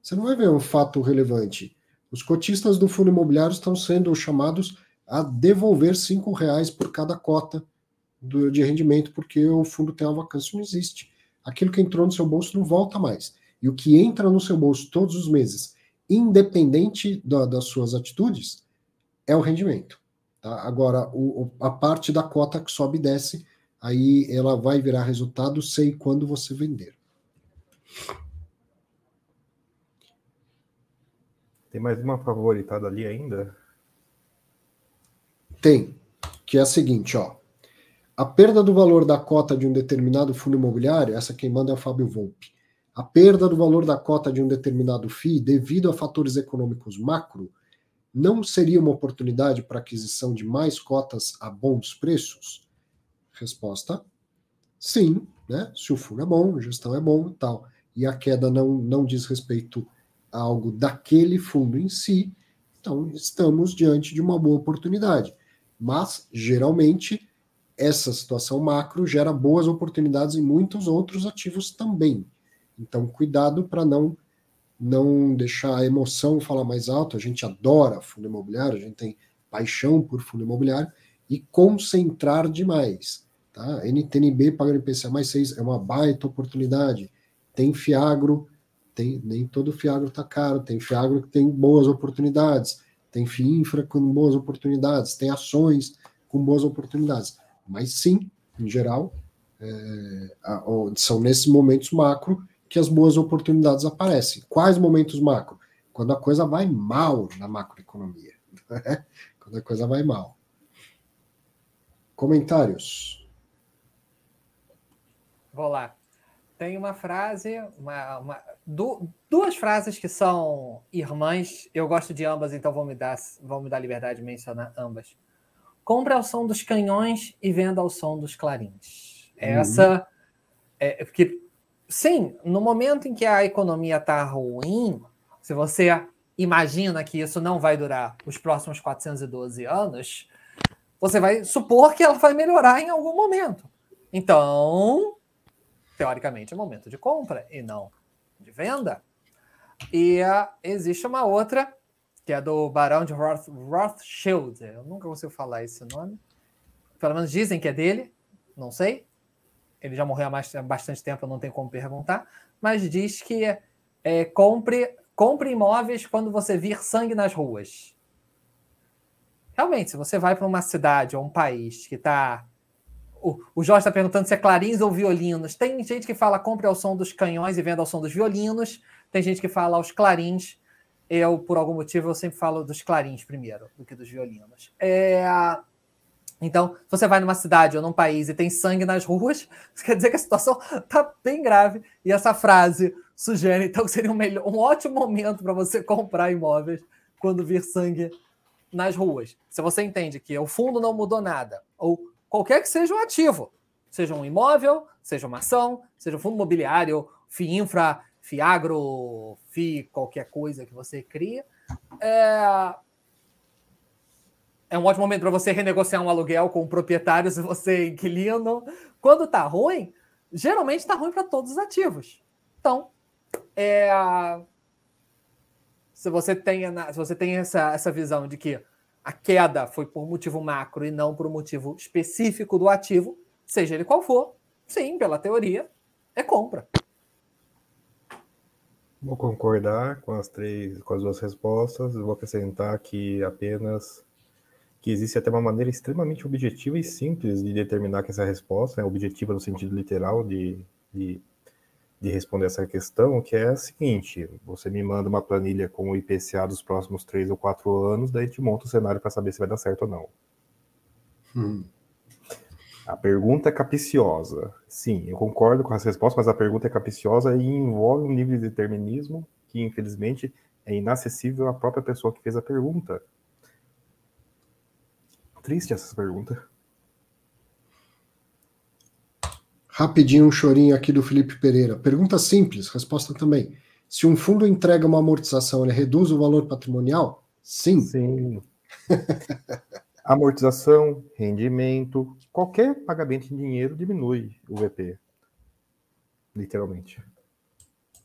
Você não vai ver um fato relevante. Os cotistas do fundo imobiliário estão sendo chamados a devolver cinco reais por cada cota do, de rendimento, porque o fundo tem uma vacância, não existe. Aquilo que entrou no seu bolso não volta mais. E o que entra no seu bolso todos os meses independente da, das suas atitudes, é o rendimento. Tá? Agora, o, a parte da cota que sobe e desce, aí ela vai virar resultado sei quando você vender. Tem mais uma favoritada ali ainda? Tem, que é a seguinte, ó. A perda do valor da cota de um determinado fundo imobiliário, essa quem manda é o Fábio Volpe, a perda do valor da cota de um determinado FII devido a fatores econômicos macro não seria uma oportunidade para aquisição de mais cotas a bons preços? Resposta: sim, né? Se o fundo é bom, a gestão é bom e tal, e a queda não, não diz respeito a algo daquele fundo em si, então estamos diante de uma boa oportunidade. Mas, geralmente, essa situação macro gera boas oportunidades em muitos outros ativos também. Então, cuidado para não não deixar a emoção falar mais alto. A gente adora fundo imobiliário, a gente tem paixão por fundo imobiliário e concentrar demais. Tá? NTNB pagando IPCA mais 6 é uma baita oportunidade. Tem Fiagro, tem, nem todo Fiagro está caro, tem Fiagro que tem boas oportunidades, tem FIINFRA com boas oportunidades, tem ações com boas oportunidades. Mas sim, em geral, é, são nesses momentos macro que as boas oportunidades aparecem. Quais momentos macro? Quando a coisa vai mal na macroeconomia. Né? Quando a coisa vai mal. Comentários? Vou lá. Tem uma frase, uma, uma, duas frases que são irmãs. Eu gosto de ambas, então vou me dar, vou me dar liberdade de mencionar ambas. Compre ao som dos canhões e venda ao som dos clarins. Uhum. Essa é porque sim, no momento em que a economia está ruim, se você imagina que isso não vai durar os próximos 412 anos, você vai supor que ela vai melhorar em algum momento. Então, teoricamente, é momento de compra e não de venda. E uh, existe uma outra, que é do Barão de Roth, Rothschild. Eu nunca consigo falar esse nome. Pelo menos dizem que é dele, não sei. Ele já morreu há, mais, há bastante tempo, não tenho como perguntar. Mas diz que é, compre, compre imóveis quando você vir sangue nas ruas. Realmente, se você vai para uma cidade ou um país que está o, o Jorge está perguntando se é clarins ou violinos. Tem gente que fala compre ao som dos canhões e venda ao som dos violinos. Tem gente que fala aos clarins. Eu, por algum motivo, eu sempre falo dos clarins primeiro, do que dos violinos. É... Então, se você vai numa cidade ou num país e tem sangue nas ruas, isso quer dizer que a situação está bem grave. E essa frase sugere, então, que seria um, melhor, um ótimo momento para você comprar imóveis quando vir sangue nas ruas. Se você entende que o fundo não mudou nada, ou qualquer que seja o ativo, seja um imóvel, seja uma ação, seja um fundo imobiliário, FII infra, FIAGRO, FI qualquer coisa que você cria, é, é um ótimo momento para você renegociar um aluguel com o proprietário se você é inquilino. Quando está ruim, geralmente está ruim para todos os ativos. Então, é, se você tem, se você tem essa, essa visão de que a queda foi por motivo macro e não por motivo específico do ativo, seja ele qual for, sim, pela teoria, é compra. Vou concordar com as três, com as duas respostas. Vou acrescentar que apenas que existe até uma maneira extremamente objetiva e simples de determinar que essa resposta é objetiva no sentido literal de, de de responder essa questão, que é a seguinte: você me manda uma planilha com o IPCA dos próximos três ou quatro anos, daí te monta o cenário para saber se vai dar certo ou não. Hum. A pergunta é capiciosa. Sim, eu concordo com as respostas, mas a pergunta é capiciosa e envolve um nível de determinismo que, infelizmente, é inacessível à própria pessoa que fez a pergunta. Triste essa pergunta. Rapidinho um chorinho aqui do Felipe Pereira. Pergunta simples, resposta também. Se um fundo entrega uma amortização, ele reduz o valor patrimonial? Sim. Sim. amortização, rendimento, qualquer pagamento em dinheiro diminui o VP. Literalmente.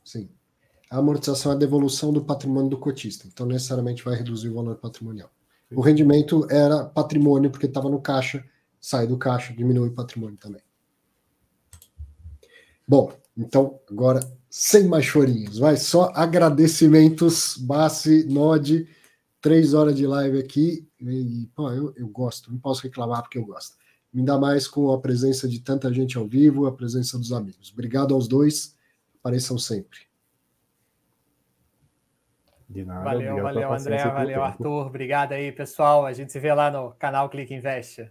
Sim. A amortização é a devolução do patrimônio do cotista, então necessariamente vai reduzir o valor patrimonial. O rendimento era patrimônio porque estava no caixa, sai do caixa, diminui o patrimônio também. Bom, então agora sem mais chorinhos, vai só agradecimentos, Bassi, Nod, três horas de live aqui, e pô, eu, eu gosto, não posso reclamar porque eu gosto. Ainda mais com a presença de tanta gente ao vivo, a presença dos amigos. Obrigado aos dois, apareçam sempre. De nada, valeu, valeu, André, valeu, Arthur. Obrigado aí, pessoal. A gente se vê lá no canal Clique Invest.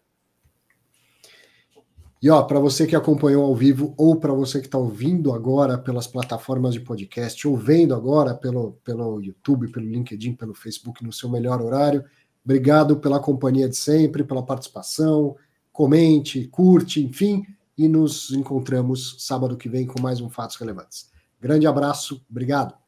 E ó, para você que acompanhou ao vivo ou para você que está ouvindo agora pelas plataformas de podcast ou vendo agora pelo, pelo YouTube, pelo LinkedIn, pelo Facebook no seu melhor horário, obrigado pela companhia de sempre, pela participação. Comente, curte, enfim, e nos encontramos sábado que vem com mais um Fatos Relevantes. Grande abraço, obrigado.